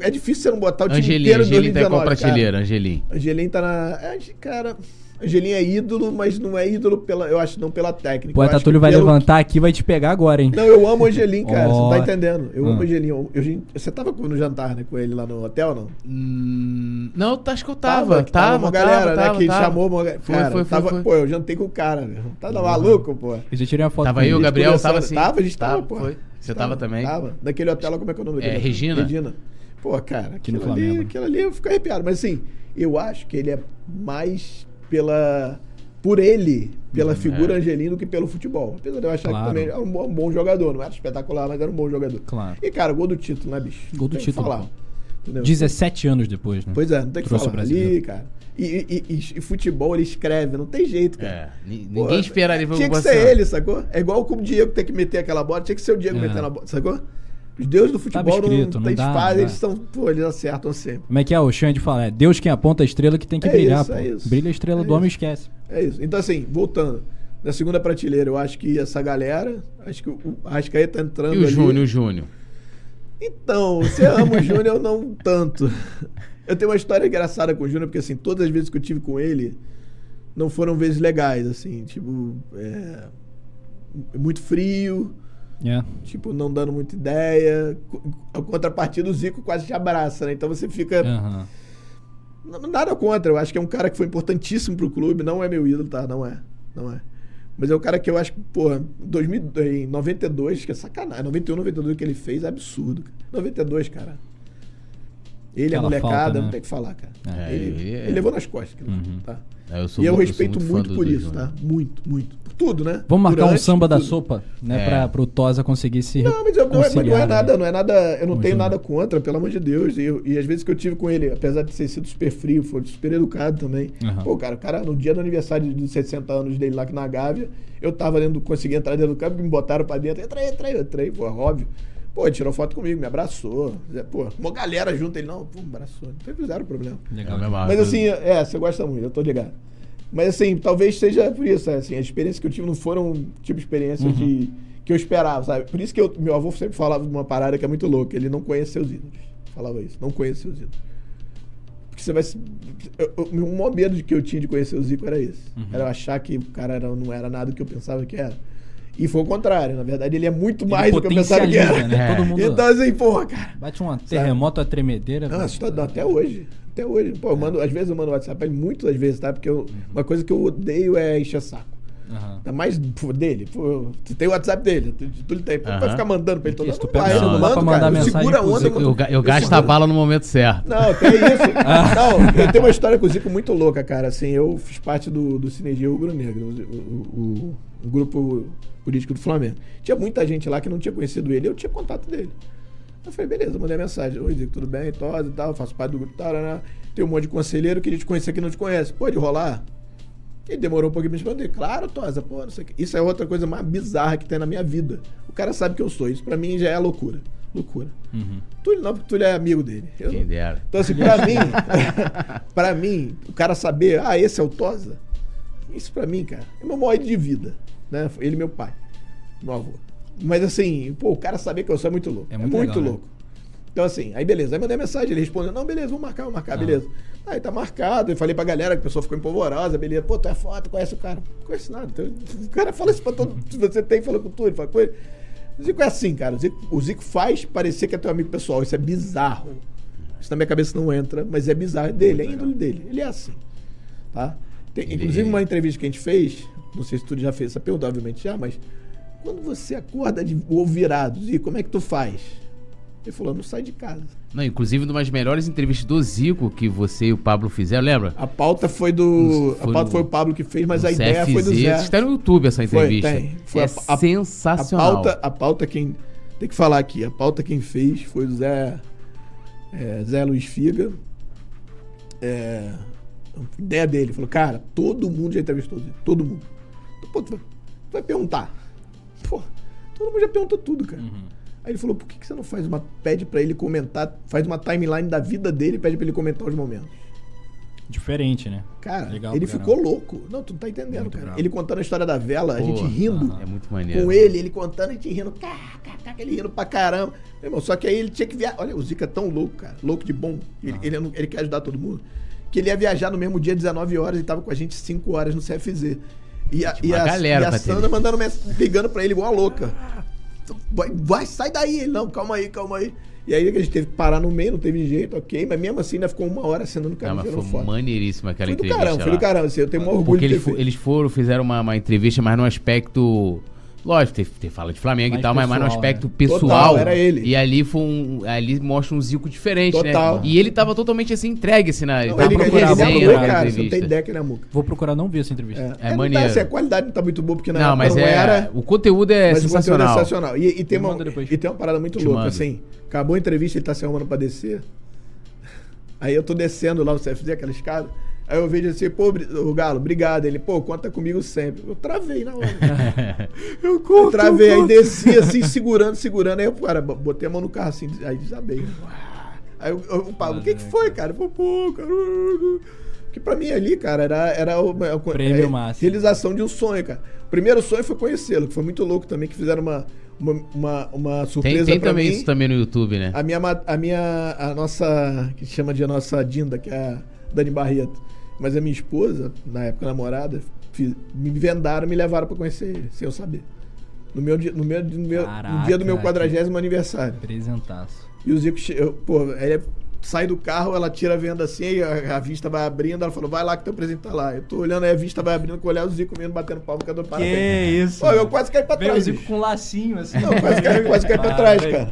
é difícil você não botar o time Angelim, inteiro de Angelim tá em qual 2019, prateleira, Angelim? Angelim tá na. é, cara, Angelim é ídolo, mas não é ídolo pela. Eu acho não pela técnica. O poeta eu acho Túlio que vai pelo- levantar aqui e vai te pegar agora, hein? Não, eu amo o Angelim, cara. Você não tá entendendo. Eu Ah. amo o Angelim. Eu- eu- você tava no jantar, né, com ele lá no hotel, não? Hum, não, tá- acho que eu tava. que Tava, uma galera, tava, né? Que tava. chamou uma galera. Foi, Cara, foi, foi, tava, foi. Pô, eu jantei com o cara, meu. Tá maluco, pô. E você tirei uma foto Tava aí, o. Gabriel tava assim. Tava, a gente tava, Tava, pô. foi. Você tava também? Tava. Naquele hotel como é que é o nome daquele É, hotel? Regina? Regina. Pô, cara, aquilo ali, aquilo ali eu fico arrepiado. Mas assim, eu acho que ele é mais pela. Por ele, pela figura é. Angelino, que pelo futebol. Apesar de eu achar Claro. que também era um bom, um bom jogador. Não era espetacular, mas era um bom jogador. Claro. E, cara, gol do título, né, bicho? Gol do Tem que título, falar. pô. Entendeu? 17 anos depois, né? Pois é, não tem que Trouxe o falar. Ali, cara. E, e- e- e futebol, ele escreve, não tem jeito, cara. É, ni- Pô, ninguém esperaria Tinha que ser ele, sacou? É igual com o Diego ter que meter aquela bola, tinha que ser o Diego É. metendo a bola, sacou? Os deuses do futebol escrito, não, não tem dá, fazem, não eles são, pô, eles acertam sempre. Como é que é o Xande fala? É Deus quem aponta a estrela que tem que É brilhar, isso, pô. é isso. Brilha a estrela É do homem e isso. esquece. É isso. Então, assim, voltando. Na segunda prateleira, eu acho que essa galera, acho que o o Arrascaeta tá entrando E o ali. Júnior, o Júnior? Então, você ama o Júnior, eu não tanto. Eu tenho uma história engraçada com o Júnior, porque assim, todas as vezes que eu tive com ele, não foram vezes legais, assim, tipo, é, muito frio, É. tipo, não dando muita ideia. A contrapartida, o Zico quase te abraça, né? Então você fica. N- Nada contra, eu acho que é um cara que foi importantíssimo pro clube, não é meu ídolo, tá? Não é, não é. Mas é um cara que eu acho que, pô, em 2000 em 92, que é sacanagem, 91, 92 que ele fez é absurdo. cara. 92, cara. Ele, a Aquela molecada, falta, né? não tem que falar, cara. É, ele, é- ele levou nas costas, Uhum. tá? É, eu sou E eu mu- respeito muito, do- por isso, tá? Muito, muito. Por tudo, né? Vamos marcar um Durante, samba da sopa, né? É. Pra, pro Tosa conseguir se Não, mas eu, não, é, mas não é reconciliar, nada, né? não é nada. Eu não o tenho Júnior. nada contra, pelo amor de Deus. E, eu- e às vezes que eu tive com ele, apesar de ter sido super frio, foi super educado também. Aham. Pô, cara, o cara, no dia do aniversário dos 60 anos dele lá na Gávea, eu tava dentro, consegui entrar dentro do campo, me botaram pra dentro. Entra aí, entra aí, eu entrei, pô, óbvio. Pô, ele tirou foto comigo, me abraçou. Pô, uma galera junto, ele não, pô, me abraçou. Não teve zero problema. Legal. É, Mas assim, é, você gosta muito, eu tô ligado. Mas assim, talvez seja por isso, assim, as experiências que eu tive não foram tipo de experiência de, que eu esperava, sabe? Por isso que eu- meu avô sempre falava de uma parada que é muito louca, ele não conhece seus ídolos. Falava isso, não conhece seus ídolos. Porque você vai. se- eu- eu- O maior medo de que eu tinha de conhecer o Zico era esse. Era eu achar que o cara era- não era nada do que eu pensava que era. E foi o contrário, na verdade, ele é muito Ele mais do que eu pensava que era. né? É. Todo mundo Então, assim, porra, cara. bate um terremoto, a tremedeira. Não, assustador até hoje. Até hoje. Pô, eu mando, às vezes eu mando WhatsApp muitas vezes, tá? Porque eu- uma coisa que eu odeio é encher saco. Ainda mais pô, dele. Pô, tu tem o WhatsApp dele, tu, tu ele tem. Pô, vai ficar mandando pra ele tu hora. pega Vai, o eu celular mando, pra mandar cara, mensagem segura a onda. Eu, eu Eu gasto a bala no momento certo. Não, tem isso. Não, eu tenho uma história com o Zico muito louca, cara. Assim, eu fiz parte do, do Sinergia Rubro Negro, o, o, o- o grupo político do Flamengo. Tinha muita gente lá que não tinha conhecido ele, eu tinha contato dele. Eu falei, beleza, mandei mensagem. Oi, Zico, tudo bem? Tosa e tal, faço parte do grupo. Tarará. Tem um monte de conselheiro, queria te conhecer que não te conhece. Pode rolar? E demorou um pouquinho pra me responder. Claro, Tosa, pô, não sei o quê. Isso é outra coisa mais bizarra que tem na minha vida. O cara sabe que eu sou. Isso pra mim já é loucura. Loucura. Uhum. Túlio não, porque Túlio é amigo dele. Eu Quem não- dera. então, assim, pra mim, pra mim, o cara saber, ah, esse é o Tosa, isso pra mim, cara, é meu maior de vida, né? Ele e meu pai, meu avô. Mas assim, pô, o cara saber que eu sou é muito louco. É É muito muito, legal, né? Então, assim, aí beleza. Aí mandei mensagem, ele respondeu, não, beleza, vamos marcar, vamos marcar, Ah. beleza. Aí tá marcado, eu falei pra galera, que a pessoa ficou empolvorosa, beleza. Pô, tu é foto, conhece o cara. Não conhece nada. Então, o cara fala isso pra todo Se você tem, fala com tudo, fala com ele. O Zico é assim, cara. O Zico, o Zico faz parecer que é teu amigo pessoal. Isso é bizarro. Isso na minha cabeça não entra, mas é bizarro. É dele, é índole dele. Ele é assim. Tá? Tem, inclusive, uma entrevista que a gente fez, não sei se tu já fez essa pergunta, obviamente já, mas quando você acorda de ovo virado, Zico, como é que tu faz? Ele falou, não sai de casa. Não, inclusive, uma das melhores entrevistas do Zico que você e o Pablo fizeram, lembra? A pauta foi do. Foi a pauta no- foi o Pablo que fez, mas a ideia foi do CFZ. Zé. Está no YouTube essa Foi, entrevista. tem. Foi é a- a- sensacional. A pauta, a pauta quem. Tem que falar aqui. A pauta quem fez foi o Zé. é, Zé Luiz Figa. É, a ideia dele. Falou, cara, todo mundo já entrevistou o Zé. Todo mundo. Então, Pô, tu vai, tu vai perguntar. Pô, todo mundo já perguntou tudo, cara. Aí ele falou, por que, que você não faz uma. Pede pra ele comentar, faz uma timeline da vida dele e pede pra ele comentar os momentos. Diferente, né? Cara, Legal ele ficou caramba. louco. Não, tu não tá entendendo, Muito cara. bravo. Ele contando a história da vela, a Pô, gente rindo É muito maneiro. com ele, ele contando, a gente rindo, cá, cá, cá, ele rindo pra caramba. Meu irmão, só que aí ele tinha que viajar. Olha, o Zica é tão louco, cara. Louco de bom. Ele, Ah. ele, não- ele quer ajudar todo mundo. Que ele ia viajar no mesmo dia, 19 horas, e tava com a gente 5 horas no CFZ. E a, e a, galera e a Sandra mandando ligando pra ele igual a louca. Vai, vai, sai daí. Ele, não, calma aí, calma aí. E aí a gente teve que parar no meio, não teve jeito, ok. Mas mesmo assim ainda ficou uma hora acenando o Não, cara mas foi foto. maneiríssima aquela Foi do entrevista. caramba, foi do caramba. Assim, eu tenho um orgulho Porque de ter eles, foram, fizeram uma, uma entrevista mais no aspecto. Lógico, tem, tem fala de Flamengo Mais e tal, mas mais no pessoal, aspecto né? pessoal. Total, era ele. E ali foi um. Ali mostra um Zico diferente, Total. né? E ele tava totalmente assim, entregue assim na. Ele Não, tava ele, ele, procurando ele é amor, na cara. Você não entrevista. tem ideia que ele é muca. Vou procurar não ver essa entrevista. É, maneiro. Não tá, assim, a qualidade não tá muito boa, porque na Não, mas não é. era. O conteúdo é Mas sensacional. o conteúdo é sensacional. E, e tem uma, e tem uma parada muito Te louca, mando. assim. Acabou a entrevista, ele tá se arrumando pra descer. Aí eu tô descendo lá no CFZ, aquela escada. Aí eu vejo assim, pô, o Galo, obrigado. Ele, pô, conta comigo sempre. Eu travei na hora. eu curto, travei, eu aí desci assim, segurando, segurando. Aí eu, cara, botei a mão no carro assim, aí desabei. Aí eu, eu, o Pablo, o que que foi, cara? Pô, pô, cara. Que pra mim ali, cara, era, era o, o- Prêmio é, máximo. realização de um sonho, cara. O primeiro sonho foi conhecê-lo, que foi muito louco também, que fizeram uma, uma, uma, uma Tem, surpresa tem pra também mim. isso também no YouTube, né? A minha, a minha, a nossa, que chama de a nossa Dinda, que é a Dani Barreto. Mas a minha esposa, na época namorada, fiz- me vendaram, me levaram pra conhecer ele, sem eu saber. No meu, dia- no meu, no meu, no dia do meu Caraca, 40 aniversário. Apresentaço. E o Zico, eu, pô, ele sai do carro, ela tira a venda assim, aí a, a vista vai abrindo, ela falou, vai lá que teu presente tá lá. Eu tô olhando aí, a vista vai abrindo, com o olhar o Zico mesmo, batendo palma, cadê o parabéns. isso? Pô, eu quase caí pra Veio o trás. Zico bicho. com um lacinho, assim. Não, quase caí, quase caí pra trás, Para, cara.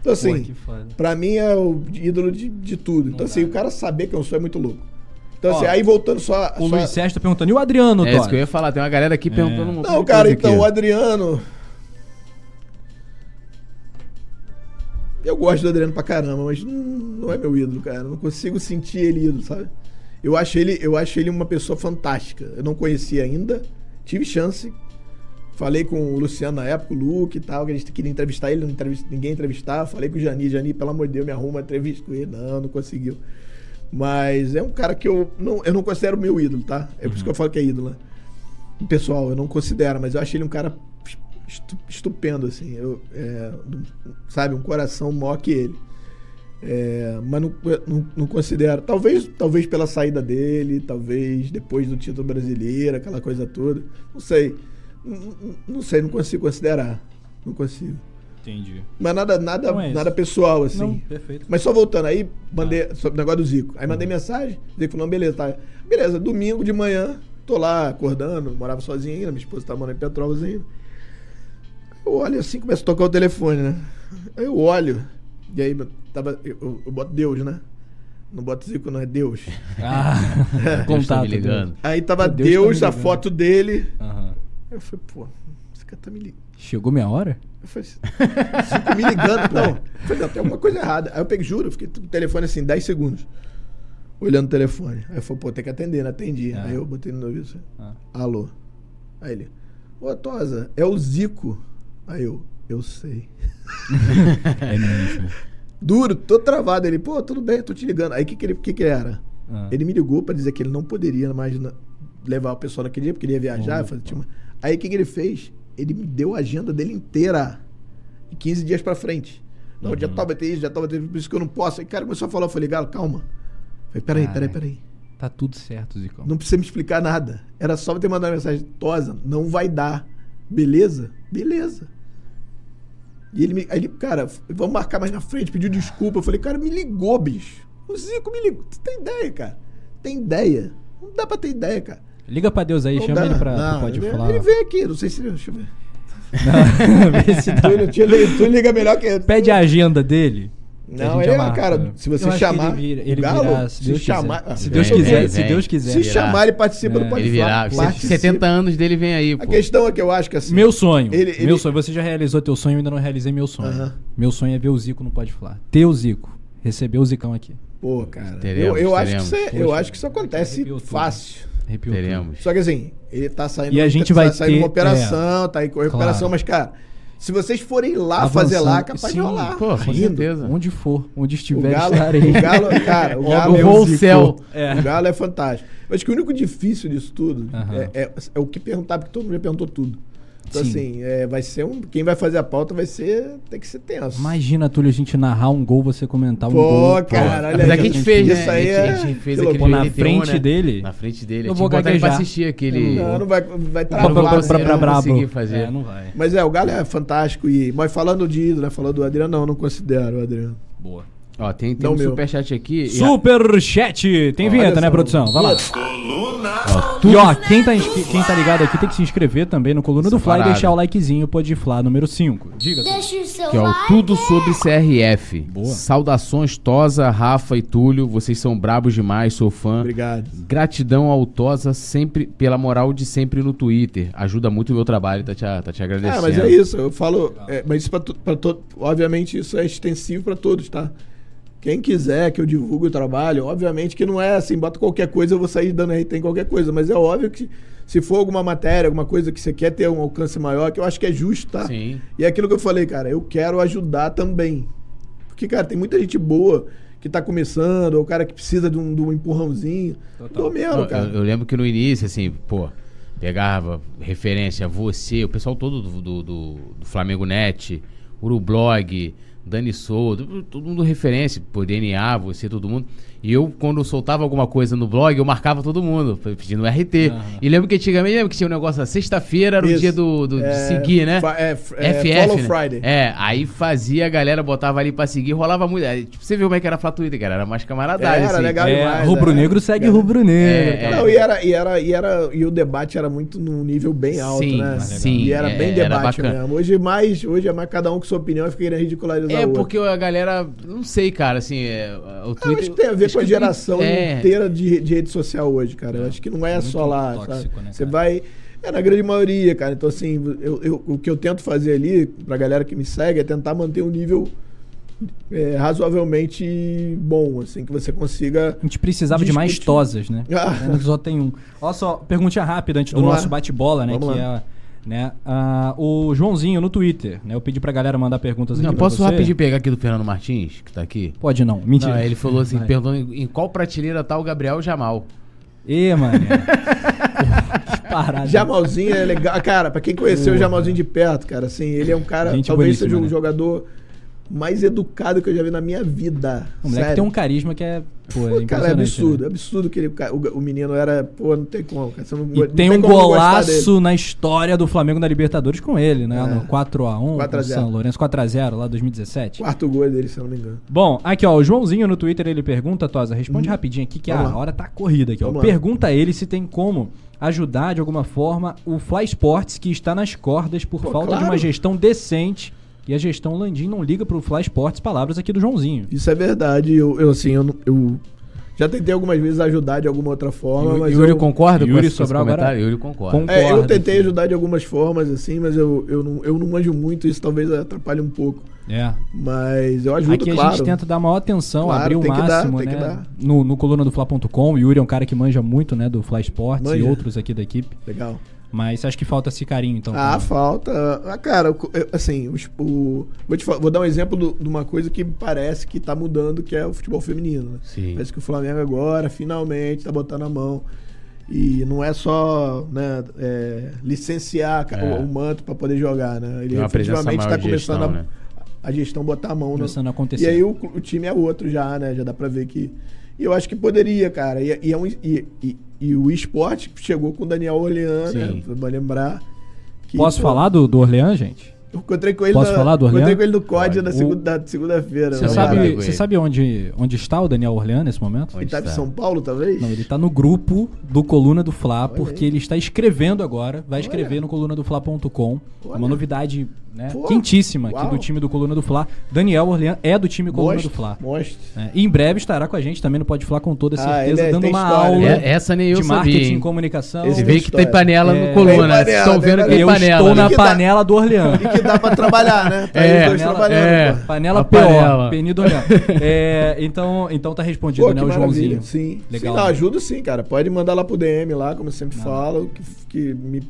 Então assim, Pô, que pra mim é o ídolo de, de tudo. Então Não assim, dá. o cara saber que eu sou é muito louco. Então Ó, assim, aí voltando só... O só- Luiz Sérgio tá perguntando, e o Adriano, É isso que eu ia falar. Tem uma galera aqui perguntando um Não, cara, então aqui. o Adriano... Eu gosto do Adriano pra caramba, mas não, não é meu ídolo, cara. Eu não consigo sentir ele ídolo, sabe? Eu acho ele, eu acho ele uma pessoa fantástica. Eu não conhecia ainda, tive chance. Falei com o Luciano na época, o Luke e tal, que a gente queria entrevistar ele, não entrevist- ninguém entrevistava. Falei com o Jani, Jani, pelo amor de Deus, me arruma uma entrevista com ele. Não, não conseguiu. Mas é um cara que eu não, eu não considero meu ídolo, tá? É por isso que eu falo que é ídolo, né? Pessoal, eu não considero, mas eu acho ele um cara estu- estupendo, assim. Eu, é, sabe, um coração maior que ele. É, mas não, não, não considero. Talvez, talvez pela saída dele, talvez depois do título brasileiro, aquela coisa toda. Não sei. Não- não sei, não consigo considerar. Não consigo. Entendi. Mas nada, nada, Não é nada pessoal, assim. Não, perfeito. Mas só voltando aí, mandei sobre o negócio do Zico. Aí mandei mensagem, Zico falou, não, beleza, tá. Beleza, domingo de manhã, Tô lá acordando, morava sozinho ainda, minha esposa tava morando em Petrópolis ainda. Eu olho assim, começa a tocar o telefone, né? Aí eu olho, e aí tava. Eu, eu boto Deus, né? Não boto Zico, não, é Deus. Ah, Deus tá contato. me ligando. Aí tava Deus Deus, tá a foto dele. Aí eu falei, pô, esse cara tá me ligando. Chegou minha hora? Eu falei, Zico me ligando. Não, eu falei, não, tem alguma coisa errada. Aí eu peguei, juro, fiquei com o telefone assim, 10 segundos. Olhando o telefone. Aí eu falei, pô, tem que atender, não atendi. Ah. Aí eu botei no ouvido assim, Ah. alô. Aí ele, ô Tosa, é o Zico. Aí eu, eu sei. É mesmo. Duro, tô travado. Ele, pô, tudo bem, tô te ligando. Aí o que que ele que que era? Ah. Ele me ligou pra dizer que ele não poderia mais levar o pessoal naquele dia, porque ele ia viajar. Fazer- tinha uma- Aí o que que ele fez? Ele me deu a agenda dele inteira. De 15 dias pra frente. Não, Uhum. já tal vai ter isso, já tal vai ter isso, por isso que eu não posso. Aí o cara começou a falar, eu falei, Galo, calma. Eu falei, peraí, peraí, peraí. Tá tudo certo, Zicão. Não precisa me explicar nada. Era só ter mandado uma mensagem, Tosa, não vai dar. Beleza? Beleza. E ele, me, aí ele, cara, vamos marcar mais na frente, pediu desculpa. Eu falei, cara, me ligou, bicho. O Zico me ligou. Tu tem ideia, cara? Tem ideia? Não dá pra ter ideia, cara. Liga pra Deus aí, Não chama dá. ele pra, Não, Pode ele, Falar. ele veio aqui, não sei se. Deixa eu ver. Não, vê se dá. Tu, tu, tu liga melhor que Pede a agenda dele. a Não, ele é, cara, se você chamar. Ele, vira, ele Galo, virá, se se Deus chamar. quiser. ah, Se vem, Deus vem, quiser, se vem. Deus quiser. Se chamar, ele participa É. do Pode Ele Falar. virar. Participa. 70 anos dele vem aí, A pô. questão é que eu acho que assim. Meu sonho. Ele- Meu ele- sonho. Você já realizou teu sonho, eu ainda não realizei meu sonho. Aham. Meu sonho é ver o Zico no Pode Falar. Ter o Zico. Receber o Zicão aqui. Pô, cara. Teremos, eu, eu acho que teremos. isso, é- eu acho que isso acontece fácil. Arrepiou Teremos. Só que assim, ele tá saindo, E a gente tá vai saindo ter- uma operação, tá aí com recuperação, Claro. mas, cara, se vocês forem lá Avançando. fazer lá, é capaz Sim, de rolar. pô, com certeza. Onde for, onde O estiver, Galo, estarei. o Galo, cara, o Galo, eu é vou o céu. É. O Galo é fantástico. Eu acho que o único difícil disso tudo Aham. é, é- é o que perguntar, porque todo mundo já perguntou tudo. Então, Sim. assim, é, vai ser um. Quem vai fazer a pauta vai ser. Tem que ser tenso. Imagina, Túlio, a gente narrar um gol, você comentar um Pô, gol. cara, olha Apesar aí, que a gente fez, né? Isso aí a, gente, é- a gente fez que aquele. Na VT1, frente né? dele? Na frente dele. Eu vou botar ele pra assistir aquele. Não, não vai, vai travar. assim, né? pra brabo. conseguir fazer. É, não vai. Mas é, o Galo é fantástico. E, mas falando de ídolo, né? Falando do Adriano, não, não considero o Adriano. Boa. Ó, tem, tem Não, um meu. superchat aqui. e a- Super chat. Tem Olha vinheta, né, produção? Vai lá. Coluna E ó, quem tá, inscri- quem tá ligado aqui tem que se inscrever também no Coluna do Fly e Separado. deixar o likezinho, pode Fla número 5. Diga. Túlio. Deixa o seu Que é o like. Tudo sobre CRF. Boa. Saudações, Tosa, Rafa e Túlio. Vocês são brabos demais, sou fã. Obrigado. Gratidão ao Tosa sempre pela moral de sempre no Twitter. Ajuda muito o meu trabalho, tá te, tá te agradecendo. Ah, mas é isso, eu falo. é, mas isso pra, pra todo. Obviamente, isso é extensivo pra todos, tá? Quem quiser que eu divulgue o trabalho, obviamente que não é assim, bota qualquer coisa, eu vou sair dando RT em qualquer coisa. Mas é óbvio que se for alguma matéria, alguma coisa que você quer ter um alcance maior, que eu acho que é justo, tá? Sim. E é aquilo que eu falei, cara, eu quero ajudar também. Porque, cara, tem muita gente boa que tá começando, ou o cara que precisa de um, de um empurrãozinho. Dou mesmo, Eu, cara. eu- eu lembro que no início, assim, pô, pegava referência você, o pessoal todo do, do, do, do Flamengo Net, Urublog, Dani Souza, todo mundo referência, pô, DNA, você, todo mundo. E eu, quando soltava alguma coisa no blog, eu marcava todo mundo, pedindo RT. E lembro que antigamente, lembra que tinha um negócio, a sexta-feira era o dia do, do- de É, seguir, né? é, é, FF, Follow né? Friday. É, aí fazia, a galera botava ali pra seguir, rolava muito. Aí, tipo, você viu como é que era a Twitter, cara? Era mais camaradagem, Era assim. legal É, demais, rubro-negro é. segue Cara, rubro-negro. É. Não, e era, e era, e era, e o debate era muito num nível bem alto, Sim, né? sim, E era é, bem era debate bacana. mesmo. Hoje mais, hoje é mais cada um com sua opinião e fica querendo ridicularizar É porque a galera, não sei, cara, assim, é, o Eu Twitter... acho que tem a ver com a geração é, inteira de, de rede social hoje, cara. Eu acho que não é só lá, tóxico, sabe? né, Você vai... É na grande maioria, cara. Então, assim, eu, eu- o que eu tento fazer ali, pra galera que me segue, é tentar manter um nível é, razoavelmente bom, assim, que você consiga... A gente precisava de mais Discutir. tosas, né? Ah. Só tem um. Olha só, perguntinha rápida antes do Vamos nosso bate-bola, né? Vamos que lá. é né, ah, o Joãozinho no Twitter, né? Eu pedi pra galera mandar perguntas aqui Não, pra posso você. rapidinho pegar aqui do Fernando Martins, que tá aqui? Pode não, mentira. Não, ele falou assim, Vai. perguntou em, qual prateleira tá o Gabriel Jamal. Ê, mano. Parada. Jamalzinho é legal. Cara, pra quem conheceu Porra. o Jamalzinho de perto, cara, assim, ele é um cara, Gente talvez seja o né? jogador mais educado que eu já vi na minha vida. O moleque Sério. tem um carisma que é Pô, é cara, é impressionante, absurdo, né? absurdo que ele, o, o menino era. Pô, não tem como, cara. Você não, E não tem um golaço na história do Flamengo na Libertadores com ele, né? É. No 4x1 4 a com o 0. São Lourenço, 4x0 lá 2017. dele. Quarto gol dele, se eu não me engano. Bom, aqui ó, o Joãozinho no Twitter ele pergunta, Tosa, responde rapidinho aqui que a. Vamos lá. hora tá corrida aqui, ó. Vamos lá. Pergunta a ele se tem como ajudar de alguma forma o Fly Sports que está nas cordas por Pô, falta de claro. uma gestão decente. E a gestão Landim não liga pro Fly Sports, palavras aqui do Joãozinho. Isso é verdade. Eu, eu assim, eu, não- eu já tentei algumas vezes ajudar de alguma outra forma, mas Yuri eu, concorda Yuri com esse Sobral comentário? Yuri concorda. Com- é, eu tentei ajudar de algumas formas, assim, mas eu, eu, não, eu não manjo muito, isso talvez atrapalhe um pouco. É. Mas eu ajudo, Aqui a claro. gente tenta dar maior atenção, Claro, abrir o dar, máximo, né? dar. No, no coluna do Fla.com. O Yuri é um cara que manja muito, né? Do Fly Sports e Manja. outros aqui da equipe. Legal. Mas acho que falta esse carinho, então. Ah, com- falta. Ah, cara, eu- assim, o, vou, te, vou dar um exemplo do- de uma coisa que parece que tá mudando, que é o futebol feminino. né? Sim. Parece que o Flamengo agora, finalmente, tá botando a mão. E não é só né, é, licenciar É. o, o manto para poder jogar, né? Ele efetivamente tá de começando gestão, a, né? a gestão botar a mão no, Começando a acontecer. E aí o, o time é outro já, né? Já dá pra ver que. E eu acho que poderia, cara. E, e é um- e- e- e o esporte chegou com o Daniel Orlean, né? Pra lembrar. que, Posso pô, falar do, do Orleans, gente? Eu encontrei com ele Posso na- falar do Orlean? Encontrei com ele no COD na O- segunda- da segunda-feira. Você né? Sabe, você sabe onde, onde está o Daniel Orleans nesse momento? Ele tá em está? São Paulo, talvez? Não, ele tá no grupo do Coluna do Fla, porque aí. ele está escrevendo agora, vai escrever Olha. no coluna do Fla.com. Olha. Uma novidade né, Pô, quentíssima aqui uau. do time do Coluna do Fla. Daniel Orleans é do time Coluna Mostre, do Fla. mostre. É, e em breve estará com a gente também no Pode Falar com toda Ah, certeza, ele é- dando uma história, aula né? É, essa nem eu de sabia, marketing e comunicação. Esse vê que tem panela É. no coluna. Tem panela, Vocês estão vendo que tem Eu panela. estou né? na panela do Orleans. E que dá pra trabalhar, né? Aí É, os dois panela- trabalhando, é. Panela PO. Penido Orleans. É, então, então tá respondido, Pô, né, o. Joãozinho. Sim. Legal. Sim, não, ajudo sim, cara. Pode mandar lá pro DM lá, como eu sempre falo. Que me...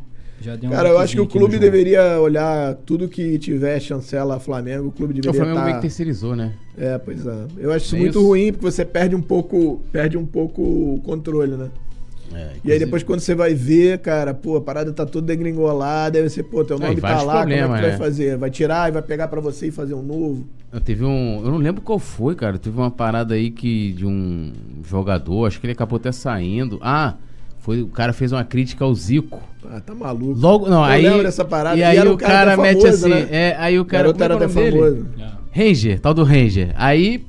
Já deu um Cara, eu acho que o clube deveria olhar tudo que tiver chancela Flamengo. O clube O deveria Flamengo meio tá... que terceirizou, né? É, pois é. Eu acho isso É muito isso. ruim, porque você perde um pouco, perde um pouco o controle, né? E aí depois quando você vai ver, cara, pô, a parada tá toda degringolada, aí você, pô, teu Não, nome tá lá, como é que vai né? fazer? Vai tirar e vai pegar pra você e fazer um novo? Eu teve um. Eu não lembro qual foi, cara. Teve uma parada aí que de um jogador, acho que ele acabou até saindo. Ah, foi, o cara fez uma crítica ao Zico. Ah, tá maluco. Logo, não, Eu aí. lembro dessa parada. E E aí o cara cara, até mete famoso, assim. né? É, aí o cara. como é era é até famoso. É. Ranger, tal do Ranger. Aí.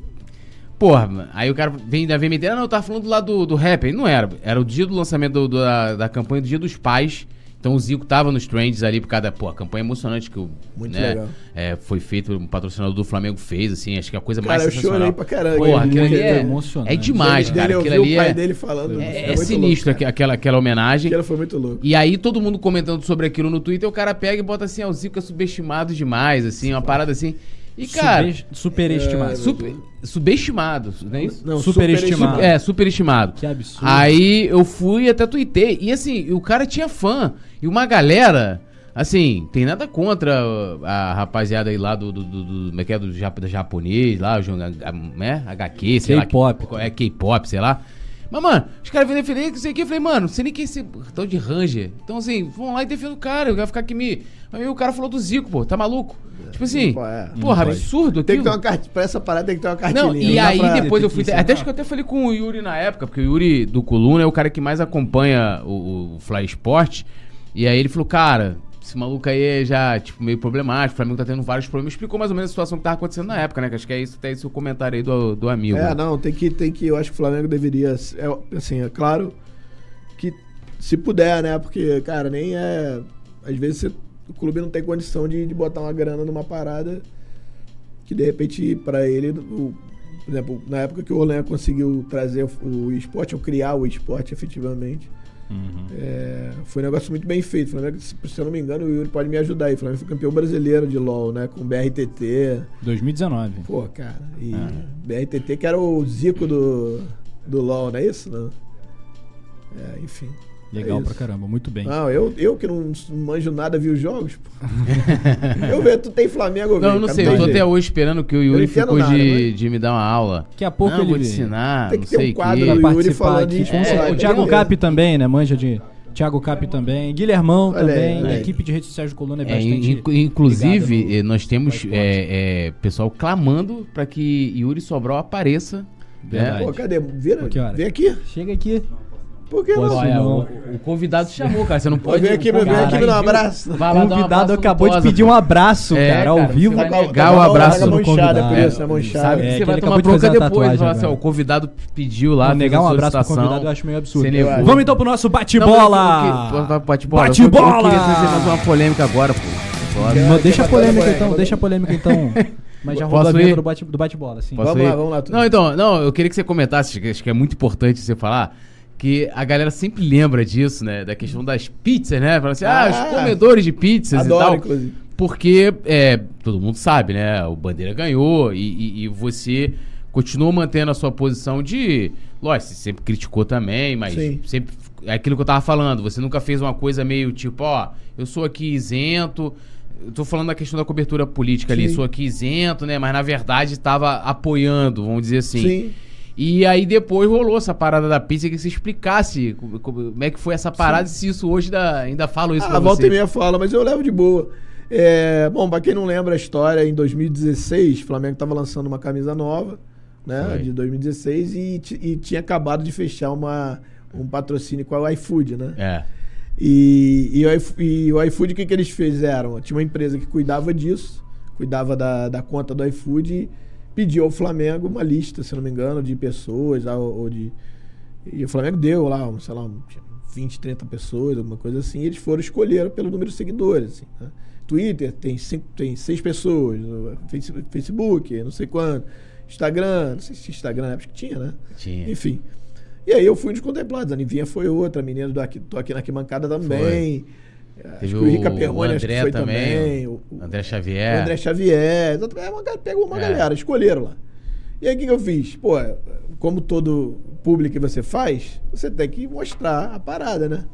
Porra, aí o cara vem, ainda vem meter. Ah, não, eu tava falando lá do, do rap. Não era. Era o dia do lançamento do- do- da, da campanha do Dia dos Pais. Então o Zico tava nos trends ali por causa da. Pô, a campanha emocionante que o. Muito né, legal. é, foi feito, um patrocinador do Flamengo fez, assim, acho que é a coisa Cara, mais eu sensacional. chorei pra caramba. Porra, aquilo ali é, emocionante. é demais, cara. eu Aquilo ali o pai é, dele falando. é, é sinistro louco, aqu- aquela, aquela homenagem. Aquilo foi muito louco. E aí todo mundo comentando sobre aquilo no Twitter, o cara pega e bota assim, ah, o Zico é subestimado demais, assim, uma parada assim. E, cara, superestimado. É, super- subestimado, não é isso? Não, superestimado. É, superestimado. Que absurdo. Aí eu fui e até tuitei. E assim, o cara tinha fã. E uma galera, assim, tem nada contra a rapaziada aí lá do. do, do, do como é que é? Do jap- da japonês lá, o né? HQ, sei lá. K-pop. É K-pop, sei lá. Mas, mano, os caras vêm defender, não sei o que. Eu falei, mano, você nem quer ser tão de Ranger. Então, assim, vão lá e defendem o cara. Eu vou ficar aqui me. Aí o cara falou do Zico, pô, tá maluco? Tipo assim, pô, é. porra, Não absurdo Tem que aquilo. ter uma cartilha. Pra essa parada tem que ter uma cartilha. Não, e dá aí pra- depois eu fui. Até ensinar. acho que eu até falei com o Yuri na época, porque o Yuri do Coluna é o cara que mais acompanha o, o Fly Sport. E aí ele falou, cara, esse maluco aí é já, tipo, meio problemático, o Flamengo tá tendo vários problemas. Explicou mais ou menos a situação que tava acontecendo na época, né? Que acho que é isso, até esse o comentário aí do, do amigo. É, não, tem que, tem que. Eu acho que o Flamengo deveria. É, assim, é claro que se puder, né? Porque, cara, nem é. Às vezes você- o clube não tem condição de, de botar uma grana numa parada que de repente, pra ele, o- por exemplo, na época que o Orlando conseguiu trazer o, o esporte, ou criar o esporte efetivamente. Uhum. É, foi um negócio muito bem feito. Flamengo, se se eu não me engano, o Yuri pode me ajudar aí. O Flamengo foi campeão brasileiro de LOL, né? Com BRTT. 2019. Pô, cara. E É. BRTT que era o Zico do, do LoL, não é isso? Não? É, enfim. Legal É pra caramba, muito bem. Não, eu, eu que não manjo nada, vi os jogos. Pô. eu vejo, tu tem Flamengo, eu Não, não sei, eu tô até hoje esperando que o Yuri ficou nada, de, mas- de me dar uma aula. Daqui a pouco não, ele vou te ensinar, Tem não que ter um sei o quadro vai do Yuri falando aqui. de É, esporte. o Thiago Beleza. Cap também, né? Manja de Thiago Cap também. Guilhermão Olha também. aí, a aí. equipe de redes sociais do Coluna é É, bastante. in- inclusive, eh, nós temos é, é, pessoal clamando para que Yuri Sobral apareça Verdade. Pô, cadê? Vira, que vem aqui. Chega aqui. Por que Posso não? Olha, não. o, o convidado te chamou, cara. Você não pode. vem aqui, vem aqui me dar um abraço. Vai O lá um convidado abraço acabou de pedir um pô. abraço, É, cara, ao cara, vivo. você vai negar o abraço do convidado. por isso, tá mão inchada. Sabe É, que você vai tomar de bronca depois. Falar assim, ó, o convidado pediu lá. Negar um abraço pro convidado eu acho meio absurdo. Vamos então pro nosso bate-bola. Bate-bola. Bate-bola! Eu queria trazer mais uma polêmica agora, pô. Mas deixa a polêmica então, deixa a polêmica então. Mas já rolou a vinheta do bate- do bate-bola, sim. Posso Vamos lá, vamos lá, tudo. Não, então, não, eu queria que você comentasse, acho que é muito importante você falar, que a galera sempre lembra disso, né? Da questão das pizzas, né? Fala assim, ah, Ah, os comedores de pizzas Adoro, e tal. inclusive. Porque, é, todo mundo sabe, né? O Bandeira ganhou e, e- e você continuou mantendo a sua posição de. Lógico, você sempre criticou também, mas Sim. sempre. É aquilo que eu tava falando, você nunca fez uma coisa meio tipo, ó, eu sou aqui isento. Eu tô falando da questão da cobertura política ali, Sim. sou aqui isento, né? Mas na verdade tava apoiando, vamos dizer assim. Sim. E aí depois rolou essa parada da pizza, que você explicasse como, como é que foi essa parada e se isso hoje ainda, ainda falo isso Ah, pra volta você. e meia fala, mas eu levo de boa. É, bom, pra quem não lembra a história, em 2016, o Flamengo tava lançando uma camisa nova, né? Foi. De 2016, e, e tinha acabado de fechar uma, um patrocínio com a iFood, né? É. E, e, o iF- e o iFood, o que, que eles fizeram? Tinha uma empresa que cuidava disso, cuidava da, da conta do iFood pediu ao Flamengo uma lista, se não me engano, de pessoas, ah, ou, de. E o Flamengo deu lá, sei lá, um, tinha 20, 30 pessoas, alguma coisa assim, e eles foram escolher pelo número de seguidores. Assim, né? Twitter tem, cinco, tem seis pessoas, Facebook, não sei quanto. Instagram, não sei se Instagram, acho que tinha, né? Tinha. Enfim. E aí eu fui um dos contemplados. A Nivinha foi outra, a menina do aqui, tô aqui na arquibancada também. Acho Teve que o Rica o Perrone acho que André foi também, também. o O, o- André o Xavier. André Xavier. É pegou uma É. galera, escolheram lá. E aí o que, que eu fiz? Pô, como todo público que você faz, você tem que mostrar a parada, né?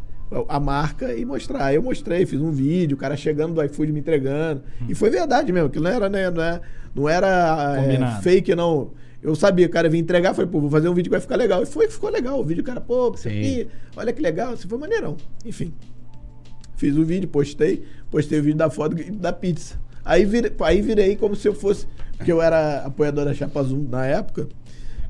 A marca e mostrar. Aí eu mostrei, fiz um vídeo, o cara chegando do iFood me entregando. E foi verdade mesmo, que não era, né, não era, não era é, fake, não. Eu sabia o cara vinha entregar, falei, pô, vou fazer um vídeo que vai ficar legal. E foi, ficou legal. O vídeo, o cara, pô, você aqui, olha que legal, isso foi maneirão. Enfim. Fiz o vídeo, postei, postei o vídeo da foto da pizza. Aí virei, aí virei como se eu fosse, porque eu era apoiador da Chapa Azul na época,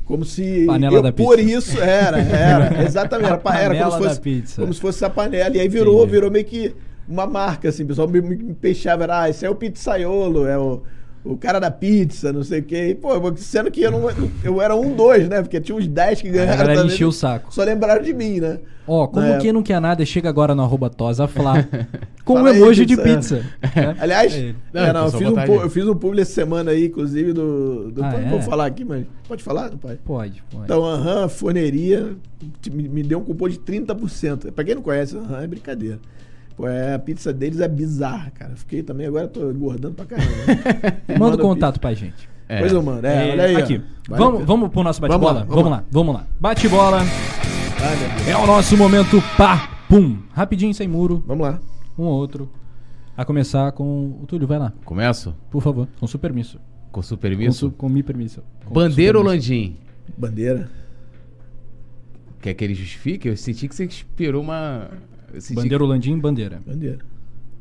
como se Panela eu da por pizza. isso era, era, exatamente, era, era como se da fosse pizza. como se fosse essa panela e aí virou, Entendi. virou meio que uma marca assim, o pessoal me, me me peixava, era, ah, esse é o pizzaiolo, é o o cara da pizza, não sei o quê. E, pô, sendo que eu, não, eu era um, dois, né? Porque tinha uns 10 que A ganharam. galera também, encheu o saco. Só lembraram de mim, né? Ó, como É. quem não quer nada, chega agora no arroba tosafla com um Fala aí, emoji de pizza. pizza. né? Aliás, É. Não, é, não, eu, fiz um, aí. eu fiz um publi essa semana aí, inclusive, do. do Ah, não é? vou falar aqui, mas. Pode falar, não pode? Pode, pode. Então, aham, forneria me, me deu um cupom de 30%. Pra quem não conhece, aham, é brincadeira. É, a pizza deles é bizarra, cara. Fiquei também, agora tô engordando pra caramba. né? Manda o contato pra gente. É. Pois eu mando, é, É, olha aí. aqui. Vale vamos, vamos pro nosso Vamos bate-bola? lá, Vamos, vamos lá, vamos lá. Bate-bola é o nosso momento pá-pum. Rapidinho, sem muro, Vamos lá. um ou outro. A começar com o Túlio, vai lá, Começo? por favor, com seu permisso. Com seu Com, permisso? su, com mi permisso. Com Bandeira ou. Landim? Bandeira. Quer que ele justifique? Eu senti que você esperou uma. Senti Bandeira Landim, bandeira. Bandeira.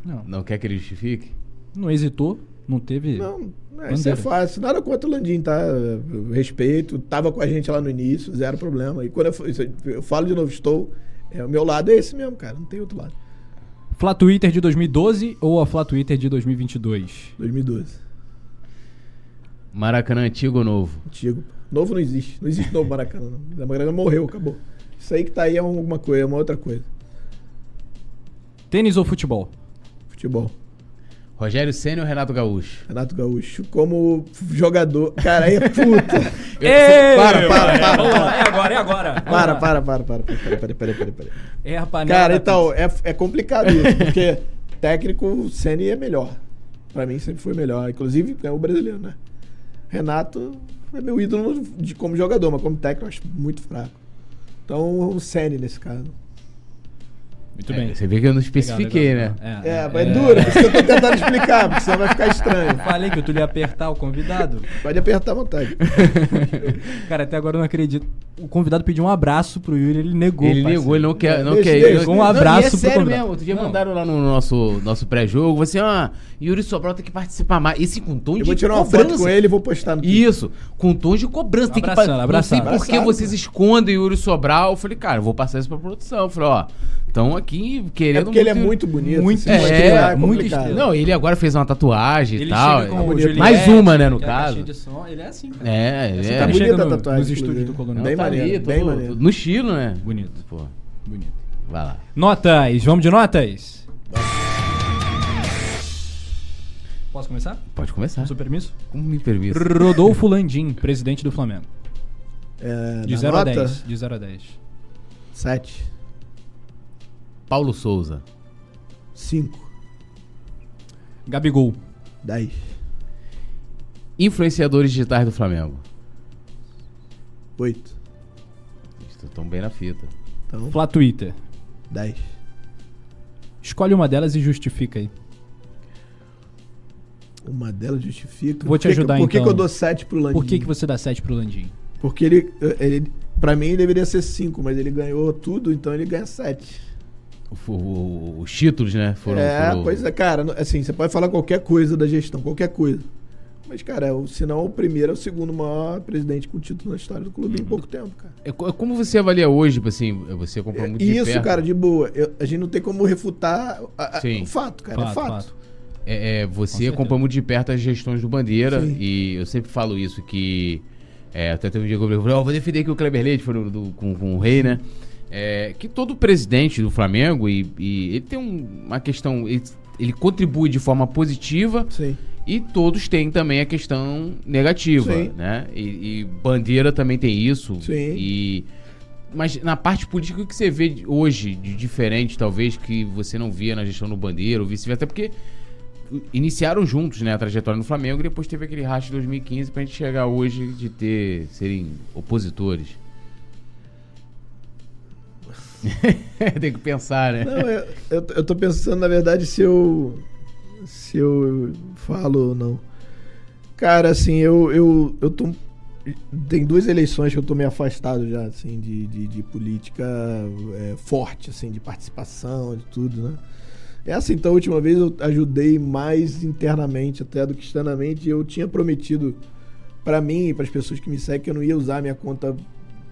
Não, Não quer que ele justifique? não hesitou, não teve... Não, é, isso é fácil. Nada contra o Landim, tá? Eu respeito. Tava com a gente lá no início, zero problema. E quando eu, eu falo de novo, estou. É, o meu lado é esse mesmo, cara. Não tem outro lado. Flá Twitter de 2012 ou a Flá Twitter de 2022? 2012. Maracanã antigo ou novo? Antigo. Novo não existe. Não existe novo Maracanã. Não. O Maracanã morreu, acabou. Isso aí que tá aí é alguma coisa, é uma outra coisa. Tênis ou futebol? Futebol. Rogério Senna ou Renato Gaúcho? Renato Gaúcho, como jogador. Cara, aí é puta. Ei, para, para, para. É agora, é agora. para, para, para, para. Peraí, peraí, peraí, peraí, peraí. É a panela Cara, então, é, é complicado isso, porque técnico, o Ceni é melhor. Pra mim sempre foi melhor. Inclusive, é o brasileiro, né? Renato é meu ídolo de, como jogador, mas como técnico eu acho muito fraco. Então, o Ceni nesse caso. Muito É, bem. Você vê que eu não especifiquei, Legal, né? legal. É, mas é dura. Por isso que eu tô tentando explicar, porque senão vai ficar estranho. Falei que eu tu ia apertar o convidado. Pode apertar à vontade. Cara, até agora eu não acredito. O convidado pediu um abraço pro Yuri, ele negou. Ele parceiro. negou, ele não quer. Não quer deixa. não- Um não, abraço e é pro sério convidado. mesmo. Outro dia Não. mandaram lá no nosso, nosso pré-jogo. Você, ah, Yuri Sobral tem que participar mais. Esse com tom Eu de vou tirar uma cobrança. foto com ele e vou postar no Twitter. Isso, com tom de cobrança. Tem que Abraçando, pa- abraçando. Não sei por que vocês escondem Yuri Sobral. Eu falei, cara, eu vou passar isso pra produção. Eu falei, ó, estão aqui querendo É porque ele é muito bonito. Muito assim, É, é, muito estrela. Não, ele agora fez uma tatuagem e tal. chega com é o bonito. Juliette, Mais uma, né, no é caso. som. Ele é assim, cara. É, ele Assim, é. tá bonita chega a no- tatuagem, nos estúdios do inclusive. Coluna. Bem Tá ali, maneiro, todo- bem maneiro. No estilo, né? Bonito. Pô, Bonito. vai lá. Notas, vamos de notas? Posso começar? Pode começar. Com seu permisso? Como me permite? Rodolfo Landim, presidente do Flamengo. É, De na 0 a nota, 10. De 0 a 10. 7. Paulo Souza. 5. Gabigol. 10. Influenciadores digitais do Flamengo. 8. Estão bem na fita. Então, Flá Twitter. 10. Escolhe uma delas e justifica aí. Uma delas justifica. Vou te Por que que- ajudar, Por que, então. que eu dou 7 pro Landim? Por que, que você dá 7 pro Landim? Porque ele, ele. Pra mim deveria ser 5, mas ele ganhou tudo, então ele ganha 7. Os títulos, né? Foram, é, foram- pois é, cara. Assim, você pode falar qualquer coisa da gestão, qualquer coisa. Mas, cara, é o- se não o primeiro, é o segundo maior presidente com título na história do clube em pouco tempo, cara. É co- como você avalia hoje, tipo assim, você comprou muito de Isso, perto. cara, de boa. Eu- a gente não tem como refutar a- a- o fato, cara. é fato. É, é, Com você acompanha muito de perto as gestões do Bandeira Sim. e eu sempre falo isso, que é, até teve um dia que eu falei, ó, vou defender aqui o Kleber Leite foi no- do- com, com o Rei, né? É, que todo presidente do Flamengo, e, e ele tem um- uma questão, ele, ele contribui de forma positiva Sim. e todos têm também a questão negativa, Sim. né? E, e Bandeira também tem isso. Sim. E, mas na parte política, o que você vê hoje de diferente, talvez, que você não via na gestão do Bandeira ou vice-versa? Até porque iniciaram juntos né, a trajetória no Flamengo e depois teve aquele racha de 2015 pra gente chegar hoje de ter serem opositores. Tem que pensar, né? Não, eu, eu, eu tô pensando, na verdade, se eu. Se eu falo ou não. Cara, assim, eu, eu, eu tô. Tem duas eleições que eu tô meio afastado já, assim, de, de, de política é, forte, assim, de participação, de tudo, né? Essa, então, a última vez eu ajudei mais internamente até do que externamente. e Eu tinha prometido pra mim e para as pessoas que me seguem que eu não ia usar minha conta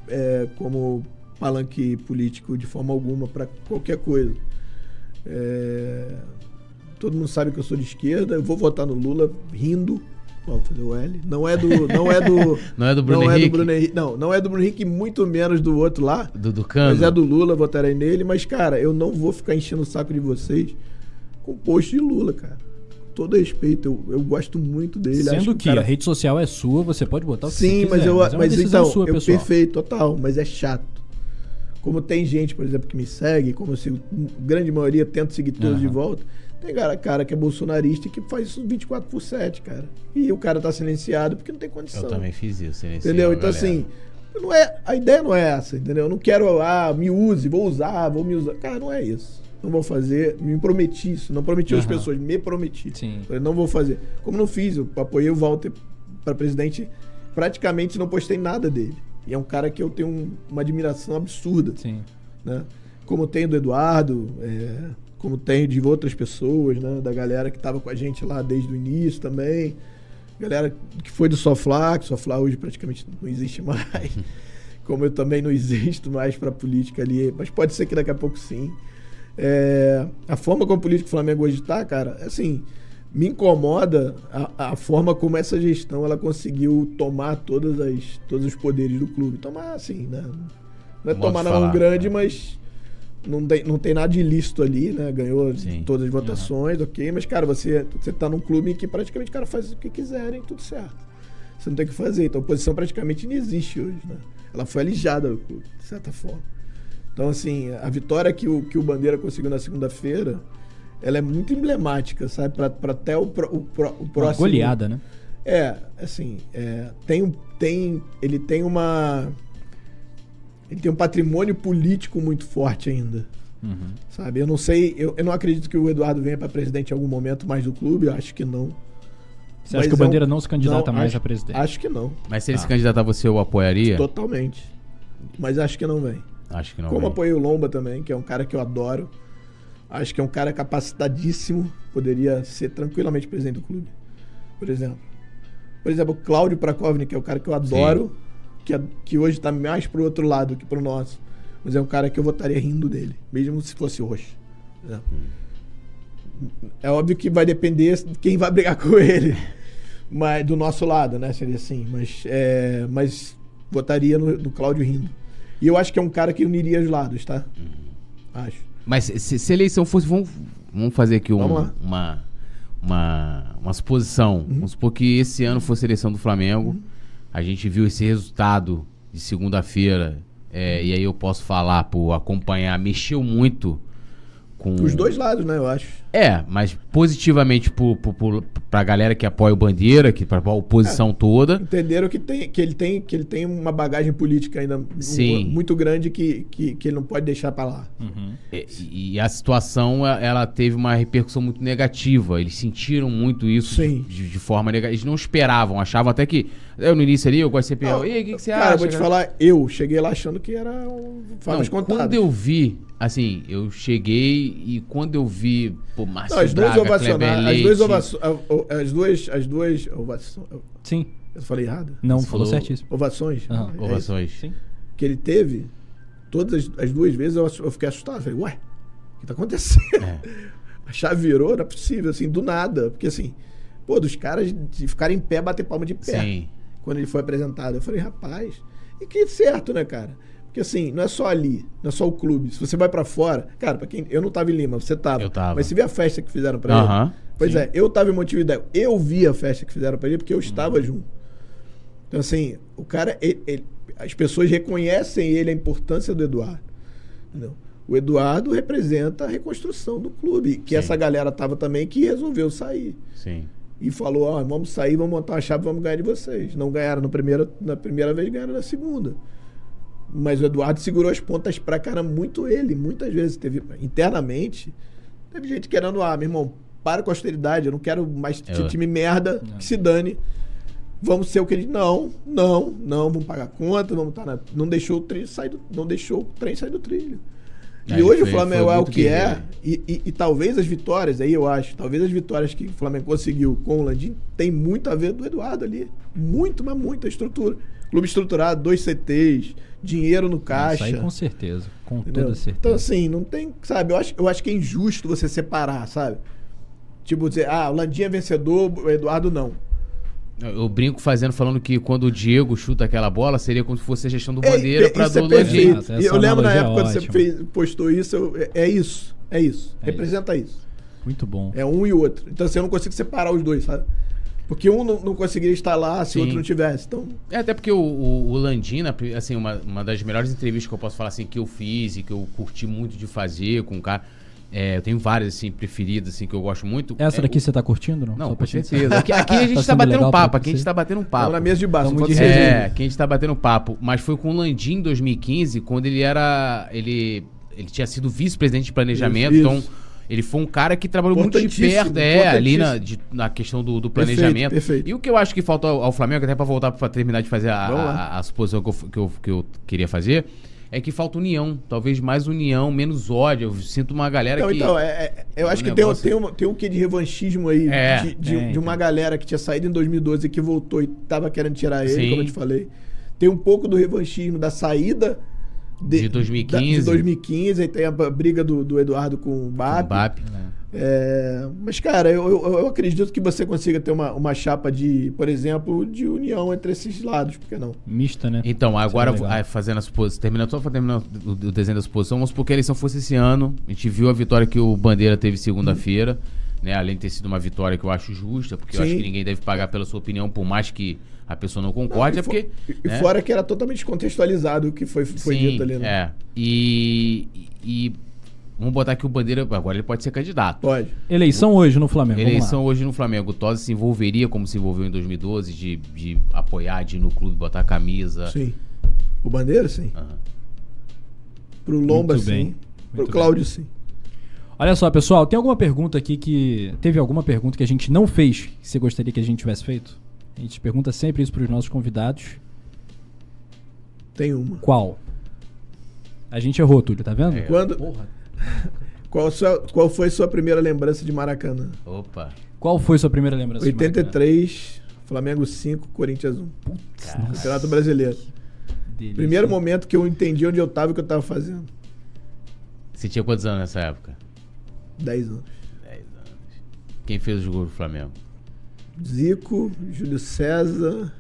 é, como palanque político de forma alguma para qualquer coisa. É, todo mundo sabe que eu sou de esquerda, eu vou votar no Lula rindo. Ó, fazer o L. Não é do. Não é do. Não é do Bruno não é Henrique? do Bruno Henrique. Não, não é do Bruno Henrique, muito menos do outro lá. Do, do Cano? Mas é do Lula, votarei nele. Mas, cara, eu não vou ficar enchendo o saco de vocês com post de Lula, cara. Com todo respeito, eu, eu gosto muito dele. Sendo o que cara- a rede social é sua, você pode botar o que Sim, você mas quiser, eu. mas, Mas, é decisão então, sua, eu pessoal. perfeito, total, mas é chato. Como tem gente, por exemplo, que me segue, como eu sigo, a grande maioria tento seguir todos de Aham. volta. Tem cara, cara que é bolsonarista e que faz isso 24 por 7, cara. E o cara tá silenciado porque não tem condição. Eu também fiz isso. silenciei Entendeu? Então, galera. assim, não é, a ideia não é essa, entendeu? Eu não quero, ah, me use, vou usar, vou me usar. Cara, não é isso. Não vou fazer, me prometi isso. Não prometi às Aham. pessoas, me prometi. Sim. Eu não vou fazer. Como não fiz, eu apoiei o Walter para presidente, praticamente não postei nada dele. E é um cara que eu tenho um- uma admiração absurda, Sim. né? Como tenho do Eduardo, é, como tenho de outras pessoas, né? Da galera que estava com a gente lá desde o início também. Galera que foi do Soflá, que o Soflá hoje praticamente não existe mais. Como eu também não existo mais para política ali. Mas pode ser que daqui a pouco sim. É, a forma como o político Flamengo hoje está, cara, assim, me incomoda a, a forma como essa gestão ela conseguiu tomar todas as, todos os poderes do clube. Tomar assim, né? Não é Modo tomar na mão grande, né? mas não tem, não tem nada de ilícito ali, né? Ganhou Sim. todas as votações, ok. Mas, cara, você, você tá num clube em que praticamente o cara faz o que quiserem, tudo certo. Você não tem o que fazer. Então a oposição praticamente não existe hoje, né? Ela foi alijada de certa forma. Então, assim, a vitória que o, que o Bandeira conseguiu na segunda-feira, ela é muito emblemática, sabe? Pra, pra até o, pro- o, pro- o Uma próximo... goleada, né? É, assim, é, tem, um- tem, ele tem uma. Ele tem um patrimônio político muito forte ainda. Uhum. Sabe? Eu não sei, eu, eu não acredito que o Eduardo venha para presidente em algum momento mais do clube, eu acho que não. Você Mas acha que o é um- Bandeira não se candidata não, mais acho- a presidente? Acho que não. Mas se ele se Ah. candidatar, você o apoiaria? Totalmente. Mas acho que não vem. Acho que não. Como vem. apoiei o Lomba também, que é um cara que eu adoro. Acho que é um cara capacitadíssimo. Poderia ser tranquilamente presidente do clube. Por exemplo. Por exemplo, o Cláudio Prakovnik, que é o cara que eu adoro, que, é- que hoje está mais pro outro lado que pro nosso. Mas é um cara que eu votaria rindo dele, mesmo se fosse roxo. É. É óbvio que vai depender de quem vai brigar com ele. Mas do nosso lado, né? Seria assim. Mas, é, mas votaria no, no Cláudio rindo. E eu acho que é um cara que uniria os lados, tá? Acho. Mas se, se a eleição fosse. Vamos, vamos fazer aqui um- Vamos uma, uma, uma suposição. Vamos supor que esse ano fosse a eleição do Flamengo. A gente viu esse resultado de segunda-feira. é, e aí eu posso falar, por acompanhar, mexeu muito com. Os dois lados, né? Eu acho. É, mas positivamente pro, pro, pro, pra galera que apoia o Bandeira, que pra a oposição toda. Entenderam que, tem, que, ele tem, que ele tem uma bagagem política ainda Sim. muito grande que, que, que ele não pode deixar pra lá. Uhum. E, e a situação, ela teve uma repercussão muito negativa. Eles sentiram muito isso Sim. de, de forma negativa. Eles não esperavam, achavam até que. Eu no início ali, eu gosto de ser Não, E o que, que você cara, acha? eu vou te falar, eu cheguei lá achando que era um Não, quando eu vi, assim, eu cheguei e quando eu vi, pô, Márcio Não, as duas Braga, ovacionaram. Kleber As duas ovações. As duas. As duas ovações. Sim. Eu falei errado? Não, Você falou, falou- certíssimo. Ovações. É isso. ovações. Sim. Que ele teve, todas as, as duas vezes eu, eu fiquei assustado. Falei, ué, o que tá acontecendo? É. A chave virou, não é possível, assim, do nada. Porque assim, pô, dos caras de ficarem em pé, bater palma de pé. Sim. Quando ele foi apresentado. Eu falei, rapaz, e que certo, né, cara? Porque assim, não é só ali, não é só o clube. Se você vai pra fora, cara, para quem eu não tava em Lima, você tava. Eu tava. Mas você viu a festa que fizeram Aham. ele? Pois é, eu tava em Montevidéu. Eu vi a festa que fizeram pra ele porque eu estava junto. Então assim, o cara, ele- ele- as pessoas reconhecem ele a importância do Eduardo. Entendeu? O Eduardo representa a reconstrução do clube, que Sim. essa galera tava também que resolveu sair Sim. e falou: ó, vamos sair, vamos montar uma chave, vamos ganhar de vocês. Não ganharam no primeiro, na primeira vez, ganharam na segunda. Mas o Eduardo segurou as pontas pra cara muito ele. Muitas vezes teve internamente, teve gente querendo, ah, meu irmão, para com a austeridade, eu não quero mais Eu- time merda, que se dane. Vamos ser o que ele. Não, não, não, vamos pagar conta, vamos estar na. Não deixou o trilho sair do. Não deixou o trem sair do trilho. E Aí hoje foi- o Flamengo é o que é, e, e- e talvez as vitórias, aí eu acho, talvez as vitórias que o Flamengo conseguiu com o Landim tem muito a ver do Eduardo ali. Muito, mas muita estrutura. Clube estruturado, dois CTs, dinheiro no Isso caixa. aí com certeza. Com entendeu? toda certeza. Então, assim, não tem. Sabe, eu acho, eu acho que é injusto você separar, sabe? Tipo, dizer, ah, o Landim é vencedor, o Eduardo não. Eu, brinco fazendo, falando que quando o Diego chuta aquela bola, seria como se fosse a gestão do É, Bandeira é, pra isso é do. Landim. Essa E eu lembro na analogia época é quando você ótima. fez, postou isso, eu- é, é isso. É isso. É representa isso. Muito bom. É um e outro. Então, assim, eu não consigo separar os dois, sabe? Porque um não, não conseguiria estar lá se o outro não tivesse. Então, É, até porque o, o, o Landina, assim, uma, uma das melhores entrevistas que eu posso falar, assim, que eu fiz e que eu curti muito de fazer com o cara. é, eu tenho várias, assim, preferidas, assim, que eu gosto muito. Essa É, daqui o- você tá curtindo, não? Não, Só com certeza. Aqui, aqui a gente tá, sendo batendo legal papo, pra aqui a gente tá batendo um papo. na mesa de pode de resenha. É, que a gente tá batendo papo. Mas foi com o Landim em 2015, quando ele era. Ele, ele tinha sido vice-presidente de planejamento, Isso, então. isso. Ele foi um cara que trabalhou muito de perto, é, ali na, de- na questão do, do Perfeito, planejamento. perfeito. E o que eu acho que falta ao, ao Flamengo, até pra voltar pra terminar de fazer a, a, a suposição que eu, que, eu, que eu queria fazer, é que falta união. Talvez mais união, menos ódio. Eu sinto uma galera Então, que. então, é, é- eu o acho que tem, negócio- tem, um, tem um quê de revanchismo aí É, de, de- tem, de uma tem. galera que tinha saído em 2012 e que voltou e tava querendo tirar ele, Sim. como eu te falei. Tem um pouco do revanchismo da saída De 2015. da- de 2015, aí tem a briga do, do Eduardo com o BAP. Mbappe. É, mas, cara, eu, eu, eu acredito que você consiga ter uma, uma chapa de, por exemplo, de união entre esses lados, por que não? Mista, né? Então, agora, Seria legal. ah, fazendo a suposição, terminando só terminar o, o desenho da suposição, vamos supor que a eleição fosse esse ano. A gente viu a vitória que o Bandeira teve segunda-feira, né? Além de ter sido uma vitória que eu acho justa, porque eu Sim. acho que ninguém deve pagar pela sua opinião, por mais que a pessoa não concorde, Não, é porque. E, né? fora que era totalmente descontextualizado o que foi, foi Sim, dito ali, né? É. E, e vamos botar que o Bandeira, agora ele pode ser candidato. Pode. Eleição hoje no Flamengo. Eleição hoje no Flamengo. O Tosi se envolveria como se envolveu em 2012, de, de apoiar, de ir no clube, botar a camisa. Sim. O Bandeira, sim. Aham. Pro Lomba, Muito sim. bem. Pro. Cláudio, sim. Olha só, pessoal, tem alguma pergunta aqui que. Teve alguma pergunta que a gente não fez que você gostaria que a gente tivesse feito? A gente pergunta sempre isso pros nossos convidados. Tem uma. Qual? A gente errou, Túlio, tá vendo? É. Quando, Porra. qual, sua, qual foi sua primeira lembrança de Maracanã? Opa. Qual foi sua primeira lembrança? de Maracanã? 83, Flamengo 5, Corinthians 1. Nossa, Campeonato Brasileiro. delícia. Primeiro momento que eu entendi onde eu tava e o que eu tava fazendo. Você tinha quantos anos nessa época? 10 anos. 10 anos. Quem fez o gol do Flamengo? Zico, Júlio César,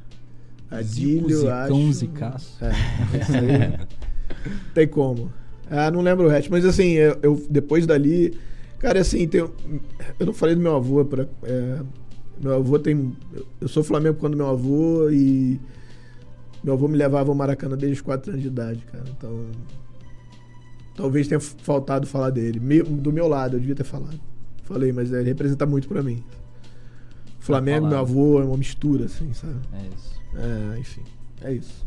Adílio, Zicão, acho. Zicaço. É, isso aí. Tem como. Ah, não lembro o resto. Mas assim, eu, eu- depois dali. Cara, assim, tem, eu não falei do meu avô. Pra, é, meu avô tem. eu- sou Flamengo quando meu avô e. Meu avô me levava ao Maracanã desde os 4 anos de idade, cara. Então. Talvez tenha faltado falar dele. Me- do meu lado, eu devia ter falado. Falei, mas é, ele representa muito pra mim. Flamengo, meu avô, é uma mistura, assim, sabe? É isso. É, enfim. É isso.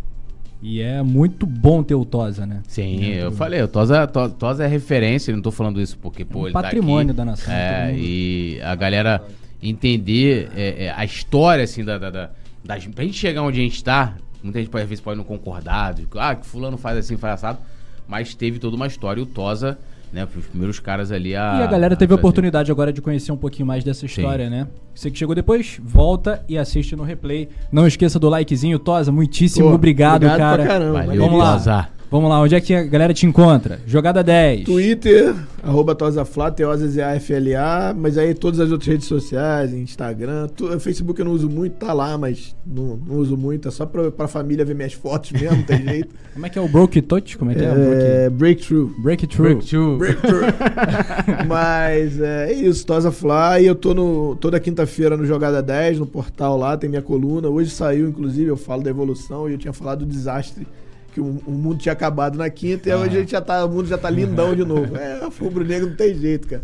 E é muito bom ter o Tosa, né? Sim, Dentro eu do- falei, o Tosa, To- Tosa é referência, não tô falando isso porque, pô, um ele patrimônio tá da aqui. nação, É, e a galera entender é, é, a história, assim, da, da, da, das- Pra gente chegar onde a gente tá, muita gente pode, às vezes pode não concordar, de, ah, que fulano faz assim, faz assado, mas teve toda uma história, e o Tosa, né, foi os primeiros caras ali a... E a galera teve a fazer. oportunidade agora de conhecer um pouquinho mais dessa história, né? Você que chegou depois, volta e assiste no replay. Não esqueça do likezinho, Tosa. Muitíssimo Pô, obrigado, obrigado cara. pra caramba. Valeu, Vamos lá. Tosa. Vamos lá, onde é que a galera te encontra? Jogada 10. Twitter, arroba TosaFla, T-O-Z-Z-A-F-L-A, mas aí todas as outras redes sociais, Instagram, tu, Facebook eu não uso muito, tá lá, mas não, não uso muito, é só pra, pra família ver minhas fotos mesmo, não tem jeito. Como é que é o Broke Touch? Como é que é? o É, breakthrough. Break It Through. Breakthrough. Breakthrough. mas é, é isso, Tosa Fly, eu tô no, toda quinta-feira no Jogada 10, no portal lá, tem minha coluna, hoje saiu, inclusive, eu falo da evolução e eu tinha falado do desastre que o, o mundo tinha acabado na quinta e hoje a gente já tá, o mundo já tá lindão de novo. É, rubro negro não tem jeito, cara.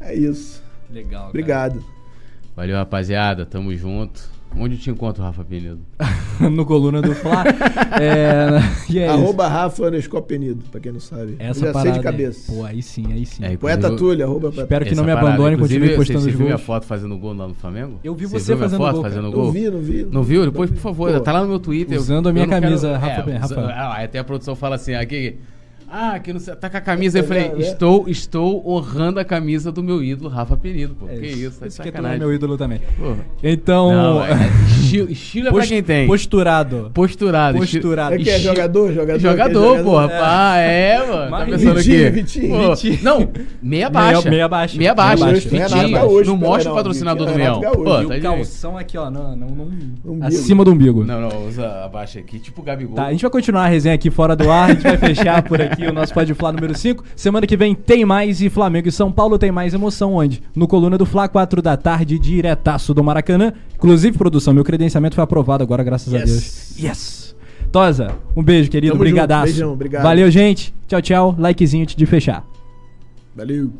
É isso. Legal. cara. Obrigado. Valeu, rapaziada, tamo junto. Onde eu te encontro, Rafa Penido? no coluna do Fla. é, e é isso. arroba Rafa underscore Penido, pra quem não sabe. Essa eu já parada sei de aí. cabeça. Pô, aí sim, aí sim. É, Poeta Túlio, arroba Poeta Espero que não me parada. abandone, Inclusive, continue postando você, os você viu minha foto fazendo gol lá no Flamengo? Eu vi Você você viu minha fazendo foto gol, fazendo Não gol? vi, não vi. Não viu? Depois, por favor, Pô, tá lá no meu Twitter. usando a minha Eu não camisa, Rafa- é, Rafa. usa- ah, até a produção fala assim, aqui... Ah, que não sei, tá com a camisa. Eu falei, É, estou, estou honrando a camisa do meu ídolo, Rafa Penido, pô. É que isso, tá Esse que é sacanagem. meu ídolo também. Pô. Então. Não, é, estilo, estilo é pra quem tem. Posturado. Posturado. Posturado. É que é jogador, jogador. Jogador, é porra. Pá, é, mano. Tá Mas- pensando Vitinho, aqui? Vitinho, Pô, Vitinho. Não, meia baixa. meia baixa. Meia baixa. Meia baixa. Vitinho. Renato Gaúcho, não mostra não, o patrocinador do. Renato Pô. E tá calção aqui, ó, não, não, acima do umbigo. Não, não, usa a baixa aqui, tipo o Gabigol. Tá, a gente vai continuar a resenha aqui fora do ar, a gente vai fechar por aqui o nosso Pode Fla número 5. Semana que vem tem mais e Flamengo e São Paulo tem mais emoção onde? No Coluna do Fla, 4 da tarde, diretaço do Maracanã. Inclusive, produção, meu credenciamento foi aprovado agora, graças a Yes. Deus. Yes! Tosa, um beijo, querido. Tamo junto, Brigadaço. beijão, obrigado. Valeu, gente. Tchau, tchau. Likezinho antes de fechar. Valeu.